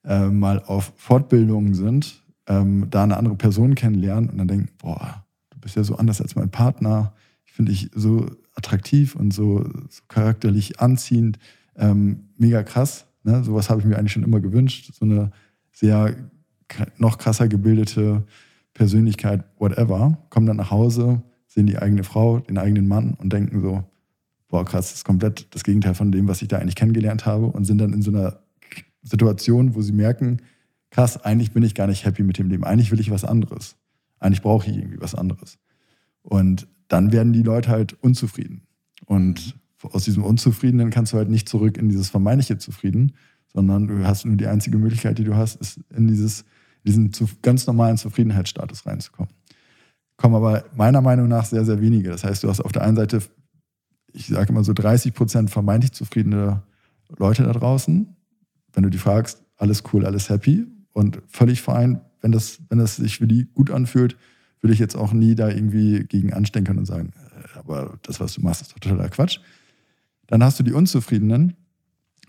äh, mal auf Fortbildungen sind, ähm, da eine andere Person kennenlernen und dann denken, boah, du bist ja so anders als mein Partner, ich finde dich so attraktiv und so, so charakterlich anziehend, ähm, mega krass. Ne? Sowas habe ich mir eigentlich schon immer gewünscht. So eine sehr noch krasser gebildete Persönlichkeit, whatever, kommen dann nach Hause, sehen die eigene Frau, den eigenen Mann und denken so, boah, krass, das ist komplett das Gegenteil von dem, was ich da eigentlich kennengelernt habe und sind dann in so einer Situation, wo sie merken, krass, eigentlich bin ich gar nicht happy mit dem Leben. Eigentlich will ich was anderes. Eigentlich brauche ich irgendwie was anderes. Und dann werden die Leute halt unzufrieden. Und aus diesem Unzufriedenen kannst du halt nicht zurück in dieses vermeintliche Zufrieden, sondern du hast nur die einzige Möglichkeit, die du hast, ist in dieses, diesen ganz normalen Zufriedenheitsstatus reinzukommen. Kommen aber meiner Meinung nach sehr, sehr wenige. Das heißt, du hast auf der einen Seite, ich sage immer so 30 Prozent vermeintlich zufriedene Leute da draußen. Wenn du die fragst, alles cool, alles happy und völlig fein, wenn das, wenn das sich für die gut anfühlt, würde ich jetzt auch nie da irgendwie gegen anstecken und sagen, äh, aber das, was du machst, ist totaler Quatsch. Dann hast du die Unzufriedenen.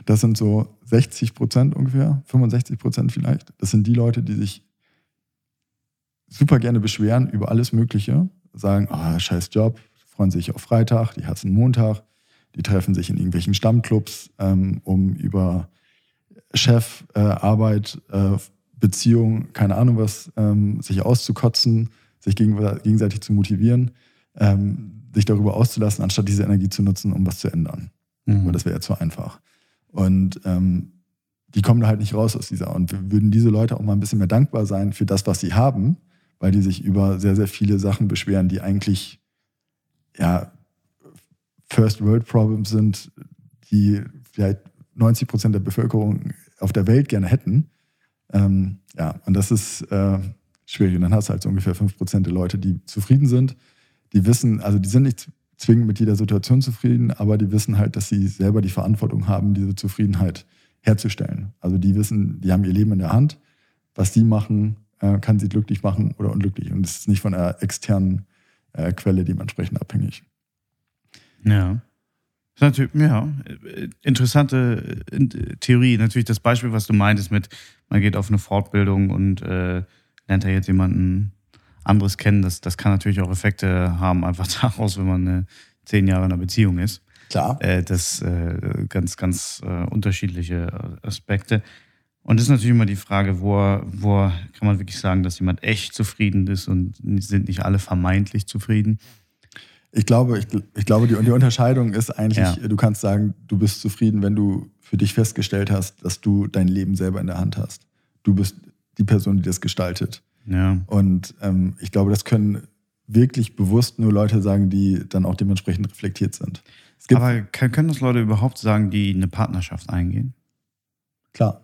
Das sind so 60 Prozent ungefähr, 65 Prozent vielleicht. Das sind die Leute, die sich super gerne beschweren über alles Mögliche, sagen, ah, scheiß Job, freuen sich auf Freitag, die hassen Montag, die treffen sich in irgendwelchen Stammclubs, ähm, um über Chef, äh, Arbeit, äh, Beziehung, keine Ahnung was, ähm, sich auszukotzen, sich gegen, gegenseitig zu motivieren, ähm, sich darüber auszulassen, anstatt diese Energie zu nutzen, um was zu ändern. Mhm. Aber das wäre ja zu einfach. Und ähm, die kommen da halt nicht raus aus dieser. Und wir würden diese Leute auch mal ein bisschen mehr dankbar sein für das, was sie haben, weil die sich über sehr, sehr viele Sachen beschweren, die eigentlich ja First World Problems sind, die vielleicht 90 Prozent der Bevölkerung auf der Welt gerne hätten. Ähm, ja, und das ist äh, schwierig. Und dann hast du halt so ungefähr 5% der Leute, die zufrieden sind. Die wissen, also die sind nicht zwingend mit jeder Situation zufrieden, aber die wissen halt, dass sie selber die Verantwortung haben, diese Zufriedenheit herzustellen. Also die wissen, die haben ihr Leben in der Hand. Was die machen, äh, kann sie glücklich machen oder unglücklich. Und es ist nicht von einer externen äh, Quelle dementsprechend abhängig. Ja. Natürlich, ja, interessante äh, Theorie. Natürlich das Beispiel, was du meintest mit, man geht auf eine Fortbildung und äh, lernt da jetzt jemanden anderes kennen. Das, das kann natürlich auch Effekte haben, einfach daraus, wenn man äh, zehn Jahre in einer Beziehung ist. Klar. Äh, das äh, ganz, ganz äh, unterschiedliche Aspekte. Und das ist natürlich immer die Frage, wo, wo kann man wirklich sagen, dass jemand echt zufrieden ist und sind nicht alle vermeintlich zufrieden? Ich glaube, ich, ich glaube, die, die Unterscheidung ist eigentlich, ja. du kannst sagen, du bist zufrieden, wenn du für dich festgestellt hast, dass du dein Leben selber in der Hand hast. Du bist die Person, die das gestaltet. Ja. Und ähm, ich glaube, das können wirklich bewusst nur Leute sagen, die dann auch dementsprechend reflektiert sind. Aber können das Leute überhaupt sagen, die eine Partnerschaft eingehen? Klar.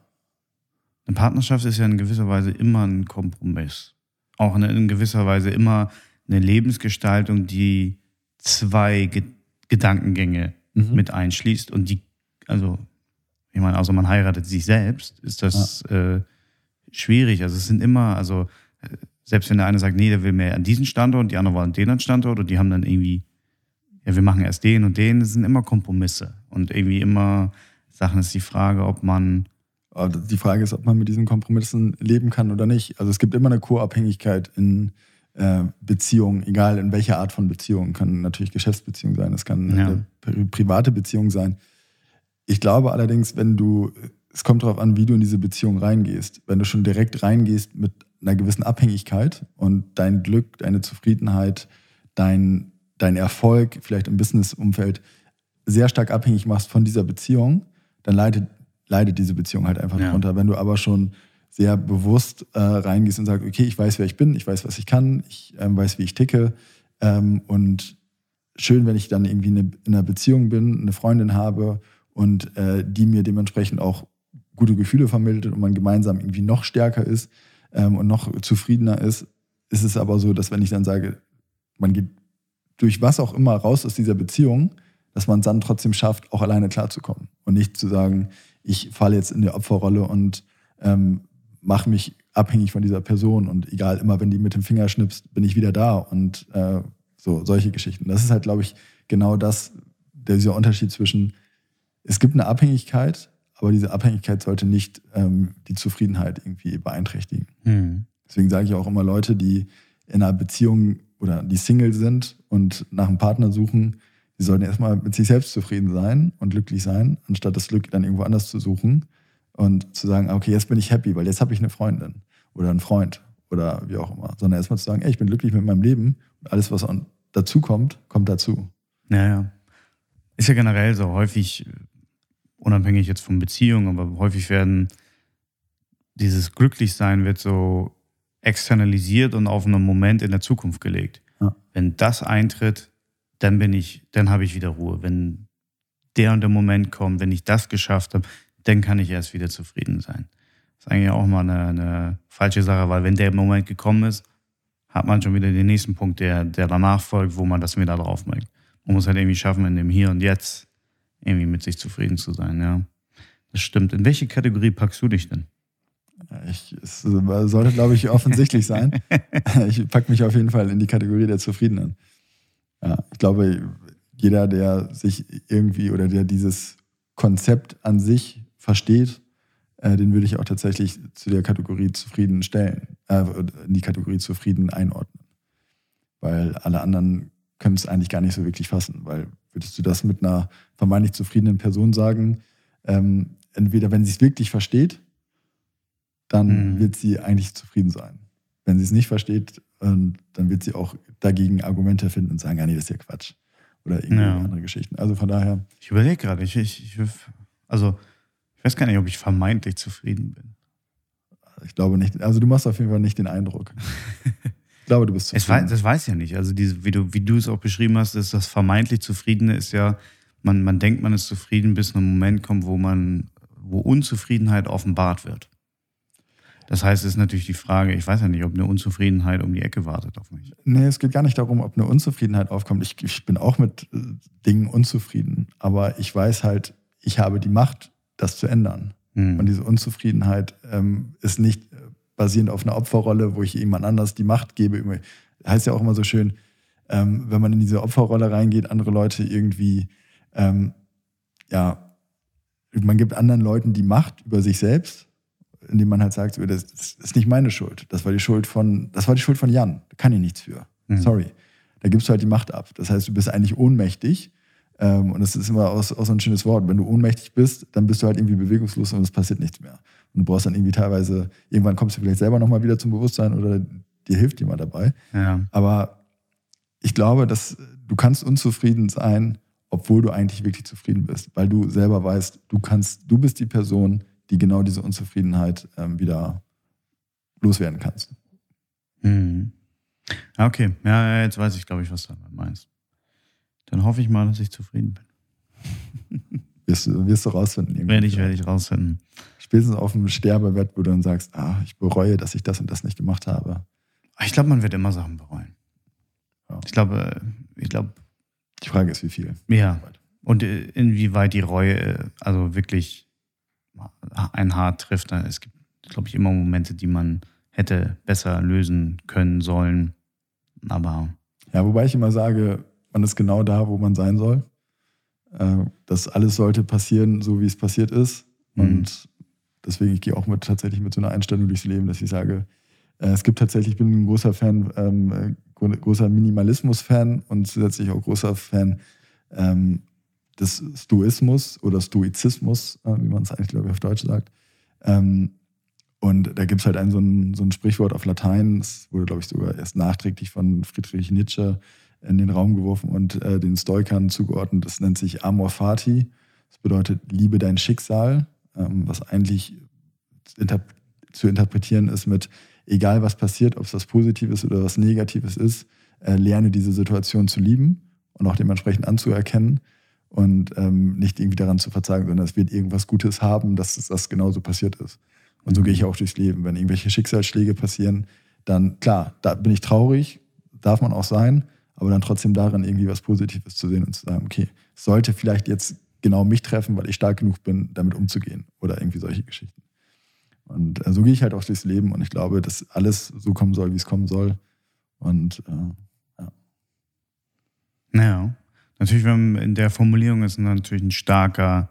Eine Partnerschaft ist ja in gewisser Weise immer ein Kompromiss. Auch in gewisser Weise immer eine Lebensgestaltung, die zwei Ge Gedankengänge mhm. mit einschließt und die, also, ich meine, außer man heiratet sich selbst, ist das ja. äh, schwierig. Also es sind immer, also selbst wenn der eine sagt, nee, der will mehr an diesen Standort, die andere wollen den Standort und die haben dann irgendwie, ja, wir machen erst den und den, das sind immer Kompromisse und irgendwie immer Sachen ist die Frage, ob man die Frage ist, ob man mit diesen Kompromissen leben kann oder nicht. Also es gibt immer eine Co-Abhängigkeit in äh, Beziehungen, egal in welcher Art von Beziehung. Kann natürlich Geschäftsbeziehung sein, es kann ja. eine private Beziehung sein. Ich glaube allerdings, wenn du, es kommt darauf an, wie du in diese Beziehung reingehst. Wenn du schon direkt reingehst mit einer gewissen Abhängigkeit und dein Glück, deine Zufriedenheit, dein, dein Erfolg, vielleicht im Businessumfeld, sehr stark abhängig machst von dieser Beziehung, dann leidet, leidet diese Beziehung halt einfach ja. darunter. Wenn du aber schon sehr bewusst äh, reingehst und sagst, okay, ich weiß, wer ich bin, ich weiß, was ich kann, ich ähm, weiß, wie ich ticke. Ähm, und schön, wenn ich dann irgendwie eine, in einer Beziehung bin, eine Freundin habe und äh, die mir dementsprechend auch gute Gefühle vermittelt und man gemeinsam irgendwie noch stärker ist ähm, und noch zufriedener ist, ist es aber so, dass wenn ich dann sage, man geht durch was auch immer raus aus dieser Beziehung, dass man es dann trotzdem schafft, auch alleine klarzukommen. Und nicht zu sagen, ich falle jetzt in die Opferrolle und ähm, mache mich abhängig von dieser Person und egal, immer wenn die mit dem Finger schnippst, bin ich wieder da und äh, so, solche Geschichten. Das ist halt, glaube ich, genau das, dieser Unterschied zwischen, es gibt eine Abhängigkeit, aber diese Abhängigkeit sollte nicht ähm, die Zufriedenheit irgendwie beeinträchtigen. Mhm. Deswegen sage ich auch immer Leute, die in einer Beziehung oder die Single sind und nach einem Partner suchen, die sollten erstmal mit sich selbst zufrieden sein und glücklich sein, anstatt das Glück dann irgendwo anders zu suchen und zu sagen, okay, jetzt bin ich happy, weil jetzt habe ich eine Freundin oder einen Freund oder wie auch immer. Sondern erstmal zu sagen, ey, ich bin glücklich mit meinem Leben und alles, was dazu kommt, kommt dazu. Ja, ja. Ist ja generell so häufig, unabhängig jetzt von Beziehungen, aber häufig werden dieses Glücklichsein wird so externalisiert und auf einen Moment in der Zukunft gelegt. Ja. Wenn das eintritt, dann bin ich, dann habe ich wieder Ruhe. Wenn der und der Moment kommt, wenn ich das geschafft habe, dann kann ich erst wieder zufrieden sein. Das ist eigentlich auch mal eine, eine, falsche Sache, weil wenn der Moment gekommen ist, hat man schon wieder den nächsten Punkt, der, der danach folgt, wo man das wieder drauf bringt. Man muss halt irgendwie schaffen, in dem Hier und Jetzt irgendwie mit sich zufrieden zu sein, ja. Das stimmt. In welche Kategorie packst du dich denn? Ich, es sollte, glaube ich, offensichtlich sein. ich packe mich auf jeden Fall in die Kategorie der Zufriedenen. Ja, ich glaube, jeder, der sich irgendwie oder der dieses Konzept an sich versteht, äh, den würde ich auch tatsächlich zu der Kategorie zufrieden stellen, äh, in die Kategorie zufrieden einordnen. Weil alle anderen können es eigentlich gar nicht so wirklich fassen, weil würdest du das mit einer vermeintlich zufriedenen Person sagen, ähm, entweder wenn sie es wirklich versteht, dann mhm. wird sie eigentlich zufrieden sein. Wenn sie es nicht versteht, äh, dann wird sie auch dagegen Argumente finden und sagen, ja, nee, das ist ja Quatsch. Oder irgendwie ja. andere Geschichten. Also von daher. Ich überlege gerade, ich, ich, ich, also ich weiß gar nicht, ob ich vermeintlich zufrieden bin. Ich glaube nicht. Also du machst auf jeden Fall nicht den Eindruck. Ich glaube, du bist zufrieden. Weiß, das weiß ja nicht. Also diese, wie, du, wie du es auch beschrieben hast, ist das vermeintlich Zufriedene ist ja, man, man denkt, man ist zufrieden, bis ein Moment kommt, wo man, wo Unzufriedenheit offenbart wird. Das heißt, es ist natürlich die Frage, ich weiß ja nicht, ob eine Unzufriedenheit um die Ecke wartet auf mich. Nee, es geht gar nicht darum, ob eine Unzufriedenheit aufkommt. Ich, ich bin auch mit äh, Dingen unzufrieden, aber ich weiß halt, ich habe die Macht, das zu ändern. Mhm. Und diese Unzufriedenheit ähm, ist nicht basierend auf einer Opferrolle, wo ich jemand anders die Macht gebe. Heißt ja auch immer so schön, ähm, wenn man in diese Opferrolle reingeht, andere Leute irgendwie, ähm, ja, man gibt anderen Leuten die Macht über sich selbst indem man halt sagt, das ist nicht meine Schuld. Das war die Schuld von, das war die Schuld von Jan. Da kann ich nichts für. Mhm. Sorry. Da gibst du halt die Macht ab. Das heißt, du bist eigentlich ohnmächtig. Ähm, und das ist immer auch, auch so ein schönes Wort. Wenn du ohnmächtig bist, dann bist du halt irgendwie bewegungslos und es passiert nichts mehr. Und du brauchst dann irgendwie teilweise, irgendwann kommst du vielleicht selber nochmal wieder zum Bewusstsein oder dir hilft jemand dabei. Ja. Aber ich glaube, dass du kannst unzufrieden sein, obwohl du eigentlich wirklich zufrieden bist, weil du selber weißt, du kannst, du bist die Person, die genau diese Unzufriedenheit ähm, wieder loswerden kannst. Mhm. Okay, ja, jetzt weiß ich, glaube ich, was du meinst. Dann hoffe ich mal, dass ich zufrieden bin. wirst, du, wirst du rausfinden. Werde ich, werde ich rausfinden. Spätestens auf dem Sterbebett, wo du dann sagst, ah, ich bereue, dass ich das und das nicht gemacht habe. Ich glaube, man wird immer Sachen bereuen. Ja. Ich glaube, ich glaube. Die Frage ist, wie viel. Ja. Und inwieweit die Reue, also wirklich ein Haar trifft. Es gibt, glaube ich, immer Momente, die man hätte besser lösen können sollen. Aber. Ja, wobei ich immer sage, man ist genau da, wo man sein soll. Äh, das alles sollte passieren, so wie es passiert ist. Mhm. Und deswegen, ich gehe auch mit, tatsächlich mit so einer Einstellung durchs Leben, dass ich sage, äh, es gibt tatsächlich, ich bin ein großer Fan, ähm, großer Minimalismus-Fan und zusätzlich auch großer Fan ähm, des Stoismus oder Stoizismus, äh, wie man es eigentlich, glaube ich, auf Deutsch sagt. Ähm, und da gibt es halt ein so, ein so ein Sprichwort auf Latein, das wurde, glaube ich, sogar erst nachträglich von Friedrich Nietzsche in den Raum geworfen und äh, den Stoikern zugeordnet. Das nennt sich Amor Fati. Das bedeutet, liebe dein Schicksal, was eigentlich zu interpretieren ist mit, egal was passiert, ob es was Positives oder was Negatives ist, äh, lerne diese Situation zu lieben und auch dementsprechend anzuerkennen und ähm, nicht irgendwie daran zu verzagen, sondern es wird irgendwas Gutes haben, dass das genauso passiert ist. Und so gehe ich auch durchs Leben. Wenn irgendwelche Schicksalsschläge passieren, dann klar, da bin ich traurig, darf man auch sein, aber dann trotzdem daran irgendwie was Positives zu sehen und zu sagen, okay, es sollte vielleicht jetzt genau mich treffen, weil ich stark genug bin, damit umzugehen oder irgendwie solche Geschichten. Und äh, so gehe ich halt auch durchs Leben und ich glaube, dass alles so kommen soll, wie es kommen soll. Und äh, ja. Naja. Natürlich, wenn in der Formulierung ist natürlich ein starker,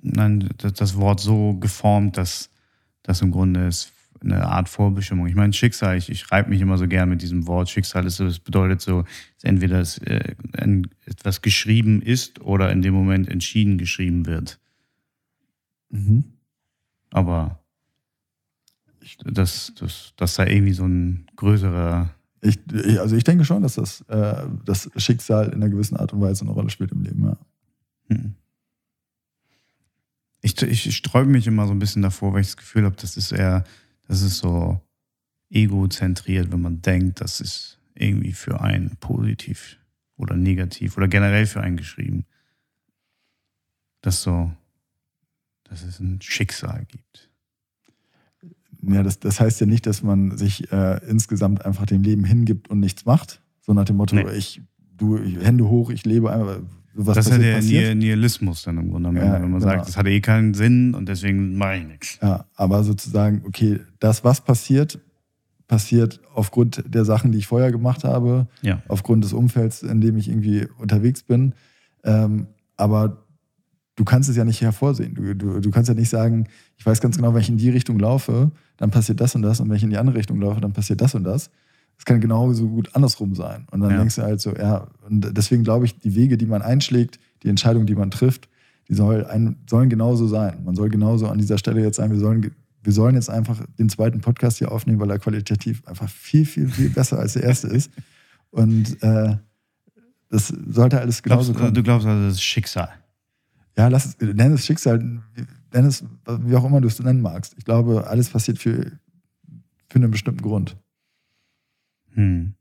nein, das Wort so geformt, dass das im Grunde ist eine Art Vorbestimmung. Ich meine, Schicksal, ich, ich reibe mich immer so gern mit diesem Wort. Schicksal ist, das bedeutet so, dass entweder es, äh, etwas geschrieben ist oder in dem Moment entschieden geschrieben wird. Mhm. Aber das, das, das sei irgendwie so ein größerer ich, also ich denke schon, dass das, äh, das Schicksal in einer gewissen Art und Weise eine Rolle spielt im Leben, ja. Hm. Ich, ich sträube mich immer so ein bisschen davor, weil ich das Gefühl habe, das ist eher, das ist so egozentriert, wenn man denkt, das ist irgendwie für einen positiv oder negativ oder generell für einen geschrieben. Dass so, dass es ein Schicksal gibt. Ja, das, das heißt ja nicht, dass man sich äh, insgesamt einfach dem Leben hingibt und nichts macht, so nach dem Motto, nee. ich, du, Hände hoch, ich lebe einfach. Was das ist ja der passiert. Nihilismus dann im Grunde, ja, wenn man genau. sagt, das hat eh keinen Sinn und deswegen mache ich nichts. Ja, aber sozusagen, okay, das, was passiert, passiert aufgrund der Sachen, die ich vorher gemacht habe, ja. aufgrund des Umfelds, in dem ich irgendwie unterwegs bin. Ähm, aber du kannst es ja nicht hervorsehen. Du, du, du kannst ja nicht sagen, ich weiß ganz genau, wenn ich in die Richtung laufe, dann passiert das und das. Und wenn ich in die andere Richtung laufe, dann passiert das und das. Es kann genauso gut andersrum sein. Und dann ja. denkst du halt so, ja, und deswegen glaube ich, die Wege, die man einschlägt, die Entscheidung, die man trifft, die soll ein, sollen genauso sein. Man soll genauso an dieser Stelle jetzt sein, wir sollen, wir sollen jetzt einfach den zweiten Podcast hier aufnehmen, weil er qualitativ einfach viel, viel, viel besser als der erste ist. Und äh, das sollte alles genauso glaubst, kommen. Du glaubst also, das ist Schicksal ja, lass es, nenn es Schicksal, nenn es, wie auch immer du es nennen magst. Ich glaube, alles passiert für, für einen bestimmten Grund. Hm.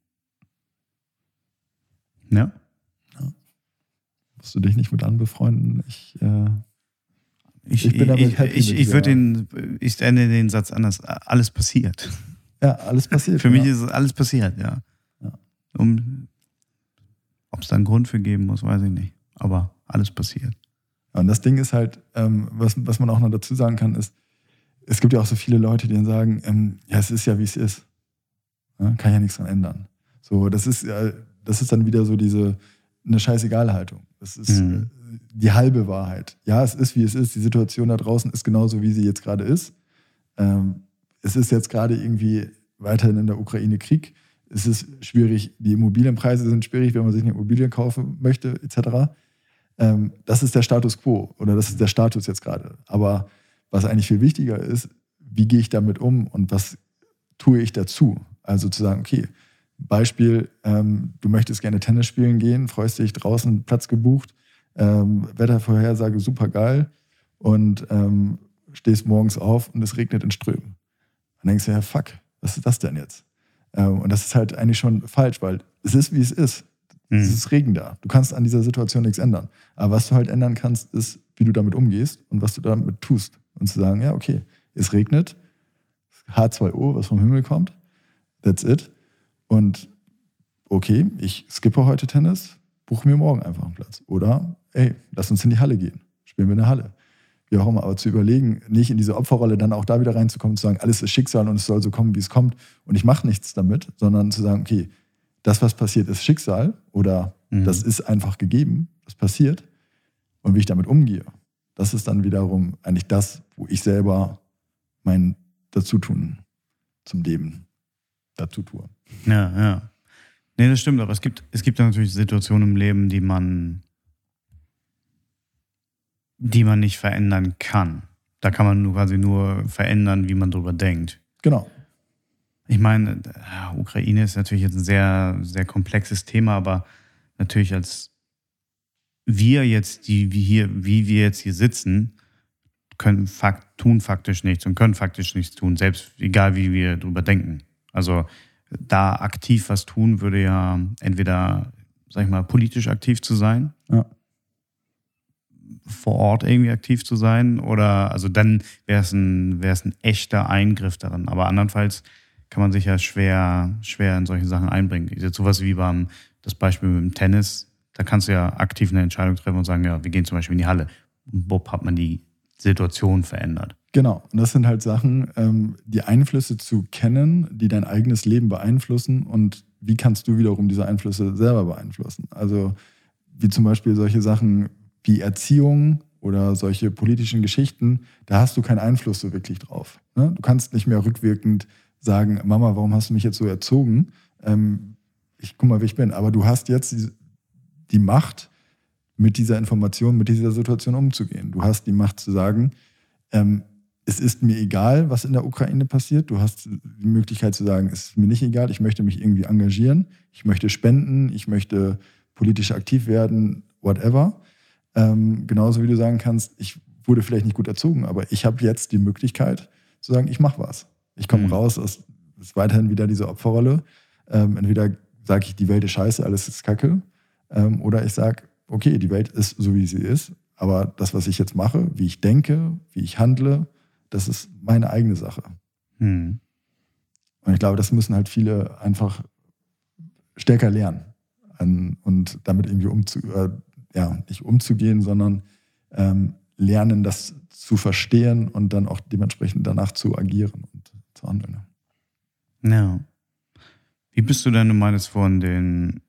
Ja. ja. Musst du dich nicht mit anbefreunden? Ich, äh ich Ich, ich bin damit happy. Ich, ich würde den, ich ende den Satz anders. Alles passiert. Ja, alles passiert. für mich ist alles passiert, ja. ja. Um, Ob es da einen Grund für geben muss, weiß ich nicht. Aber alles passiert. Und das Ding ist halt, ähm, was, was man auch noch dazu sagen kann, ist, es gibt ja auch so viele Leute, die dann sagen, ähm, ja, es ist ja, wie es ist. Ja, kann ja nichts dran ändern. So, das ist ja, das ist dann wieder so diese, eine Scheißegal-Haltung. Das ist mhm. Äh, die halbe Wahrheit. Ja, es ist, wie es ist. Die Situation da draußen ist genauso, wie sie jetzt gerade ist. Ähm, es ist jetzt gerade irgendwie weiterhin in der Ukraine Krieg. Es ist schwierig, die Immobilienpreise sind schwierig, wenn man sich eine Immobilie kaufen möchte, etc. Ähm, das ist der Status quo oder das ist der Status jetzt gerade. Aber was eigentlich viel wichtiger ist, wie gehe ich damit um und was tue ich dazu? Also zu sagen, okay, Beispiel, ähm, du möchtest gerne Tennis spielen gehen, freust dich draußen, Platz gebucht, ähm, Wettervorhersage super geil und ähm, stehst morgens auf und es regnet in Strömen. Dann denkst du, ja, fuck, was ist das denn jetzt? Ähm, und das ist halt eigentlich schon falsch, weil es ist, wie es ist. Mhm. Es ist Regen da. Du kannst an dieser Situation nichts ändern. Aber was du halt ändern kannst, ist, wie du damit umgehst und was du damit tust. Und zu sagen, ja, okay, es regnet, H2O, was vom Himmel kommt, that's it. Und okay, ich skippe heute Tennis, buche mir morgen einfach einen Platz. Oder, ey, lass uns in die Halle gehen, spielen wir in der Halle. Wie auch immer, aber zu überlegen, nicht in diese Opferrolle dann auch da wieder reinzukommen, zu sagen, alles ist Schicksal und es soll so kommen, wie es kommt und ich mache nichts damit, sondern zu sagen, okay, das, was passiert, ist Schicksal oder mhm. das ist einfach gegeben, das passiert und wie ich damit umgehe. Das ist dann wiederum eigentlich das, wo ich selber mein Dazutun zum Leben dazu tue. Ja, ja. Nee, das stimmt, aber es gibt, es gibt natürlich Situationen im Leben, die man, die man nicht verändern kann. Da kann man nur quasi nur verändern, wie man drüber denkt. Genau. Ich meine, Ukraine ist natürlich jetzt ein sehr, sehr komplexes Thema, aber natürlich als wir jetzt, die, wie hier, wie wir jetzt hier sitzen, können fakt, tun faktisch nichts und können faktisch nichts tun, selbst egal wie wir drüber denken. Also da aktiv was tun würde ja entweder, sag ich mal, politisch aktiv zu sein, ja. vor Ort irgendwie aktiv zu sein, oder also dann wäre es ein, ein echter Eingriff darin. Aber andernfalls kann man sich ja schwer, schwer in solche Sachen einbringen. Jetzt sowas wie beim, das Beispiel mit dem Tennis, da kannst du ja aktiv eine Entscheidung treffen und sagen, ja, wir gehen zum Beispiel in die Halle. Und Bob hat man die Situation verändert. Genau, und das sind halt Sachen, ähm, die Einflüsse zu kennen, die dein eigenes Leben beeinflussen und wie kannst du wiederum diese Einflüsse selber beeinflussen. Also wie zum Beispiel solche Sachen wie Erziehung oder solche politischen Geschichten, da hast du keinen Einfluss so wirklich drauf. Ne? Du kannst nicht mehr rückwirkend sagen, Mama, warum hast du mich jetzt so erzogen? Ähm, ich guck mal, wie ich bin. Aber du hast jetzt die, die Macht, mit dieser Information, mit dieser Situation umzugehen. Du hast die Macht zu sagen, ähm, es ist mir egal, was in der Ukraine passiert. Du hast die Möglichkeit zu sagen, es ist mir nicht egal, ich möchte mich irgendwie engagieren, ich möchte spenden, ich möchte politisch aktiv werden, whatever. Ähm, genauso wie du sagen kannst, ich wurde vielleicht nicht gut erzogen, aber ich habe jetzt die Möglichkeit zu sagen, ich mache was. Ich komme mhm. raus aus ist weiterhin wieder diese Opferrolle. Ähm, entweder sage ich, die Welt ist scheiße, alles ist kacke, ähm, oder ich sage, okay, die Welt ist so, wie sie ist, aber das, was ich jetzt mache, wie ich denke, wie ich handle, das ist meine eigene Sache. Mhm. Und ich glaube, das müssen halt viele einfach stärker lernen an, und damit irgendwie umzu, äh, ja, nicht umzugehen, sondern ähm, lernen, das zu verstehen und dann auch dementsprechend danach zu agieren und zu handeln. Ja. Wie bist du denn, du meinst von den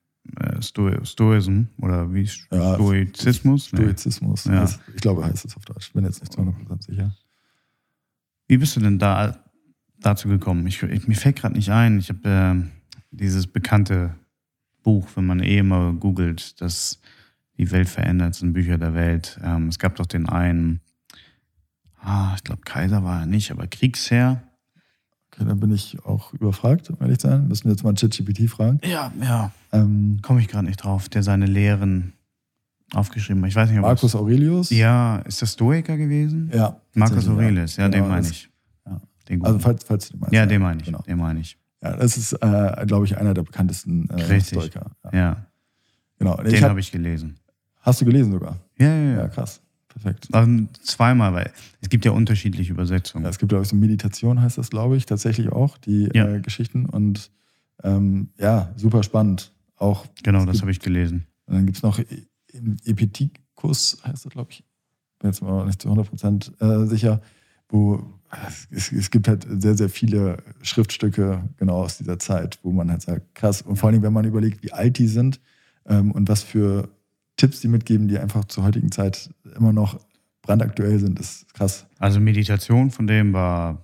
Sto Stoism oder wie ja, Stoizismus? Stoizismus. Nee. Ja. Ich glaube, heißt es auf Deutsch. Bin jetzt nicht zu 100% sicher. Wie bist du denn da dazu gekommen? Ich, ich mir fällt gerade nicht ein. Ich habe äh, dieses bekannte Buch, wenn man eh immer googelt, das die Welt verändert, sind Bücher der Welt. Ähm, es gab doch den einen, ah, ich glaube Kaiser war er nicht, aber Kriegsherr Okay, dann bin ich auch überfragt, um ehrlich zu sein. Müssen wir jetzt mal ChatGPT fragen. Ja, ja. Ähm, Komme ich gerade nicht drauf, der seine Lehren aufgeschrieben hat. Ich weiß nicht, ob Marcus Aurelius? Ja, ist das Stoiker gewesen? Ja. Marcus Aurelius, ja, genau, den meine ich. Ja. Den also, falls, falls du den meinst. Ja, den meine ich. Genau. Den meine ich. Ja, das ist, äh, glaube ich, einer der bekanntesten äh, Stoiker. Ja. ja. Genau. Den habe ich gelesen. Hast du gelesen sogar? Ja, ja, ja. Ja, krass. Perfekt. Ähm, zweimal, weil es gibt ja unterschiedliche Übersetzungen. Ja, es gibt, glaube ich, so Meditation heißt das, glaube ich, tatsächlich auch, die Ja. äh, Geschichten. Und ähm, ja, super spannend. Auch genau, das habe ich gelesen. Und dann gibt es noch E- Epitikus, heißt das, glaube ich. Bin jetzt mal nicht zu 100% äh, sicher, wo es, es gibt halt sehr, sehr viele Schriftstücke genau aus dieser Zeit, wo man halt sagt, krass. Und vor allem, wenn man überlegt, wie alt die sind ähm, und was für Tipps die mitgeben, die einfach zur heutigen Zeit immer noch brandaktuell sind, ist krass. Also Meditation von dem war,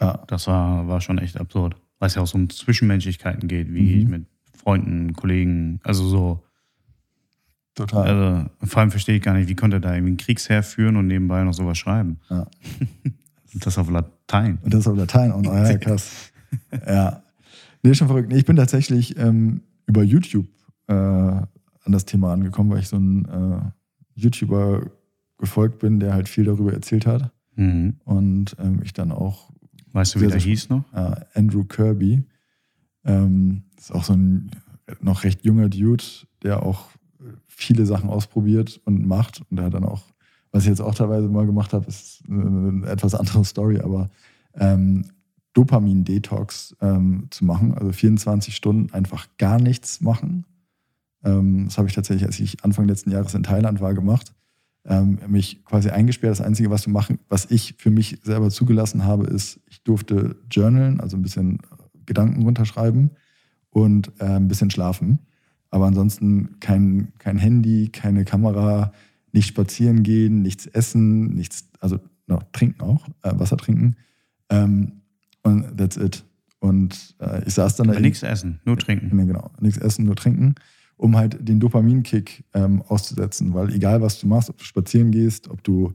Ja, das war, war schon echt absurd. Weil es ja auch so um Zwischenmenschlichkeiten geht, wie gehe ich Mhm. mit Freunden, Kollegen, also so. total. Also, vor allem verstehe ich gar nicht, wie konnte er da irgendwie einen Kriegsheer führen und nebenbei noch sowas schreiben. Ja. Und das auf Latein. Und das auf Latein auch noch. Ja, krass. ja. Nee, schon verrückt. Nee, ich bin tatsächlich ähm, über YouTube äh, an das Thema angekommen, weil ich so ein äh, YouTuber gefolgt bin, der halt viel darüber erzählt hat. Mhm. Und ähm, ich dann auch Weißt du, wie der hieß noch? äh, Andrew Kirby, ähm, ist auch so ein noch recht junger Dude, der auch viele Sachen ausprobiert und macht. Und der hat dann auch, was ich jetzt auch teilweise mal gemacht habe, ist eine etwas andere Story, aber ähm, Dopamin-Detox ähm, zu machen, also 24 Stunden einfach gar nichts machen. Ähm, das habe ich tatsächlich, als ich Anfang letzten Jahres in Thailand war, gemacht. Ähm, mich quasi eingesperrt. Das Einzige, was, du machen, was ich für mich selber zugelassen habe, ist, ich durfte journalen, also ein bisschen Gedanken runterschreiben und äh, ein bisschen schlafen. Aber ansonsten kein, kein Handy, keine Kamera, nicht spazieren gehen, nichts essen, nichts, also noch trinken auch, äh, Wasser trinken. Ähm, und that's it. Und äh, ich saß dann da Aber nichts essen, nur trinken. Nee, genau. Nichts essen, nur trinken, um halt den Dopaminkick ähm, auszusetzen. Weil egal, was du machst, ob du spazieren gehst, ob du,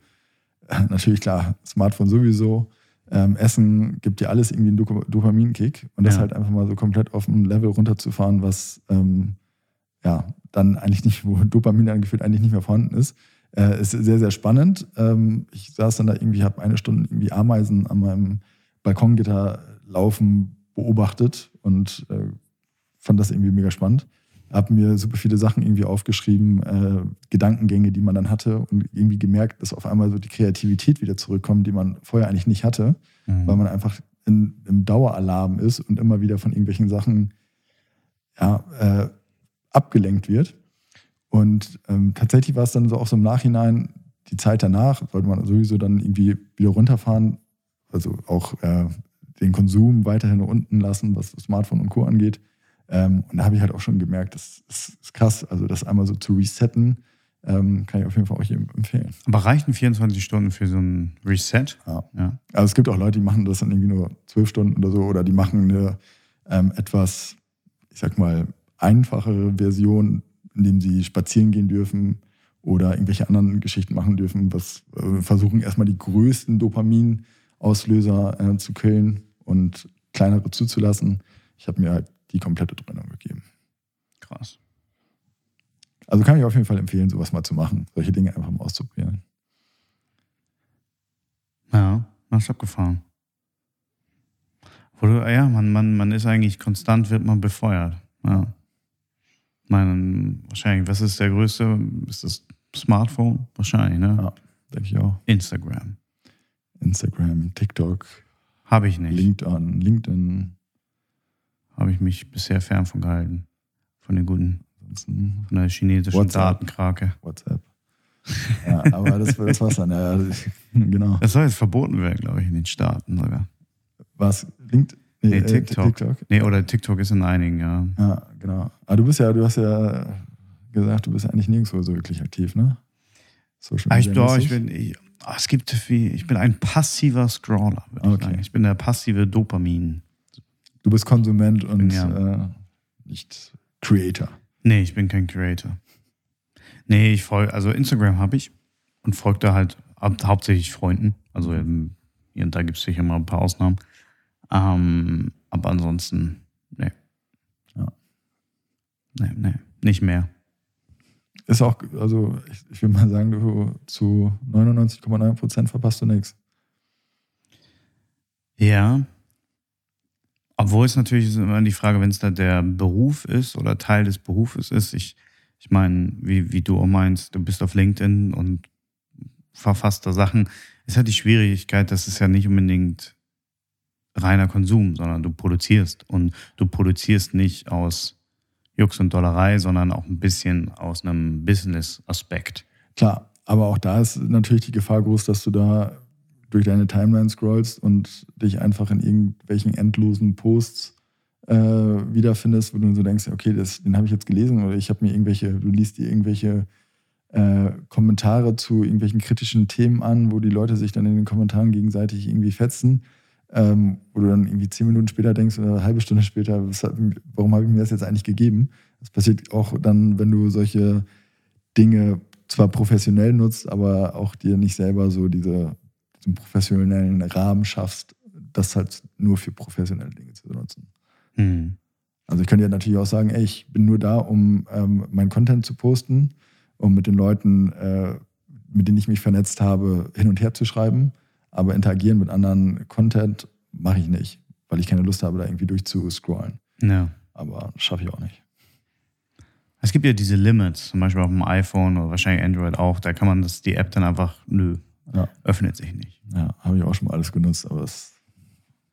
äh, natürlich klar, Smartphone sowieso, ähm, Essen gibt dir alles irgendwie einen Dop Dopaminkick. Und das Ja. halt einfach mal so komplett auf ein Level runterzufahren, was ähm, ja dann eigentlich nicht, wo Dopamin angefühlt eigentlich nicht mehr vorhanden ist. Äh, ist sehr, sehr spannend. Ähm, ich saß dann da irgendwie, habe eine Stunde irgendwie Ameisen an meinem Balkongitter laufen beobachtet und äh, fand das irgendwie mega spannend. Habe mir super viele Sachen irgendwie aufgeschrieben, äh, Gedankengänge, die man dann hatte und irgendwie gemerkt, dass auf einmal so die Kreativität wieder zurückkommt, die man vorher eigentlich nicht hatte, Mhm. weil man einfach in, im Daueralarm ist und immer wieder von irgendwelchen Sachen ja, äh, abgelenkt wird. Und ähm, tatsächlich war es dann so auch so im Nachhinein, die Zeit danach, sollte man sowieso dann irgendwie wieder runterfahren, also auch äh, den Konsum weiterhin unten lassen, was das Smartphone und Co. angeht. Ähm, und da habe ich halt auch schon gemerkt, das ist, ist krass, also das einmal so zu resetten, ähm, kann ich auf jeden Fall auch jedem empfehlen. Aber reichen 24 Stunden für so ein Reset? Ja. Ja. Also es gibt auch Leute, die machen das dann irgendwie nur zwölf Stunden oder so, oder die machen eine ähm, etwas, ich sag mal, einfachere Version, indem sie spazieren gehen dürfen oder irgendwelche anderen Geschichten machen dürfen, was äh, versuchen erstmal die größten Dopaminauslöser äh, zu killen und kleinere zuzulassen. Ich habe mir halt die komplette Trennung gegeben. Krass. Also kann ich auf jeden Fall empfehlen, sowas mal zu machen, solche Dinge einfach mal auszuprobieren. Ja, das ist abgefahren. Wo du, ja, man, man, man ist eigentlich konstant, wird man befeuert. Ja. Ich meine, wahrscheinlich, was ist der größte? Ist das Smartphone? Wahrscheinlich, ne? Ja. Denke ich auch. Instagram. Instagram, TikTok, Habe ich nicht. LinkedIn, LinkedIn, Habe ich mich bisher fern von gehalten. Von den guten, ansonsten von der chinesischen WhatsApp. Datenkrake. WhatsApp. Ja, aber das, das war's dann. Ja, ja, genau. Das soll jetzt verboten werden, glaube ich, in den Staaten sogar. Was? LinkedIn? Nee, äh, TikTok. TikTok. Nee, oder TikTok ist in einigen, ja. Ja, genau. Aber du bist ja, du hast ja gesagt, du bist ja eigentlich nirgendwo so wirklich aktiv, ne? Social Ah, ich, Media doch, ich bin, ich, ah, es gibt wie, ich bin ein passiver Scroller, würde ich Okay. sagen. Ich bin der passive Dopamin. Du bist Konsument und Ja. äh, nicht Creator. Nee, ich bin kein Creator. Nee, ich folge, also Instagram habe ich und folge da halt hau- hauptsächlich Freunden. Also ähm, hier und da gibt es sicher mal ein paar Ausnahmen. Ähm, aber ansonsten, nee. Ja. Nee, nee, nicht mehr. Ist auch, also ich, ich will mal sagen, du zu 99,9 Prozent verpasst du nichts. Ja. Obwohl es natürlich immer die Frage, wenn es da der Beruf ist oder Teil des Berufes ist. Ich, ich meine, wie, wie du auch meinst, du bist auf LinkedIn und verfasster Sachen, ist halt die Schwierigkeit, dass es ja nicht unbedingt reiner Konsum, sondern du produzierst. Und du produzierst nicht aus Jux und Dollerei, sondern auch ein bisschen aus einem Business-Aspekt. Klar, aber auch da ist natürlich die Gefahr groß, dass du da durch deine Timeline scrollst und dich einfach in irgendwelchen endlosen Posts äh, wiederfindest, wo du so denkst, okay, das, den habe ich jetzt gelesen oder ich habe mir irgendwelche, du liest dir irgendwelche äh, Kommentare zu irgendwelchen kritischen Themen an, wo die Leute sich dann in den Kommentaren gegenseitig irgendwie fetzen, ähm, wo du dann irgendwie zehn Minuten später denkst oder eine halbe Stunde später, was, warum habe ich mir das jetzt eigentlich gegeben? Das passiert auch dann, wenn du solche Dinge zwar professionell nutzt, aber auch dir nicht selber so diese, diesen professionellen Rahmen schaffst, das halt nur für professionelle Dinge zu benutzen. Hm. Also ich könnte ja natürlich auch sagen, ey, ich bin nur da, um ähm, meinen Content zu posten, um mit den Leuten, äh, mit denen ich mich vernetzt habe, hin und her zu schreiben. Aber interagieren mit anderen Content mache ich nicht, weil ich keine Lust habe, da irgendwie durchzuscrollen. Ja. Aber das schaffe ich auch nicht. Es gibt ja diese Limits, zum Beispiel auf dem iPhone oder wahrscheinlich Android auch. Da kann man das, die App dann einfach, nö, Ja. öffnet sich nicht. Ja, habe ich auch schon mal alles genutzt, aber es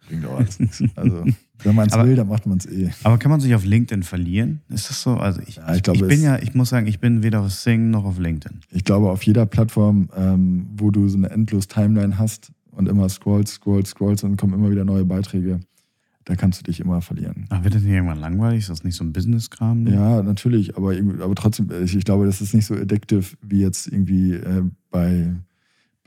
bringt auch alles nichts. Also, wenn man es will, dann macht man es eh. Aber kann man sich auf LinkedIn verlieren? Ist das so? Also ich, Ja, ich glaube, ich bin ja, ich muss sagen, ich bin weder auf Sing noch auf LinkedIn. Ich glaube, auf jeder Plattform, ähm, wo du so eine endlos Timeline hast und immer scrollst, scrollst, scrollst und kommen immer wieder neue Beiträge, da kannst du dich immer verlieren. Ach, wird das nicht irgendwann langweilig? Ist das nicht so ein Business-Kram? ne? Ja, natürlich, aber, aber trotzdem, ich, ich glaube, das ist nicht so addictive wie jetzt irgendwie äh, bei,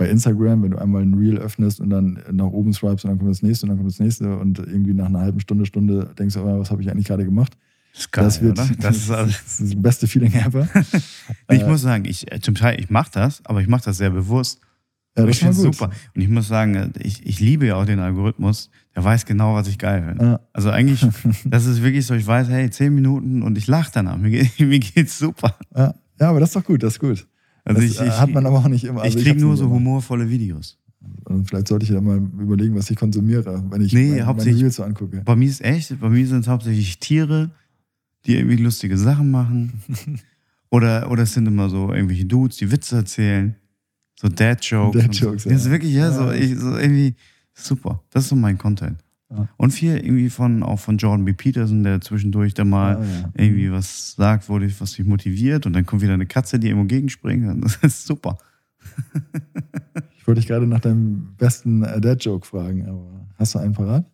bei Instagram, wenn du einmal ein Reel öffnest und dann nach oben swipes und dann kommt das nächste und dann kommt das nächste und irgendwie nach einer halben Stunde, Stunde denkst du, oh, was habe ich eigentlich gerade gemacht? Das ist geil, das wird oder? Das ist, also, das ist das beste Feeling ever. ich Äh, muss sagen, ich, äh, zum Teil, ich mache das, aber ich mache das sehr bewusst. ja, das ich finde super. Und ich muss sagen, äh, ich, ich liebe ja auch den Algorithmus. Der weiß genau, was ich geil finde. Ja. Also eigentlich, das ist wirklich so, ich weiß, hey, zehn Minuten und ich lache danach. Mir, geht, mir geht's super. Ja, ja, aber das ist doch gut, das ist gut. Also das ich, äh, ich, hat man aber auch nicht immer. Also ich kriege nur so immer. humorvolle Videos. Vielleicht sollte ich ja mal überlegen, was ich konsumiere, wenn ich Nee, mein, meine Reels so angucke. Bei mir ist echt, bei mir sind es hauptsächlich Tiere, die irgendwie lustige Sachen machen. oder, oder es sind immer so irgendwelche Dudes, die Witze erzählen. So Dad-Jokes. Dad-Jokes, Das ist ja. wirklich, ja, Ja. so, ich, so irgendwie super. Das ist so mein Content. Ja. Und viel irgendwie von, auch von Jordan B. Peterson, der zwischendurch da mal Ja, ja. irgendwie was sagt, wo dich, was dich motiviert und dann kommt wieder eine Katze, die irgendwo gegenspringt. Das ist super. Ich wollte dich gerade nach deinem besten Dad-Joke fragen, aber hast du einen parat?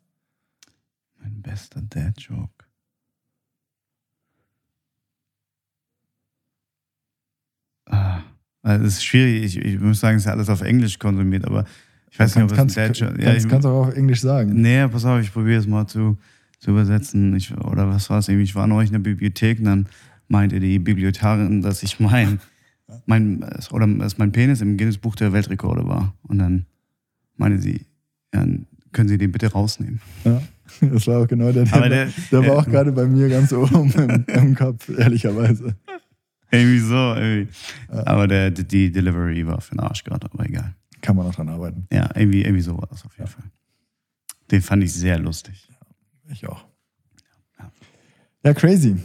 Mein bester Dad-Joke. Ah, also es ist schwierig. Ich, ich muss sagen, es ist ja alles auf Englisch konsumiert, aber ich weiß nicht, ob kannst, Dad-Joke kannst, ja, kannst, kannst auch auf Englisch sagen. Nee, pass auf, ich probiere es mal zu, zu übersetzen. Ich, oder was war es irgendwie? Ich war neulich in der Bibliothek und dann meinte die Bibliothekarin, dass ich mein, mein, oder dass mein Penis im Guinness-Buch der Weltrekorde war. Und dann meinte sie, ja, können Sie den bitte rausnehmen? Ja, das war auch genau der, Aber der, der- war der- auch gerade bei mir ganz oben im, im Kopf, ehrlicherweise. Irgendwie so, irgendwie. Aber der, die Delivery war für den Arsch gerade, aber egal. Kann man noch dran arbeiten. Ja, irgendwie, irgendwie so war das auf jeden Fall. Den fand ich sehr lustig. Ich auch. Ja. Ja, crazy.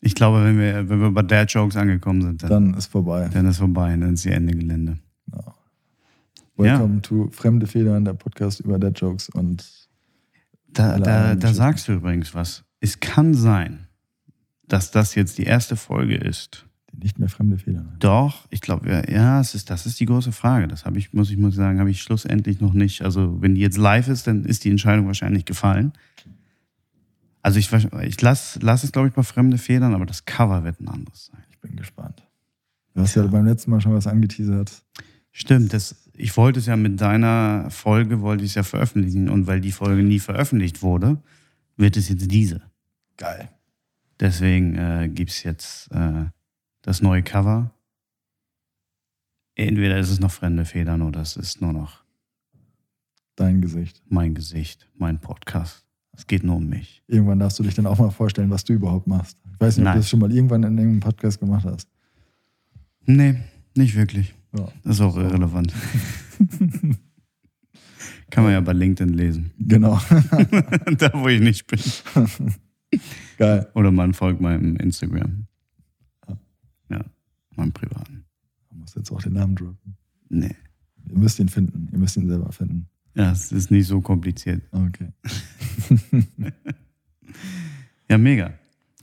Ich glaube, wenn wir, wenn wir bei Dad-Jokes angekommen sind, dann, Dann ist vorbei. dann ist vorbei, dann ist die Ende Gelände. Welcome to Fremde Federn, der Podcast über Dad Jokes und Da, da, da sagst du übrigens was. Es kann sein, dass das jetzt die erste Folge ist. Nicht mehr fremde Federn. Doch, ich glaube, ja, ja, es ist, das ist die große Frage. Das habe ich, muss ich muss sagen, habe ich schlussendlich noch nicht. Also, wenn die jetzt live ist, dann ist die Entscheidung wahrscheinlich gefallen. Also, ich, ich lasse lass es, glaube ich, bei Fremde Federn, aber das Cover wird ein anderes sein. Ich bin gespannt. Du hast ja beim letzten Mal schon was angeteasert. Stimmt, das, ich wollte es ja mit deiner Folge, wollte ich es ja veröffentlichen. Und weil die Folge nie veröffentlicht wurde, wird es jetzt diese. Geil. Deswegen äh, gibt es jetzt äh, das neue Cover. Entweder ist es noch fremde Federn oder es ist nur noch Dein Gesicht. mein Gesicht, mein Podcast. Es geht nur um mich. Irgendwann darfst du dich dann auch mal vorstellen, was du überhaupt machst. Ich weiß nicht, ob Nein. du das schon mal irgendwann in irgendeinem Podcast gemacht hast. Nee, nicht wirklich. Ja. Das ist auch irrelevant. Kann man ja bei LinkedIn lesen. Genau. da, wo ich nicht bin. Geil. Oder man folgt meinem Instagram. Ja, meinem privaten. Du musst jetzt auch den Namen droppen. Nee. Ihr müsst ihn finden. Ihr müsst ihn selber finden. Ja, es ist nicht so kompliziert. Okay. Ja, mega.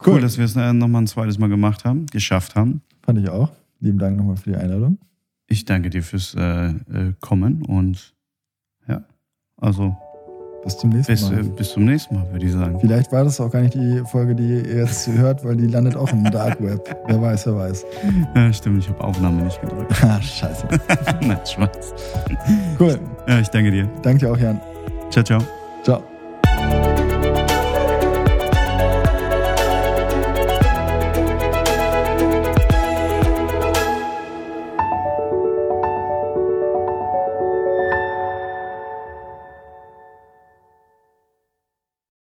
Cool, Cool. dass wir es äh, nochmal ein zweites Mal gemacht haben, geschafft haben. Fand ich auch. Lieben Dank nochmal für die Einladung. Ich danke dir fürs äh, äh, Kommen und ja, also Bis zum nächsten bis, Mal. äh, bis zum nächsten Mal, würde ich sagen. Vielleicht war das auch gar nicht die Folge, die ihr jetzt hört, weil die landet auch im Dark Web. Wer weiß, wer weiß. Ja, stimmt, ich habe Aufnahme nicht gedrückt. Ah, scheiße. Nein, Spaß. Cool. Ja, ich danke dir. Danke dir auch, Jan. Ciao, ciao. Ciao.